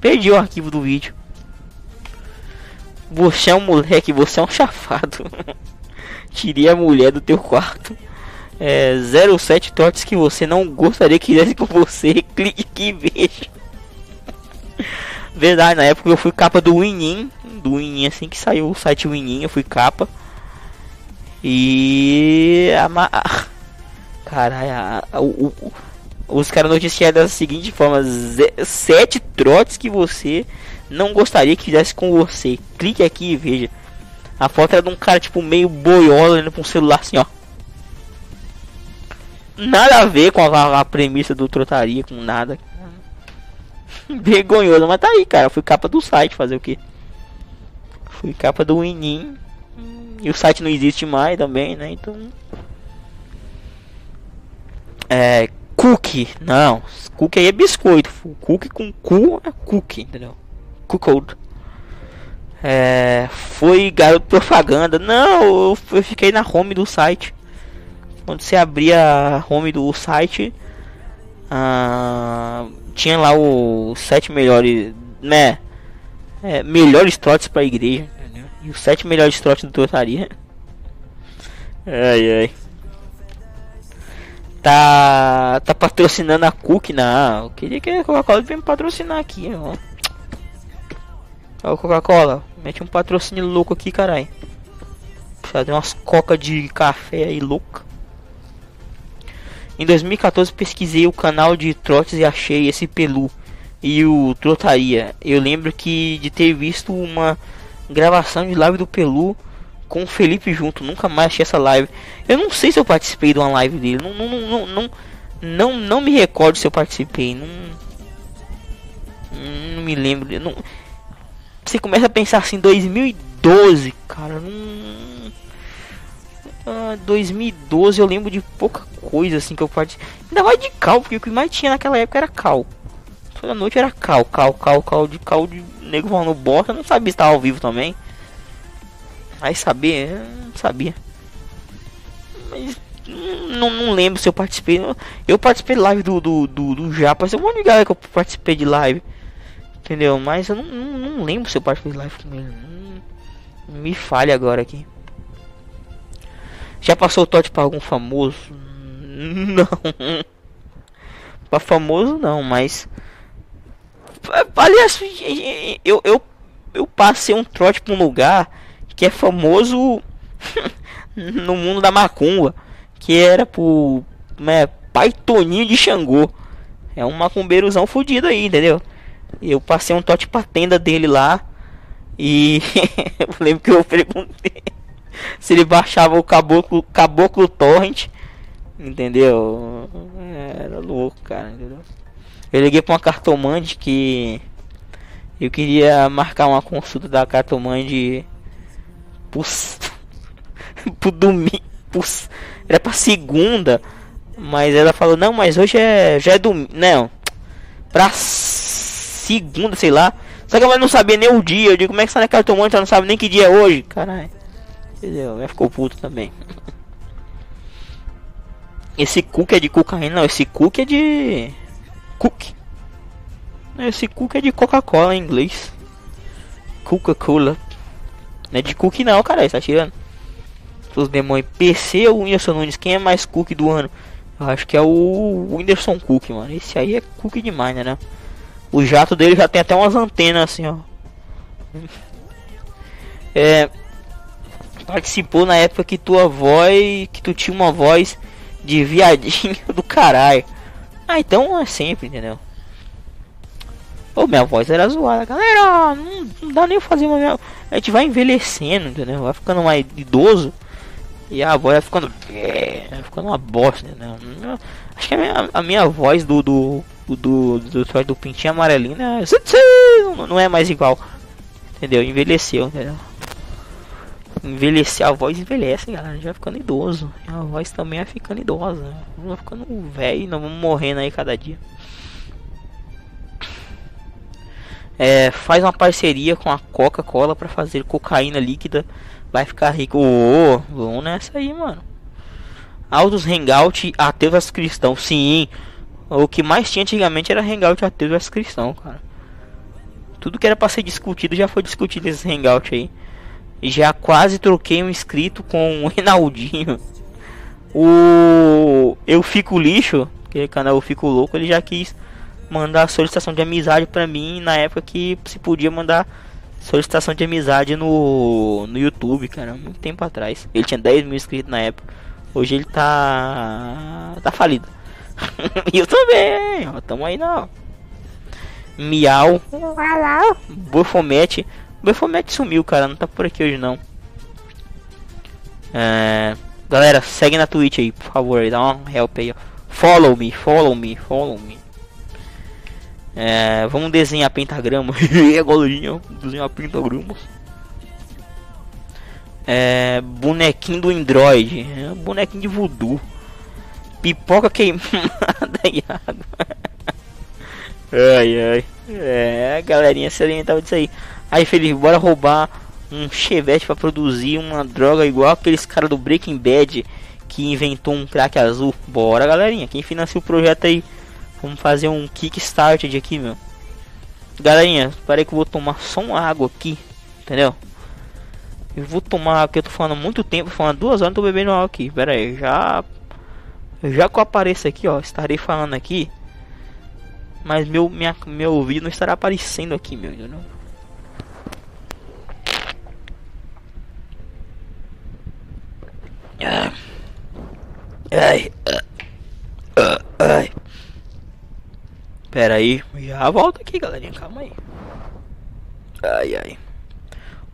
perdi o arquivo do vídeo. Você é um moleque, você é um chafado. Tirei [laughs] a mulher do teu quarto. É, 07 tortes que você não gostaria que fizesse com você. [laughs] Clique aqui e veja. Verdade, na época eu fui capa do Winin, do Winin assim que saiu o site Winin, eu fui capa. E a ma... caralho, o, os caras noticiaram da seguinte forma: sete trotes que você não gostaria que fizesse com você. Clique aqui e veja. A foto era de um cara tipo meio boiola olhando pra um celular assim, ó. Nada a ver com a, a premissa do trotaria, com nada. [laughs] Vergonhoso, mas tá aí, cara. Fui capa do site fazer o que? Fui capa do Winin. E o site não existe mais também, né? Então. É. Cookie. Não. Cookie aí é biscoito. Cookie com cu é cookie, entendeu? Cooked. É. Foi garoto propaganda. Não, eu, eu fiquei na home do site. Quando você abria a home do site. Ah, tinha lá os sete melhores, né? É, melhores trotes para a igreja. E os sete melhores trotes do trotaria. Ai ai. Tá, tá patrocinando a Cook, não. Eu queria que a Coca-Cola venha patrocinar aqui, ó. Ó, Coca-Cola, mete um patrocínio louco aqui, caralho. Fazer umas coca de café aí louca. Em 2014 pesquisei o canal de trotes e achei esse Pelu e o Trotaria. Eu lembro que de ter visto uma gravação de live do Pelu com o Felipe junto. Nunca mais achei essa live. Eu não sei se eu participei de uma live dele. Não, não, não, não, não, não me recordo se eu participei. Não, não me lembro. Não... Você começa a pensar assim, 2012, cara. Não 2012 ah, eu lembro de pouca coisa assim que eu participei. Ainda mais de cal, porque o que mais tinha naquela época era cal. Toda noite era cal, cal, cal, cal de cal de nego falando bosta. Eu não sabia se estava ao vivo também. Aí sabia, não sabia. Mas não, não lembro se eu participei. Eu participei de live do, do, do, do Japa. Monte de galera que eu participei de live. Entendeu? Mas eu não, não, não lembro se eu participei de live com ele. Me falha agora aqui. Já passou o Todd para algum famoso? Não. para famoso não, mas aliás, eu eu eu passei um trote para um lugar que é famoso [laughs] no mundo da macumba, que era pro né, pai Toninho de Xangô. É um macumbeirozão fudido aí, entendeu? Eu passei um tote pra tenda dele lá. E [laughs] eu lembro que eu perguntei se ele baixava o caboclo, caboclo torrent, entendeu? Era louco, cara, entendeu? Eu liguei pra uma cartomante que eu queria marcar uma consulta da cartomante pro [laughs] domingo, pus, era pra segunda, mas ela falou: "Não, mas hoje é já é domingo, não. Pra segunda, sei lá. Só que ela não sabia nem o dia. Eu digo, como é que essa cartomante ela não sabe nem que dia é hoje? Caralho. Entendeu? Ela ficou puto também. Esse cook é de cocaína, não. Esse cook é de. Cook. Esse cook é de Coca-Cola em inglês. Coca-Cola. Não é de cook não, cara. Você tá tirando. Os demônios. PC ou Whindersson Nunes? Quem é mais cook do ano? Eu acho que é o Whindersson Cook, mano. Esse aí é cook demais, né? né? O jato dele já tem até umas antenas assim, ó. [laughs] É participou na época que tua voz, que tu tinha uma voz de viadinho [laughs] do caralho. Ah, então é sempre, entendeu? Ô, minha voz era zoada, galera. Não, não dá nem fazer uma. A gente vai envelhecendo, entendeu? Vai ficando mais idoso. E a voz vai ficando. Vai ficando uma bosta, entendeu? Acho que a minha, a minha voz do. do. do. do, do, do, pintinho amarelinho né? não é mais igual. Entendeu? Envelheceu, entendeu? Envelhecer, a voz envelhece, galera. A gente vai ficando idoso. A voz também vai ficando idosa. Vamos ficando velho, não vamos morrendo aí cada dia. É, faz uma parceria com a Coca-Cola para fazer cocaína líquida. Vai ficar rico. Oh, vamos nessa aí, mano. Altos Hangout ateus cristão. Sim. O que mais tinha antigamente era Hangout ateus cristão, cara. Tudo que era para ser discutido já foi discutido esse Hangout aí. Já quase troquei um inscrito com o [laughs] Reinaldinho. O Eu Fico Lixo, aquele canal Eu Fico Louco, ele já quis mandar solicitação de amizade pra mim na época que se podia mandar solicitação de amizade no, no YouTube, cara, muito tempo atrás. Ele tinha 10 mil inscritos na época. Hoje ele tá. tá falido. [laughs] e eu também, ó, tamo aí não. Miau. Bofomete. Bofomete sumiu, cara. Não tá por aqui hoje não. É... Galera, segue na Twitch aí, por favor. Dá uma help aí. Follow me, follow me, follow me. É, vamos desenhar pentagrama. [laughs] é, desenhar pentagramas. É, bonequinho do Android. É, bonequinho de voodoo. Pipoca queimada e água. [laughs] ai, ai. É, galerinha se alimentava disso aí. Aí, Felipe, bora roubar um chevette para produzir uma droga igual aqueles caras do Breaking Bad que inventou um crack azul. Bora, galerinha. Quem financia o projeto aí? Vamos fazer um kickstart de aqui, meu. Galerinha, parei que eu vou tomar só uma água aqui, entendeu? Eu vou tomar água que eu tô falando muito tempo, falando duas horas, tô bebendo água aqui. Pera aí, já já que eu apareço aqui, ó, estarei falando aqui. Mas meu, minha, meu ouvido não estará aparecendo aqui, meu. Não? Ai. Ai. Pera aí. Já volto aqui, galerinha. Calma aí. Ai, ai.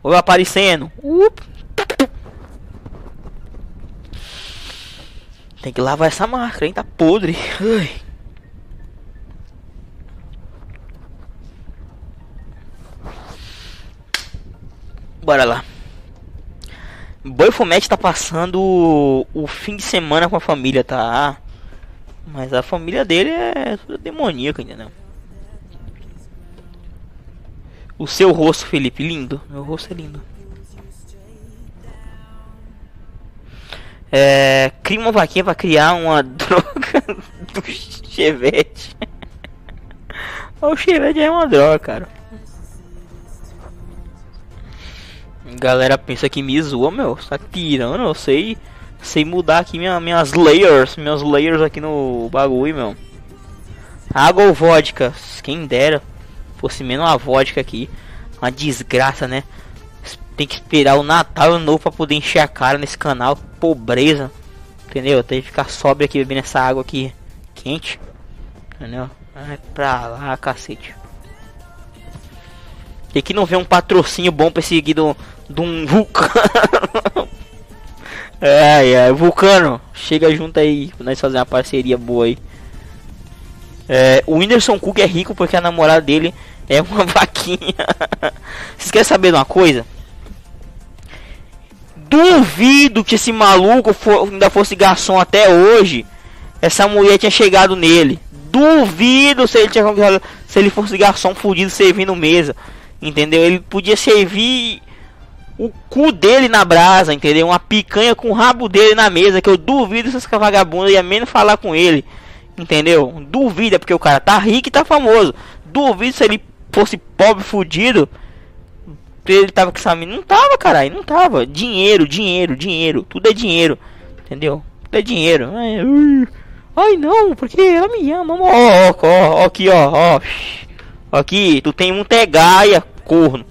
Oi, aparecendo. Up. Tem que lavar essa marca, hein? Tá podre. Ai. Bora lá. Boi Fumete tá passando o fim de semana com a família, tá? Mas a família dele é tudo demoníaca, entendeu? O seu rosto, Felipe, lindo. Meu rosto é lindo. É, cria uma vaquinha pra criar uma [laughs] droga do Chevette. [laughs] o Chevette é uma droga, cara. Galera pensa que me zoa, meu. Tá tirando, eu sei. Sei mudar aqui minha, minhas layers. Meus layers aqui no bagulho, meu. Água ou vodka? Quem dera. Fosse menos uma vodka aqui. Uma desgraça, né? tem que esperar o Natal novo para poder encher a cara nesse canal. Pobreza. Entendeu? Tem que ficar sóbrio aqui bebendo essa água aqui quente. Entendeu? É pra lá, cacete. Tem que não ver um patrocínio bom pra seguir de um vulcano. [laughs] é, é, vulcano. Chega junto aí nós fazer uma parceria boa aí. É, o Whindersson Cook é rico porque a namorada dele é uma [laughs] vaquinha. Vocês querem saber de uma coisa? Duvido que esse maluco for, ainda fosse garçom até hoje. Essa mulher tinha chegado nele. Duvido se ele tinha se ele fosse garçom fudido servindo mesa. Entendeu? Ele podia servir o cu dele na brasa, entendeu? Uma picanha com o rabo dele na mesa. Que eu duvido se essa vagabunda ia menos falar com ele. Entendeu? Duvida, porque o cara tá rico e tá famoso. Duvido se ele fosse pobre fudido ele tava com essa mina. Não tava, caralho, não tava. Dinheiro, dinheiro, dinheiro. Tudo é dinheiro. Entendeu? Tudo é dinheiro. Ai, ai não, porque ela me ama. Ó, ó, ó, aqui, ó, ó. Aqui, tu tem um tegaia, corno.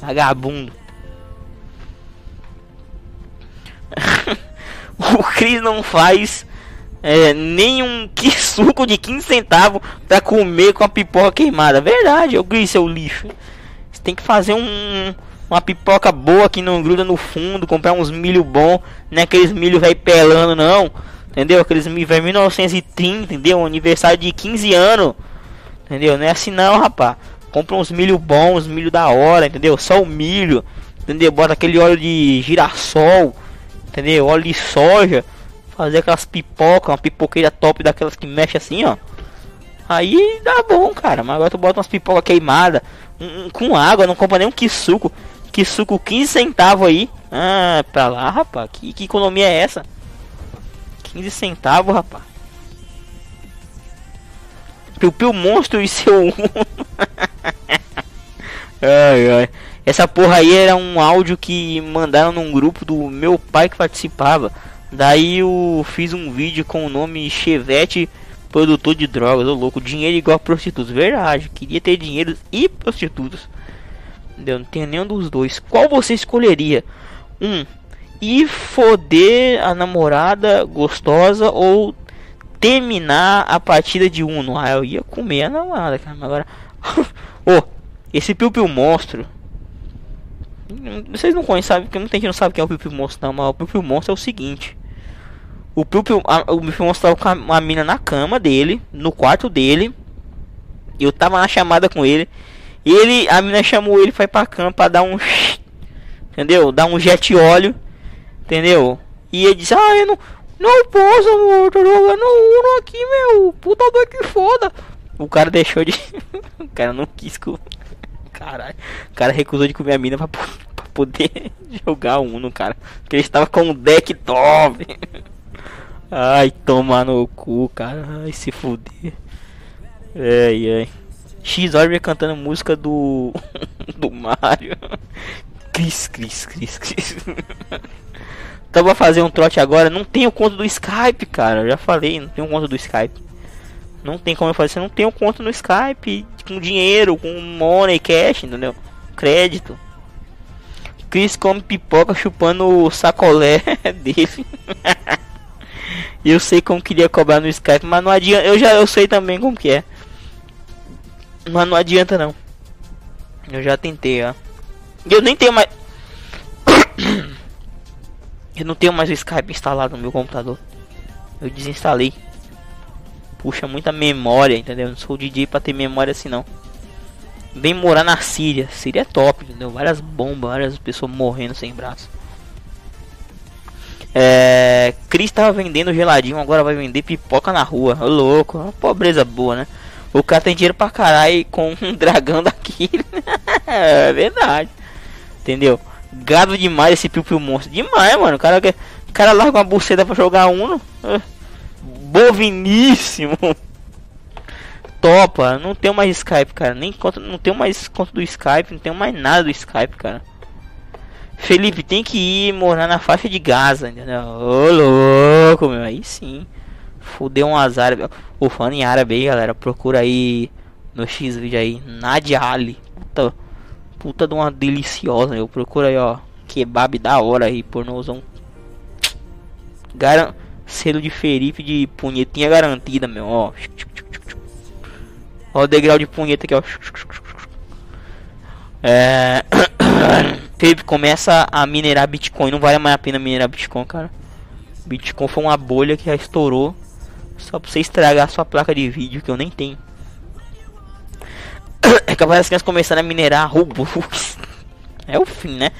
Vagabundo. [laughs] o Cris não faz é, nem um que suco de 15 centavos pra comer com a pipoca queimada. Verdade, o Cris, seu lixo tem que fazer um, uma pipoca boa que não gruda no fundo, comprar uns milho bom, não é aqueles milho vai pelando não, entendeu? Aqueles milho vai 1930, entendeu? Aniversário de 15 anos, entendeu? Não é assim não, rapaz. Compra uns milho bons, milho da hora, entendeu? Só o milho, entendeu? Bota aquele óleo de girassol, entendeu? Óleo de soja, fazer aquelas pipocas, uma pipoqueira top daquelas que mexe assim, ó. Aí dá bom, cara. Mas agora tu bota umas pipocas queimadas um, com água, não compra nem um que suco. Que suco 15 centavos aí. Ah, pra lá, rapaz. Que, que economia é essa? 15 centavos, rapaz. Piu Piu Monstro e seu. [laughs] ai, ai. Essa porra aí era um áudio que mandaram num grupo do meu pai que participava. Daí eu fiz um vídeo com o nome Chevette produtor de drogas, ô louco, dinheiro igual a prostitutos. Verdade, queria ter dinheiro e prostitutas. Entendeu? Não tenho nenhum dos dois. Qual você escolheria? Um, ir foder a namorada gostosa ou terminar a partida de Uno? Ah, eu ia comer a namorada, cara. Agora, [laughs] Ô, oh, esse Piu Piu Monstro. Vocês não conhecem, sabe? Porque muita gente não sabe quem é o Piu Piu Monstro, não. Mas o Piu Piu Monstro é o seguinte: O Piu Piu, a, o Piu Piu Monstro tava com uma mina na cama dele, no quarto dele. Eu tava na chamada com ele. Ele, a mina chamou ele ir pra cama pra dar um. Entendeu? Dar um jet óleo. Entendeu? E ele disse: Ah, eu não. Não posso, amor. Tô jogando Uno aqui, meu. Puta que foda. O cara deixou de. [laughs] o cara não quis. Caralho. O cara recusou de comer a mina pra, pra poder [laughs] jogar Uno, cara. Porque ele estava com um deck top. Ai, tomar no cu, cara. Ai, se fuder. Ai, ai. X-Orb cantando música do. [laughs] do Mario. Cris, Cris, Cris, Cris. Vou fazer um trote agora. Não tenho conta do Skype, cara. Eu já falei, não tenho conta do Skype. Não tem como eu fazer. Não tem conta no Skype com dinheiro, com money, cash, entendeu? Crédito. Chris come pipoca chupando o sacolé [laughs] dele. [laughs] eu sei como queria cobrar no Skype, mas não adianta. Eu já eu sei também como que é. Mas não adianta não. Eu já tentei, ó. Eu nem tenho mais. [coughs] Eu não tenho mais o Skype instalado no meu computador. Eu desinstalei. Puxa muita memória, entendeu? Não sou DJ pra ter memória assim não. Vem morar na Síria. Síria é top, entendeu? Várias bombas, várias pessoas morrendo sem braço. É. Cris tava vendendo geladinho, agora vai vender pipoca na rua. Ô, louco, uma pobreza boa, né? O cara tem dinheiro pra caralho com um [laughs] dragão daquele. [laughs] é verdade. Entendeu? Gado demais esse Piu Piu Monstro. Demais, mano. O cara, o cara larga uma buceta pra jogar Uno. É. Boviníssimo. Topa. Não tenho mais Skype, cara. Nem conta, não tenho mais conta do Skype. Não tenho mais nada do Skype, cara. Felipe, tem que ir morar na faixa de Gaza, entendeu? Ô louco, meu. Aí sim. Fudeu um azar. O fã em árabe aí, galera. Procura aí no X vídeo aí. Nadia Ali. Puta de uma deliciosa. Eu procuro aí, ó. Kebab da hora aí, pornozão. Garan selo de Felipe de punhetinha garantida, meu. Ó. Ó o degrau de punheta aqui, ó. É. [coughs] Felipe começa a minerar Bitcoin. Não vale mais a pena minerar Bitcoin, cara. Bitcoin foi uma bolha que já estourou. Só pra você estragar sua placa de vídeo que eu nem tenho. [coughs] É capaz das crianças começarem a minerar Robux. [laughs] É o fim, né?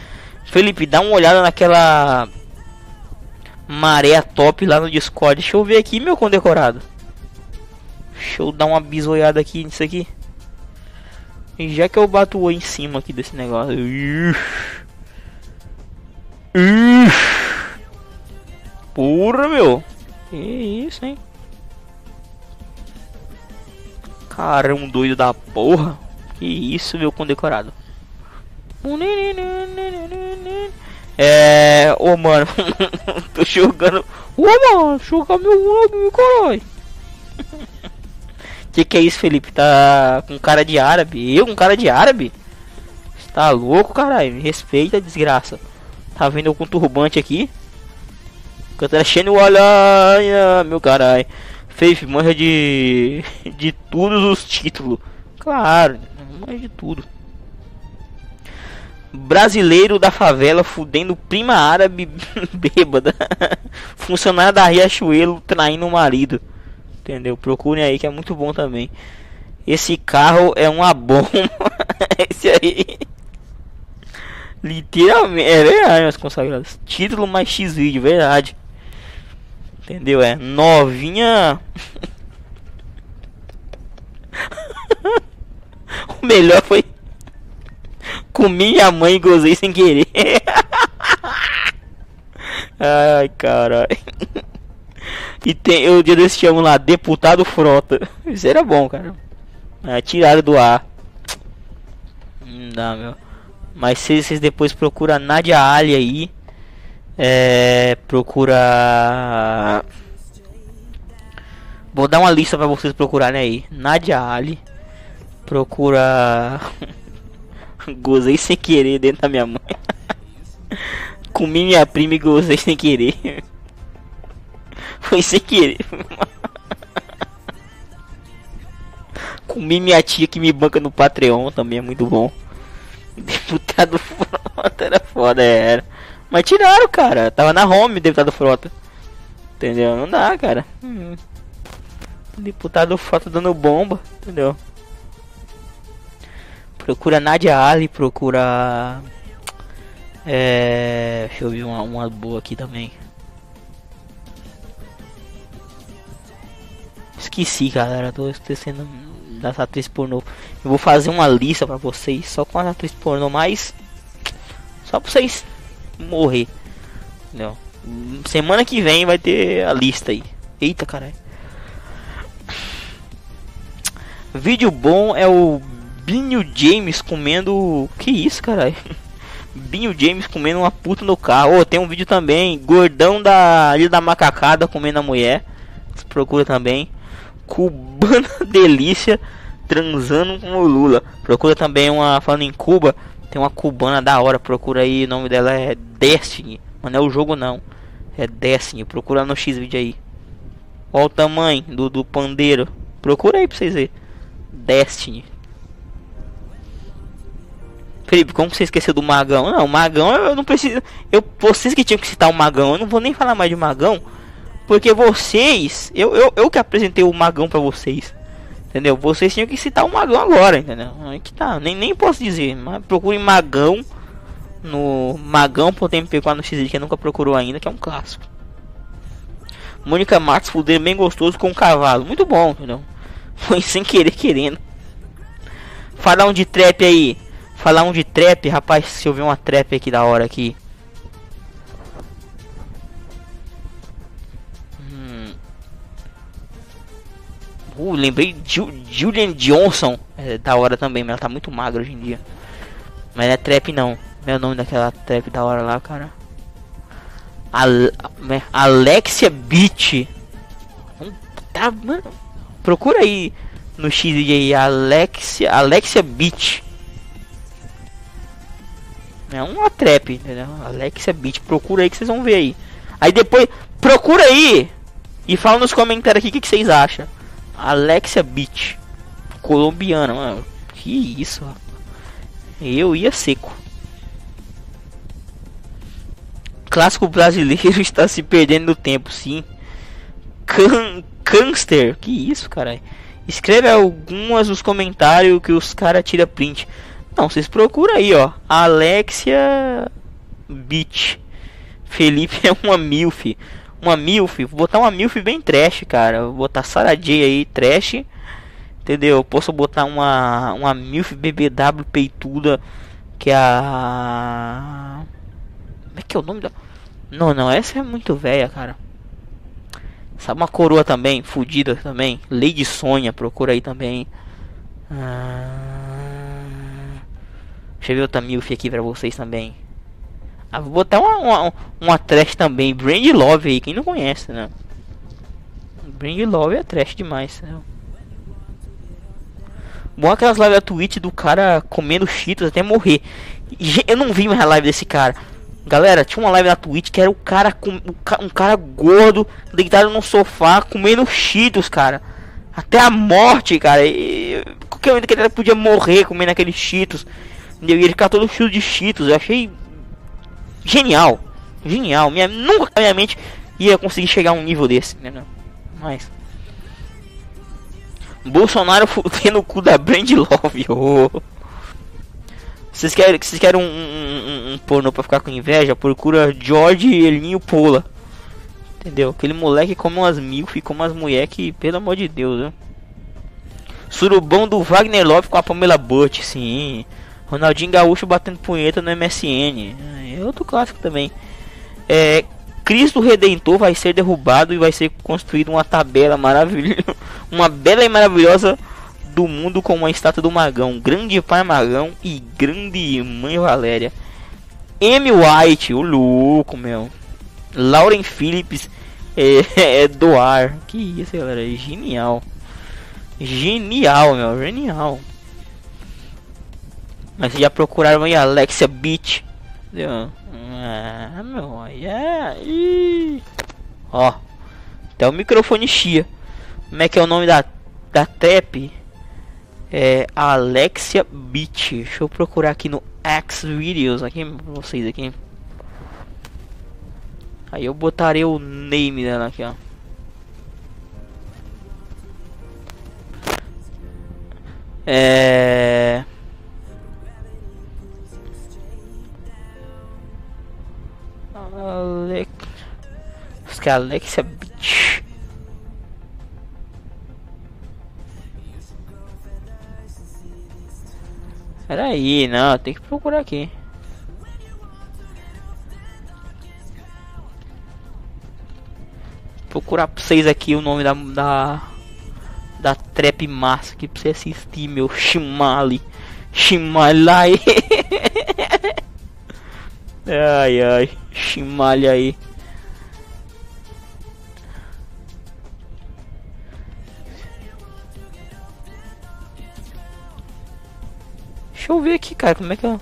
Felipe, dá uma olhada naquela maré top lá no Discord. Deixa eu ver aqui, meu condecorado. Deixa eu dar uma bisoiada aqui nisso aqui. E já que eu bato o em cima aqui desse negócio. Porra, meu. Que isso, hein? Cara, um doido da porra. Que isso, meu condecorado. É. Ô, mano. [laughs] tô jogando. Ô, mano, jogar meu nome, caralho. que que é isso, Felipe? Tá com cara de árabe? Eu com cara de árabe? Tá louco, caralho? Me respeita, desgraça. Tá vendo eu com turbante aqui? Cantando cheio olha, meu caralho. Faith manja de. de todos os títulos. Claro, manja de tudo. Brasileiro da favela fudendo prima árabe [laughs] bêbada. Funcionário da Riachuelo traindo o marido. Entendeu? Procurem aí que é muito bom também. Esse carro é uma bomba. [laughs] Esse aí. Literalmente. É verdade, meus consagrados. Título mais X vídeo, verdade. Entendeu? É novinha. [laughs] o melhor foi. Comi minha mãe e gozei sem querer. [laughs] Ai, caralho. E tem o dia desse chamam lá, deputado Frota. Isso era bom, cara. É, tirado do ar. Não dá, meu. Mas vocês depois procuram Nadia Ali aí. É, procura. Vou dar uma lista para vocês procurarem aí. Nadia Ali. Procura. [laughs] gozei sem querer dentro da minha mãe. [laughs] Comi minha prima e gozei sem querer. [laughs] Foi sem querer. Comi minha tia que me banca no Patreon também é muito bom. Deputado Frota era foda, era. Mas tiraram, cara. Tava na home, deputado Frota. Entendeu? Não dá, cara. Hum. Deputado Frota dando bomba, entendeu? Procura Nadia Ali, procura. É. Deixa eu ver uma, uma boa aqui também. Esqueci, galera. Tô esquecendo das atrizes pornô. Eu vou fazer uma lista pra vocês só com as atrizes pornô mais. Só pra vocês morrer. Não. Semana que vem vai ter a lista aí. Eita caralho. Vídeo bom é o Binho James comendo. Que isso, caralho? [laughs] Binho James comendo uma puta no carro. Oh, tem um vídeo também. Gordão da ali da macacada comendo a mulher. Você procura também. Cubana [laughs] Delícia transando com o Lula. Procura também uma. Falando em Cuba, tem uma cubana da hora. Procura aí, o nome dela é Destiny. Mas não é o jogo não. É Destiny. Procura no X vídeo aí. Olha o tamanho do, do pandeiro. Procura aí pra vocês verem. Destiny. Felipe, como você esqueceu do Magão? Não, o Magão eu não preciso. Eu, vocês que tinham que citar o Magão, eu não vou nem falar mais de Magão. Porque vocês, eu, eu, eu que apresentei o Magão para vocês. Entendeu? Vocês tinham que citar o Magão agora, entendeu? Aí que tá, nem, nem posso dizer. Mas procure Magão no magão.mp4 no X que nunca procurou ainda, que é um clássico. Mônica Matos fuder bem gostoso com um cavalo. Muito bom, entendeu? [laughs] Foi sem querer querendo. Falar um de trap aí. Falar um de trap, rapaz, se eu ver uma trap aqui da hora aqui. Uh, lembrei Ju Julian Johnson. É da hora também, mas ela tá muito magra hoje em dia. Mas não é trap não. Meu nome daquela trap da hora lá, cara. Ale né, Alexia Beach. Tá, mano. Procura aí no X aí Alexia, Alexia Beach. É uma trap, entendeu? Alexia Beach, procura aí que vocês vão ver aí. Aí depois, procura aí e fala nos comentários aqui o que, que, vocês acham. Alexia Beach, colombiana, mano. Que isso, Eu ia seco. Clássico brasileiro [laughs] está se perdendo no tempo, sim. Can Cânster, que isso, caralho. Escreve algumas nos comentários que os cara tira print. Não, vocês procuram aí, ó. Alexia Beach. Felipe [laughs] é uma milf. Uma milf. Vou botar uma milf bem trash, cara. Vou botar Sarah J aí, trash. Entendeu? Posso botar uma uma milf BBW peituda que é a Como é que é o nome da Não, não, essa é muito velha, cara. Sabe uma coroa também, fudida também. Lady Sonha, procura aí também. Ah... Deixa eu ver outra milf aqui pra vocês também. Ah, vou botar uma, uma, uma trash também. Brand Love aí, quem não conhece, né? Brand Love é trash demais, né? Bom aquelas lives da Twitch do cara comendo cheetos até morrer. Eu não vi mais a live desse cara. Galera, tinha uma live na Twitch que era o cara com um cara gordo deitado no sofá comendo cheetos, cara. Até a morte, cara. E qualquer momento que ele podia morrer comendo aqueles cheetos. E ele ficar todo cheio de cheetos. Eu achei genial. Genial. Minha, nunca minha mente ia conseguir chegar a um nível desse. Né? Mas. Bolsonaro fudendo [laughs] o cu da Brand Love. Oh. Vocês querem, vocês querem um, um, um, um pornô pra ficar com inveja? Procura George Elinho Pola. Entendeu? Aquele moleque como umas milf, como umas mulher que, pelo amor de Deus? Surubão do Wagner Love com a Pamela Butch, sim. Ronaldinho Gaúcho batendo punheta no MSN. É outro clássico também. É, Cristo Redentor vai ser derrubado e vai ser construída uma tabela maravilhosa, [laughs] uma bela e maravilhosa do mundo com uma estátua do Magão, grande pai Magão e grande mãe Valéria. M. White, o louco, meu. Lauren Phillips é, [laughs] é doar. Que isso, galera, é genial. Genial, meu, genial. Mas já procuraram aí Alexia Beach. Ah, meu, yeah. Ó. Até o microfone chia. Como é que é o nome da, da trap? É Alexia Beach. Deixa eu procurar aqui no X Videos aqui vocês aqui. Aí eu botarei o name dela aqui, ó. É... Alex... Acho que é Alexia Beach. Peraí, não, tem que procurar aqui. Procurar pra vocês aqui o nome da, da da trap massa aqui pra você assistir, meu Shimali. Shimalai. [laughs] ai ai, Shimali aí. Deixa eu ver aqui, cara, como é que eu...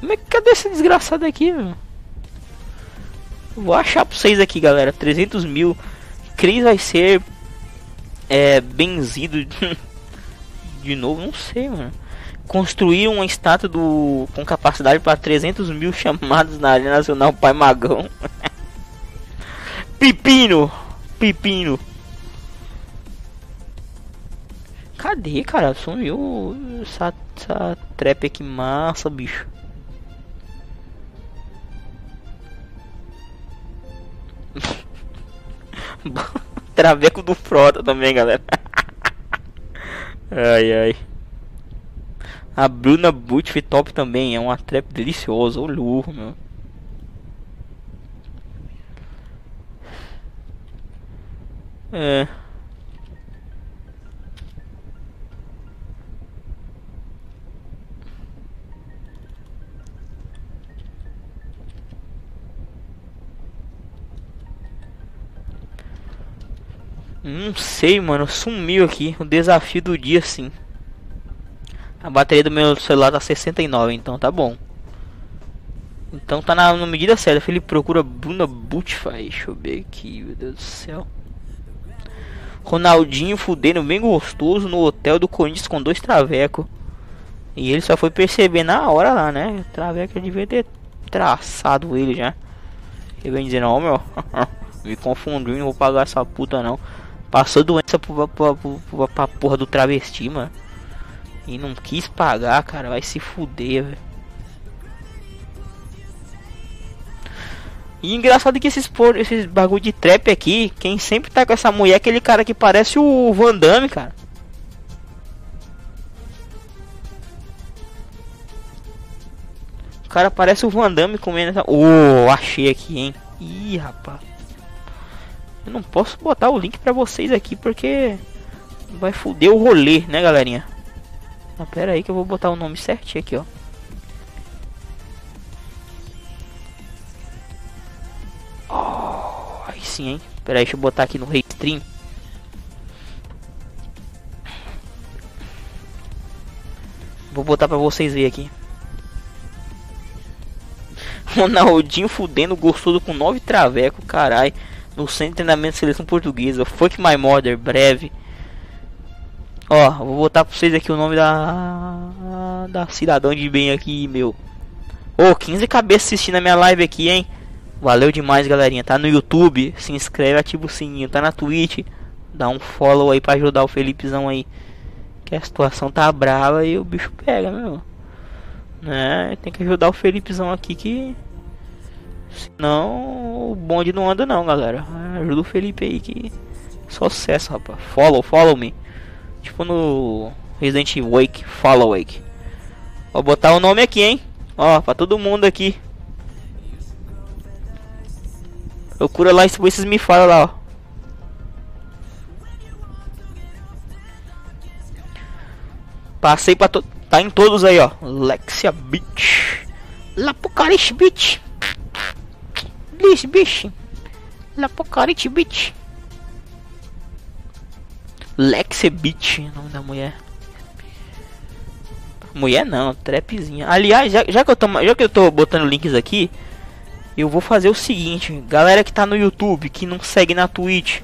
Como é que... Cadê esse desgraçado aqui, meu? Vou achar pra vocês aqui, galera. 300 mil Cris vai ser é, benzido [laughs] de novo, não sei, mano. Construir uma estátua do com capacidade para 300 mil chamados na Arena Nacional Pai Magão. [laughs] Pepino, pepino. Cadê, cara? Sumiu essa, essa trap aqui massa, bicho. [laughs] Traveco do Frota também, galera. [laughs] ai, ai. A Bruna Butch top também. É uma trap deliciosa. O luxo, meu. É. Não sei, mano. Sumiu aqui. O desafio do dia, sim. A bateria do meu celular tá 69, então tá bom. Então tá na, na medida certa. Ele procura Bruna Butfai. Deixa eu ver aqui, meu Deus do céu. Ronaldinho fudendo bem gostoso no hotel do Corinthians com dois travecos. E ele só foi perceber na hora lá, né? Traveco devia ter traçado ele já. Ele vem dizendo, ó oh, meu, [laughs] me confundiu, não vou pagar essa puta não. Passou doença pra, pra, pra, pra porra do travesti, mano. E não quis pagar, cara. Vai se fuder, velho. E engraçado que esses, por, esses bagulho de trap aqui, quem sempre tá com essa mulher é aquele cara que parece o Van Damme, cara. O cara parece o Van Damme comendo essa... Oh, achei aqui, hein. Ih, rapaz. Eu não posso botar o link pra vocês aqui porque vai foder o rolê, né, galerinha? Ah, pera aí que eu vou botar o nome certinho aqui, ó. Oh, aí sim, hein? Pera aí, deixa eu botar aqui no Restream. Vou botar pra vocês verem aqui. [laughs] Ronaldinho fudendo gostoso com nove traveco, carai no centro de treinamento de seleção portuguesa. Fuck My Mother, breve. Ó, vou botar pra vocês aqui o nome da da cidadão de bem aqui, meu. Ô, oh, 15 cabeças assistindo a minha live aqui, hein? Valeu demais, galerinha. Tá no YouTube, se inscreve, ativa o sininho. Tá na Twitch, dá um follow aí pra ajudar o Felipezão aí. Que a situação tá brava e o bicho pega, meu. Né? Tem que ajudar o Felipezão aqui que Senão o bonde não anda não, galera. Ajuda o Felipe aí que. Sucesso, rapaz. Follow, follow me. Tipo no Resident Wake, follow Wake. Vou botar o nome aqui, hein? Ó, pra todo mundo aqui. Procura lá e vocês me falam lá, ó. Passei pra to Tá em todos aí, ó. Lexia Beach. Lapucarish Beach. Please, bitch. Lapocarite, bitch. Lexe Beach, nome da mulher. Mulher não, trapzinha. Aliás, já, já, que eu tô, já que eu tô botando links aqui, eu vou fazer o seguinte, galera que tá no YouTube, que não segue na Twitch,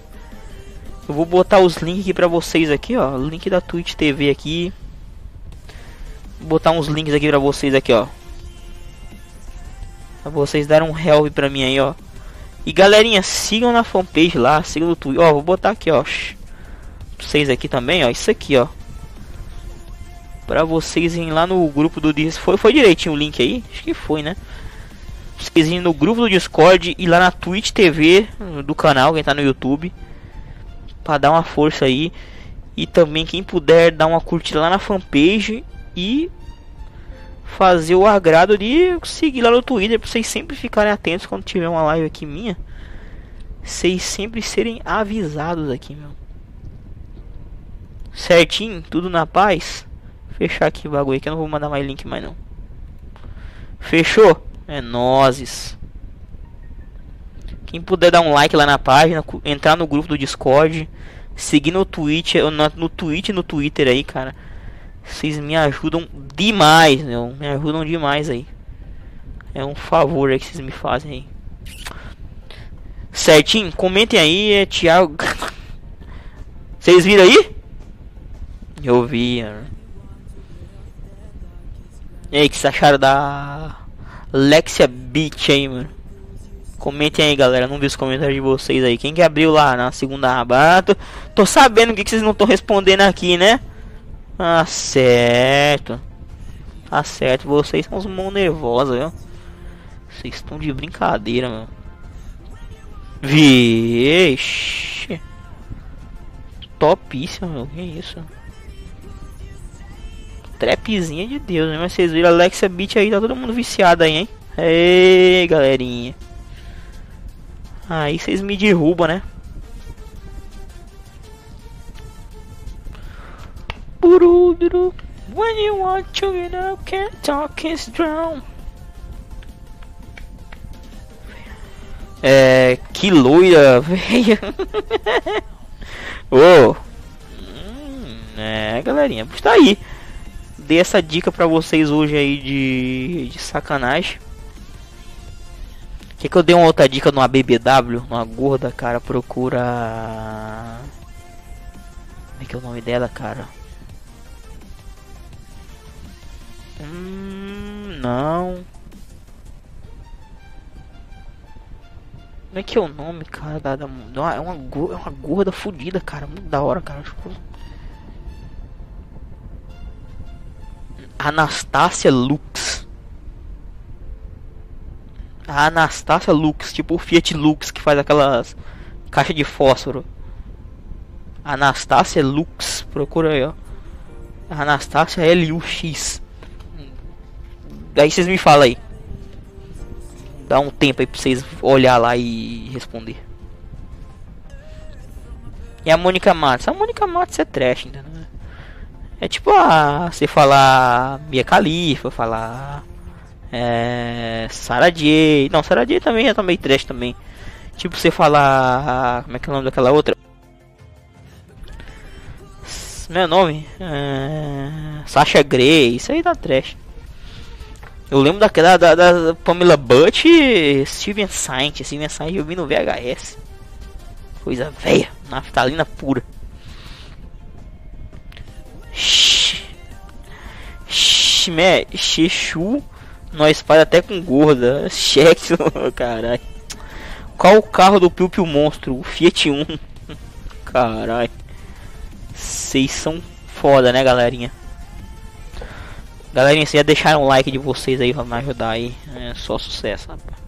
Eu vou botar os links aqui pra vocês aqui, ó. Link da Twitch TV aqui. Vou botar uns links aqui pra vocês aqui, ó. Pra vocês darem um help pra mim aí, ó. E galerinha, sigam na fanpage lá, sigam no Twitter. Ó, vou botar aqui, ó. Vocês aqui também, ó. Isso aqui, ó. Pra vocês irem lá no grupo do Discord. Foi, foi direitinho o link aí? Acho que foi, né? Vocês irem no grupo do Discord e lá na Twitch TV do canal, quem tá no YouTube para dar uma força aí. E também quem puder dar uma curtida lá na fanpage e fazer o agrado de seguir lá no Twitter para vocês sempre ficarem atentos quando tiver uma live aqui minha. Vocês sempre serem avisados aqui, meu. Certinho, tudo na paz. Fechar aqui o bagulho que eu não vou mandar mais link mais não. Fechou? É nozes. Quem puder dar um like lá na página, entrar no grupo do Discord, seguir no Twitch, no, no Twitch e no Twitter aí, cara. Vocês me ajudam demais, meu. Me ajudam demais aí. É um favor aí que vocês me fazem aí. Certinho? Comentem aí, é Thiago. [laughs] Vocês viram aí? Eu vi. Mano. E aí, que vocês acharam da Lexia Beach aí, mano? Comentem aí, galera. Não vi os comentários de vocês aí. Quem que abriu lá na segunda rabato? Tô sabendo que, que vocês não estão respondendo aqui, né? Ah, certo. Tá certo. Vocês são uns mão nervosa, viu? Vocês estão de brincadeira, mano. Vixe. Topíssimo, meu. Que isso? Trapzinha de Deus, né? Mas vocês viram Alexia Beat aí, tá todo mundo viciado aí, hein? Ei, galerinha. Aí vocês me derrubam, né? When you want to get up, can't talk is drown. É. Que loira, [laughs] velho. Ô. oh. é, galerinha. Está aí. Dei essa dica pra vocês hoje aí de, de sacanagem. Que que eu dei uma outra dica numa BBW, numa gorda, cara, procura... Como é que é o nome dela, cara? Hum, não. Como é que é o nome, cara? Da, é, uma, é uma gorda fodida, cara. Muito da hora, cara. Tipo... Anastácia Lux. A Anastácia Lux, tipo o Fiat Lux que faz aquelas caixa de fósforo. Anastácia Lux, procura aí, ó. Anastácia L-U-X. Daí vocês me falam aí. Dá um tempo aí pra vocês olhar lá e responder. E a Mônica Matos? A Mônica Matos é trash, entendeu? É tipo a você falar Mia Khalifa, falar é, Sarah J. Não, Sarah J também é também trash também. Tipo você falar. Como é que é o nome daquela outra? Meu nome? É, Sasha Grey. Isso aí dá trash. Eu lembro daquela da, da Pamela Butt e Steven Saint. Steven Saint eu vi no VHS. Coisa velha, naftalina pura. Shhh. Shhh, nós faz até com gorda. Cheque, [laughs] caralho. Qual o carro do Piu Piu Monstro? O Fiat [laughs] 1. Caralho. Vocês são foda, né, galerinha? Galerinha, vocês já deixaram o like de vocês aí pra me ajudar aí. É só sucesso, rapaz.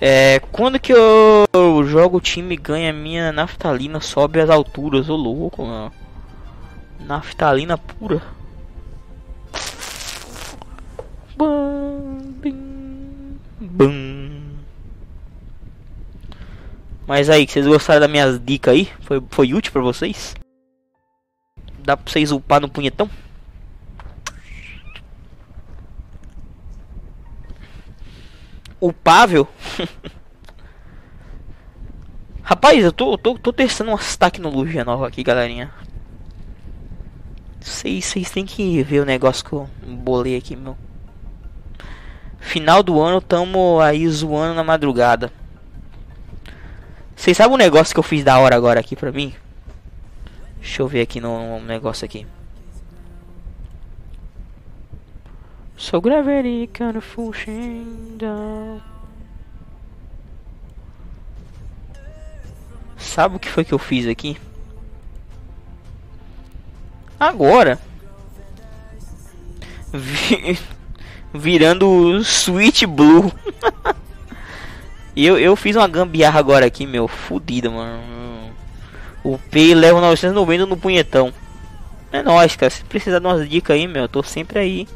É, quando que eu, jogo o time ganha minha naftalina sobe as alturas, ô louco, mano. Naftalina pura. Bum, bim, bum. Mas aí, vocês gostaram das minhas dicas aí? Foi, foi útil pra vocês? Dá pra vocês upar no punhetão? Upável. Rapaz, eu tô, tô, tô testando umas tecnologia nova aqui, galerinha. Vocês, vocês têm que ver o negócio que eu bolei aqui, meu. Final do ano, tamo aí zoando na madrugada. Vocês sabem um negócio que eu fiz da hora agora aqui pra mim? Deixa eu ver aqui no negócio aqui. So gravity kind of pushing down. Sabe o que foi que eu fiz aqui? Agora. Vi, [laughs] virando Switch Blue. [laughs] eu, eu fiz uma gambiarra agora aqui, meu. Fudida, mano. O P leva 990 no punhetão. É nóis, cara. Se precisar de umas dicas aí, meu, eu tô sempre aí.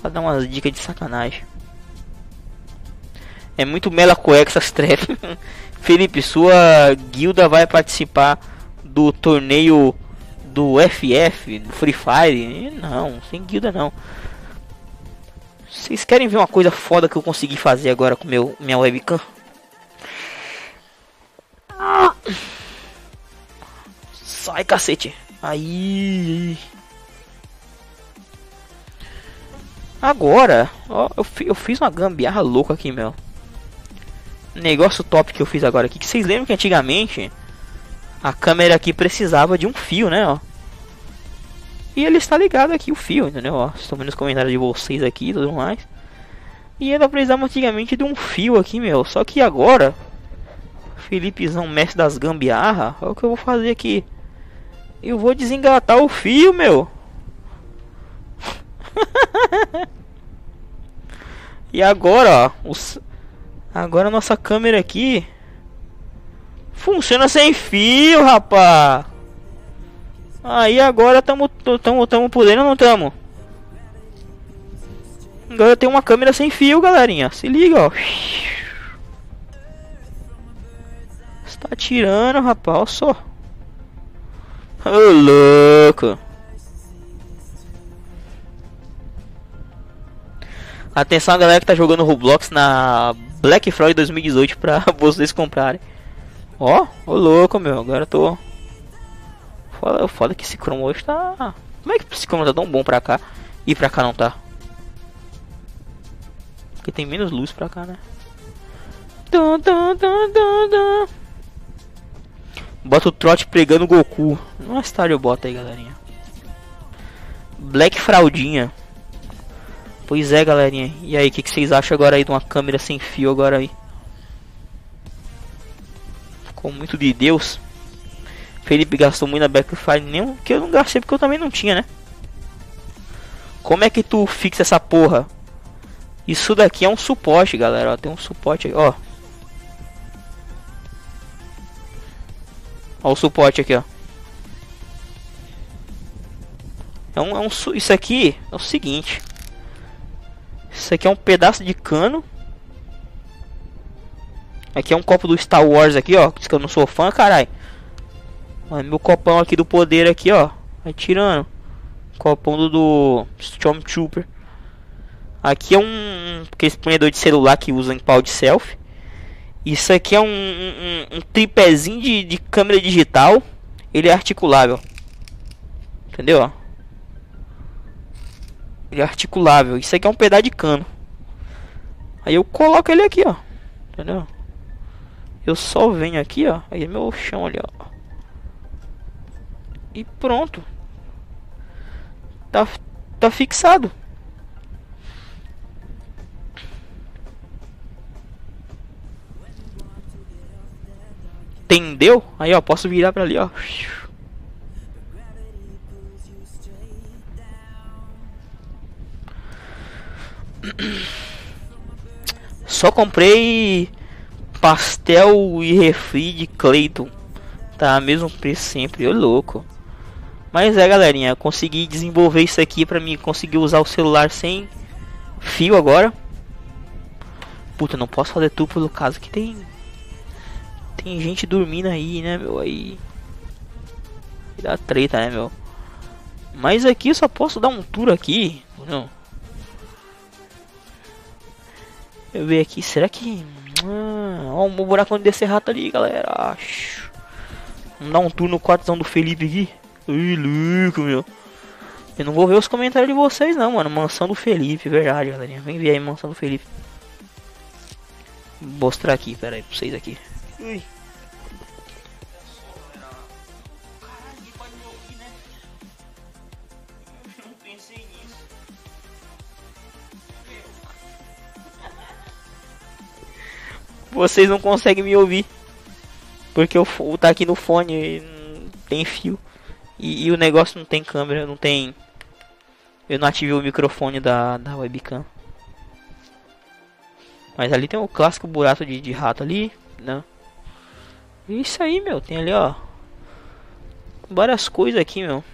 Pra dar umas dicas de sacanagem. É muito mela cueca essas [laughs] trap. Felipe, sua guilda vai participar do torneio do FF, do Free Fire? Não, sem guilda não. Vocês querem ver uma coisa foda que eu consegui fazer agora com meu minha webcam? Sai, cacete. Aí. Agora, ó, eu, eu fiz uma gambiarra louca aqui, meu. Negócio top que eu fiz agora aqui. Que vocês lembram que antigamente a câmera aqui precisava de um fio, né, ó. E ele está ligado aqui o fio, entendeu? Ó, estou vendo os comentários de vocês aqui e tudo mais. E ele precisava antigamente de um fio aqui, meu. Só que agora, Felipezão, mestre das gambiarra, é o que eu vou fazer aqui. Eu vou desengatar o fio, meu. [laughs] e agora, ó, os... agora nossa câmera aqui funciona sem fio, rapá. Aí agora tamo, tamo, tamo podendo ou não tamo? Agora tem uma câmera sem fio, galerinha. Se liga, ó. Está tirando, rapaz, olha só. Ô, louco. Atenção, galera que tá jogando Roblox na Black Friday 2018 pra [laughs] vocês comprarem. Ó, ô louco, meu. Agora tô. Foda, foda que esse cromo hoje tá. Como é que esse cromo tá tão bom pra cá e pra cá não tá? Porque tem menos luz pra cá, né? Bota o trote pregando Goku. Uma história eu boto aí, galerinha. Black Fraldinha. Pois é, galerinha. E aí, o que, que, vocês acham agora aí de uma câmera sem fio agora aí? Ficou muito de Deus. Felipe gastou muito na Backfire, nem que eu não gastei porque eu também não tinha, né? Como é que tu fixa essa porra? Isso daqui é um suporte, galera. Ó, tem um suporte aí, ó. Ó o suporte aqui, ó. É um, é um, isso aqui é o seguinte. Isso aqui é um pedaço de cano. Aqui é um copo do Star Wars aqui, ó. Diz que eu não sou fã, caralho. Meu copão aqui do poder aqui, ó. Vai tirando. Copão do, do Stormtrooper. Aqui é um, aquele exponedor de celular que usa em pau de selfie. Isso aqui é um, um, um tripézinho de, de câmera digital. Ele é articulável. Entendeu? Ele é articulável. Isso aqui é um pedaço de cano. Aí eu coloco ele aqui, ó. Entendeu? Eu só venho aqui, ó. Aí é meu chão ali, ó. E pronto. Tá, tá fixado. Entendeu? Aí, ó, posso virar pra ali, ó. Só comprei pastel e refri de Clayton. Tá, mesmo preço sempre, eu louco. Mas é, galerinha, consegui desenvolver isso aqui pra mim conseguir usar o celular sem fio agora. Puta, não posso fazer tudo pelo caso que tem tem gente dormindo aí, né, meu? Aí dá treta, né, meu? Mas aqui só posso dar um tour aqui, não? Eu ver aqui, será que. Ah, um buraco onde descer rato ali, galera. Vamos dar um tour no quartozão do Felipe aqui. Ui, louco, meu. Eu não vou ver os comentários de vocês não, mano. Mansão do Felipe, verdade, galerinha. Vem ver aí, Mansão do Felipe. Vou mostrar aqui, pera aí, pra vocês aqui. Ui. Vocês não conseguem me ouvir. Porque o tá aqui no fone tem fio. E, e, o negócio não tem câmera, não tem. Eu não ativei o microfone da, da webcam. Mas ali tem o clássico buraco de, de rato ali, né? Isso aí, meu. Tem ali, ó. Várias coisas aqui, meu.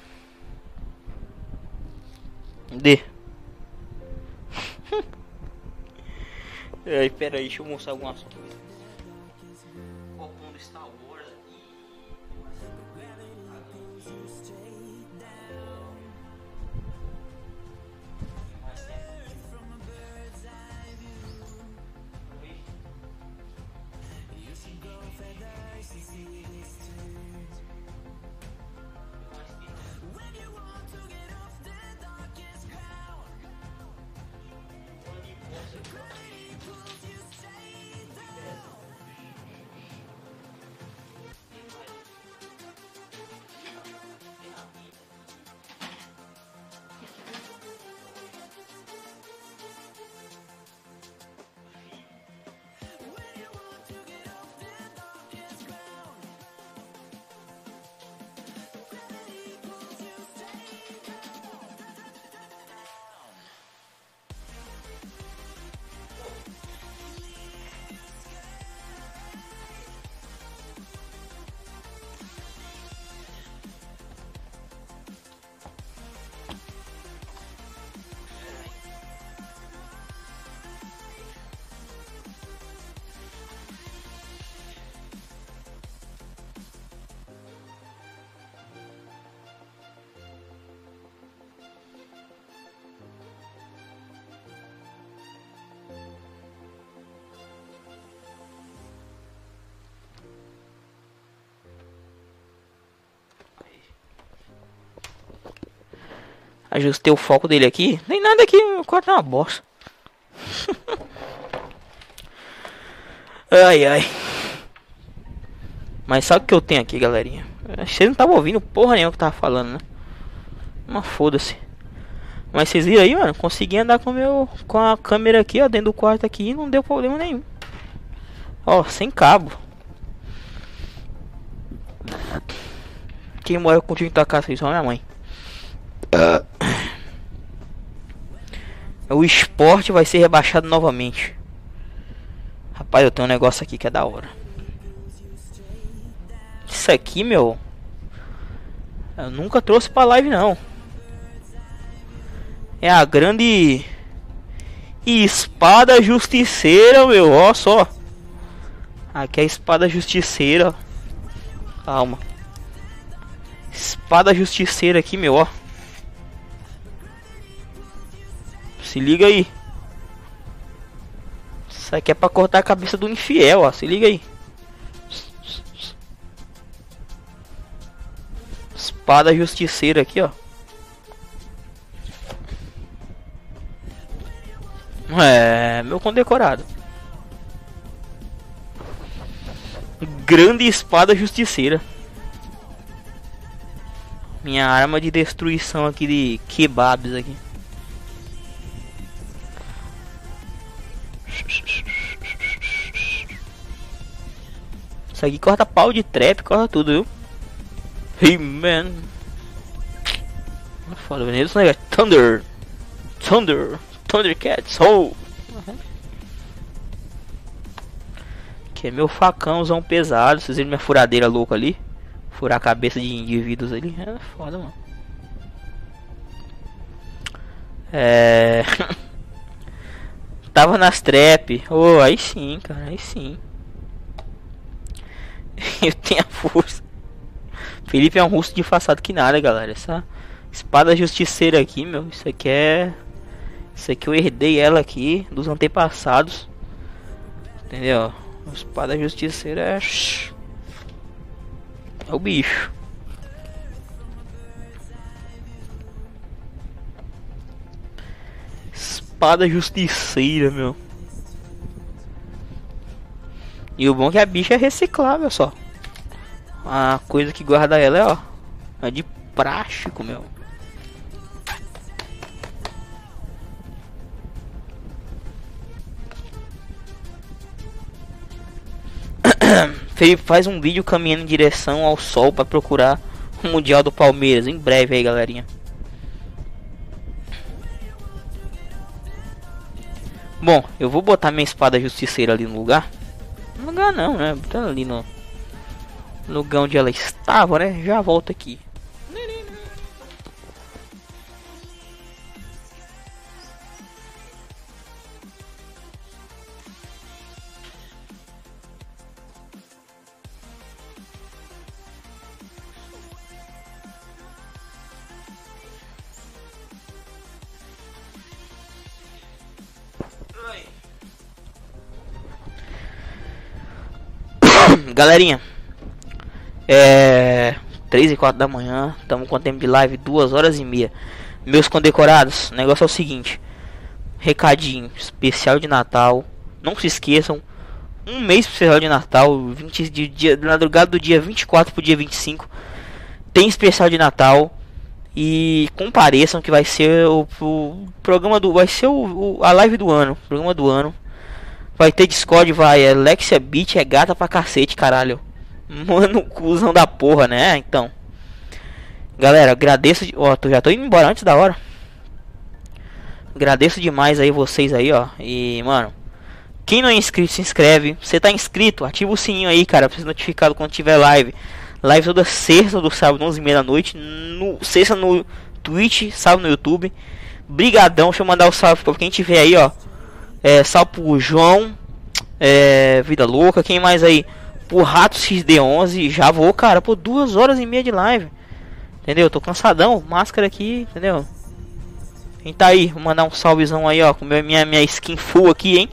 D. Ai, [laughs] aí, deixa eu mostrar algumas coisas. Ajustei o foco dele aqui. Nem nada aqui, o quarto é uma bosta. [laughs] ai ai. Mas sabe o que eu tenho aqui, galerinha? Vocês não estavam ouvindo porra nenhuma que tava falando, né? Mas foda-se. Mas vocês viram aí, mano? Consegui andar com meu com a câmera aqui, ó, dentro do quarto aqui e não deu problema nenhum. Ó, sem cabo. Quem mora contigo em tua casa, só minha mãe. Uh o esporte vai ser rebaixado novamente. Rapaz, eu tenho um negócio aqui que é da hora. Isso aqui, meu. Eu nunca trouxe pra live, não. É a grande espada justiceira, meu. Ó só. Aqui é a espada justiceira. Calma. Espada justiceira aqui, meu, ó. Se liga aí. Isso aqui é pra cortar a cabeça do infiel, ó. Se liga aí. Espada justiceira aqui, ó. É, meu condecorado. Grande espada justiceira. Minha arma de destruição aqui de kebabs aqui. Isso aqui corta pau de trap, corta tudo, viu? Hey man. Foda, Veneza, esse negócio. Thunder. Thunder. Thundercats. Oh. Que é meu facãozão pesado. Vocês viram minha furadeira louca ali? Furar a cabeça de indivíduos ali. É foda, mano. É. [laughs] Tava nas trap. Oh, aí sim, cara. Aí sim. [laughs] Eu tenho a força. Felipe é um russo de façado que nada, galera. Essa espada justiceira aqui, meu. Isso aqui é. Isso aqui eu herdei ela aqui dos antepassados. Entendeu? Espada justiceira é. É o bicho. Espada justiceira, meu. E o bom é que a bicha é reciclável só. A coisa que guarda ela é, ó. É de plástico, meu. [coughs] Felipe faz um vídeo caminhando em direção ao sol para procurar o Mundial do Palmeiras. Em breve aí, galerinha. Bom, eu vou botar minha espada justiceira ali no lugar. Lugar não, né? Botar ali no lugar onde ela estava, né? Já volto aqui. Galerinha, é 3 e 4 da manhã, estamos com tempo de live, 2 horas e meia. Meus condecorados, o negócio é o seguinte: recadinho especial de Natal. Não se esqueçam, um mês especial de Natal, 20 de dia, madrugada do dia 24 pro dia 25, tem especial de Natal. E compareçam que vai ser o, o programa do. Vai ser o, o, a live do ano. Programa do ano. Vai ter Discord, vai. Alexia Beat é gata pra cacete, caralho. Mano, cuzão da porra, né? Então. Galera, agradeço. Ó, oh, já tô indo embora antes da hora. Agradeço demais aí vocês aí, ó. E, mano. Quem não é inscrito, se inscreve. Você tá inscrito, ativa o sininho aí, cara. Pra ser notificado quando tiver live. Live toda sexta do sábado, 11 h da noite. No, sexta no Twitch, sábado no YouTube. Brigadão, deixa eu mandar o um salve pra quem tiver aí, ó. É, pro João. É, Vida Louca. Quem mais aí? Pro Rato XD11. Já vou, cara, por duas horas e meia de live. Entendeu? Tô cansadão. Máscara aqui, entendeu? Quem tá aí? Vou mandar um salvezão aí, ó. Com minha, minha skin full aqui, hein?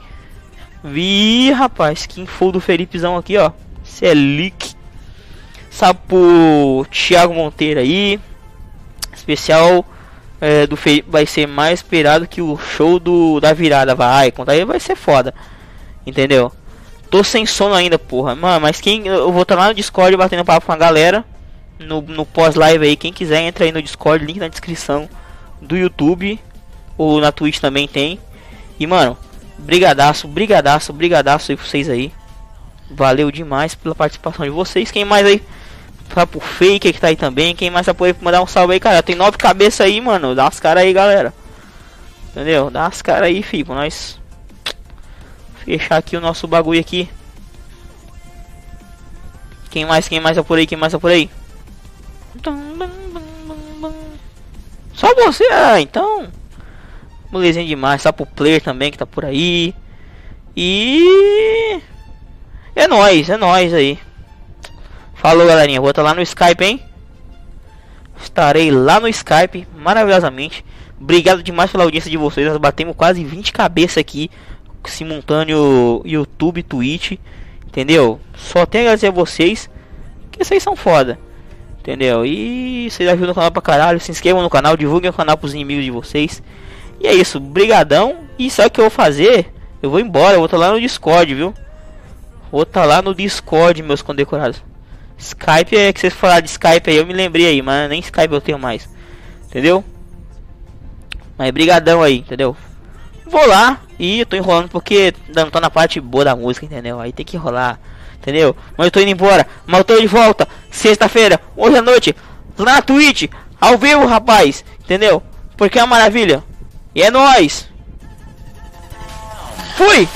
Vi, rapaz. Skin full do Felipezão aqui, ó. Cê é leak. Sabe pro Thiago Monteiro aí. Especial é, do Felipe vai ser mais esperado que o show do da virada. Vai, conta aí vai ser foda. Entendeu? Tô sem sono ainda, porra. Mano, mas quem. Eu vou estar lá no Discord batendo papo com a galera. No, no pós-live aí. Quem quiser entra aí no Discord, link na descrição do YouTube. Ou na Twitch também tem. E mano, brigadaço, brigadaço, brigadaço aí pra vocês aí. Valeu demais pela participação de vocês. Quem mais aí? Pra pro fake que tá aí também. Quem mais vai poder mandar um salve aí, cara? Tem nove cabeças aí, mano. Dá as caras aí, galera. Entendeu? Dá as caras aí, filho. Nós fechar aqui o nosso bagulho aqui. Quem mais? Quem mais é por aí? Quem mais é por aí? Só você? Ah, então. Molezinho demais. Só pro player também que tá por aí. E. É nóis, é nóis aí. Falou, galerinha. Vou estar lá no Skype, hein? Estarei lá no Skype, maravilhosamente. Obrigado demais pela audiência de vocês. Nós batemos quase 20 cabeças aqui. Simultâneo YouTube, Twitch. Entendeu? Só tenho a agradecer a vocês. Que vocês são foda. Entendeu? E vocês ajudam o canal pra caralho. Se inscrevam no canal, divulguem o canal pros inimigos de vocês. E é isso, brigadão. E sabe o que eu vou fazer? Eu vou embora, eu vou estar lá no Discord, viu? Vou estar lá no Discord, meus condecorados. Skype é que vocês falaram de Skype aí, eu me lembrei aí, mas nem Skype eu tenho mais. Entendeu? Mas brigadão aí, entendeu? Vou lá e tô enrolando porque não tô na parte boa da música, entendeu? Aí tem que enrolar, entendeu? Mas eu tô indo embora, mas eu tô de volta, sexta-feira, hoje à noite, na Twitch, ao vivo, rapaz, entendeu? Porque é uma maravilha. E é nóis! Fui!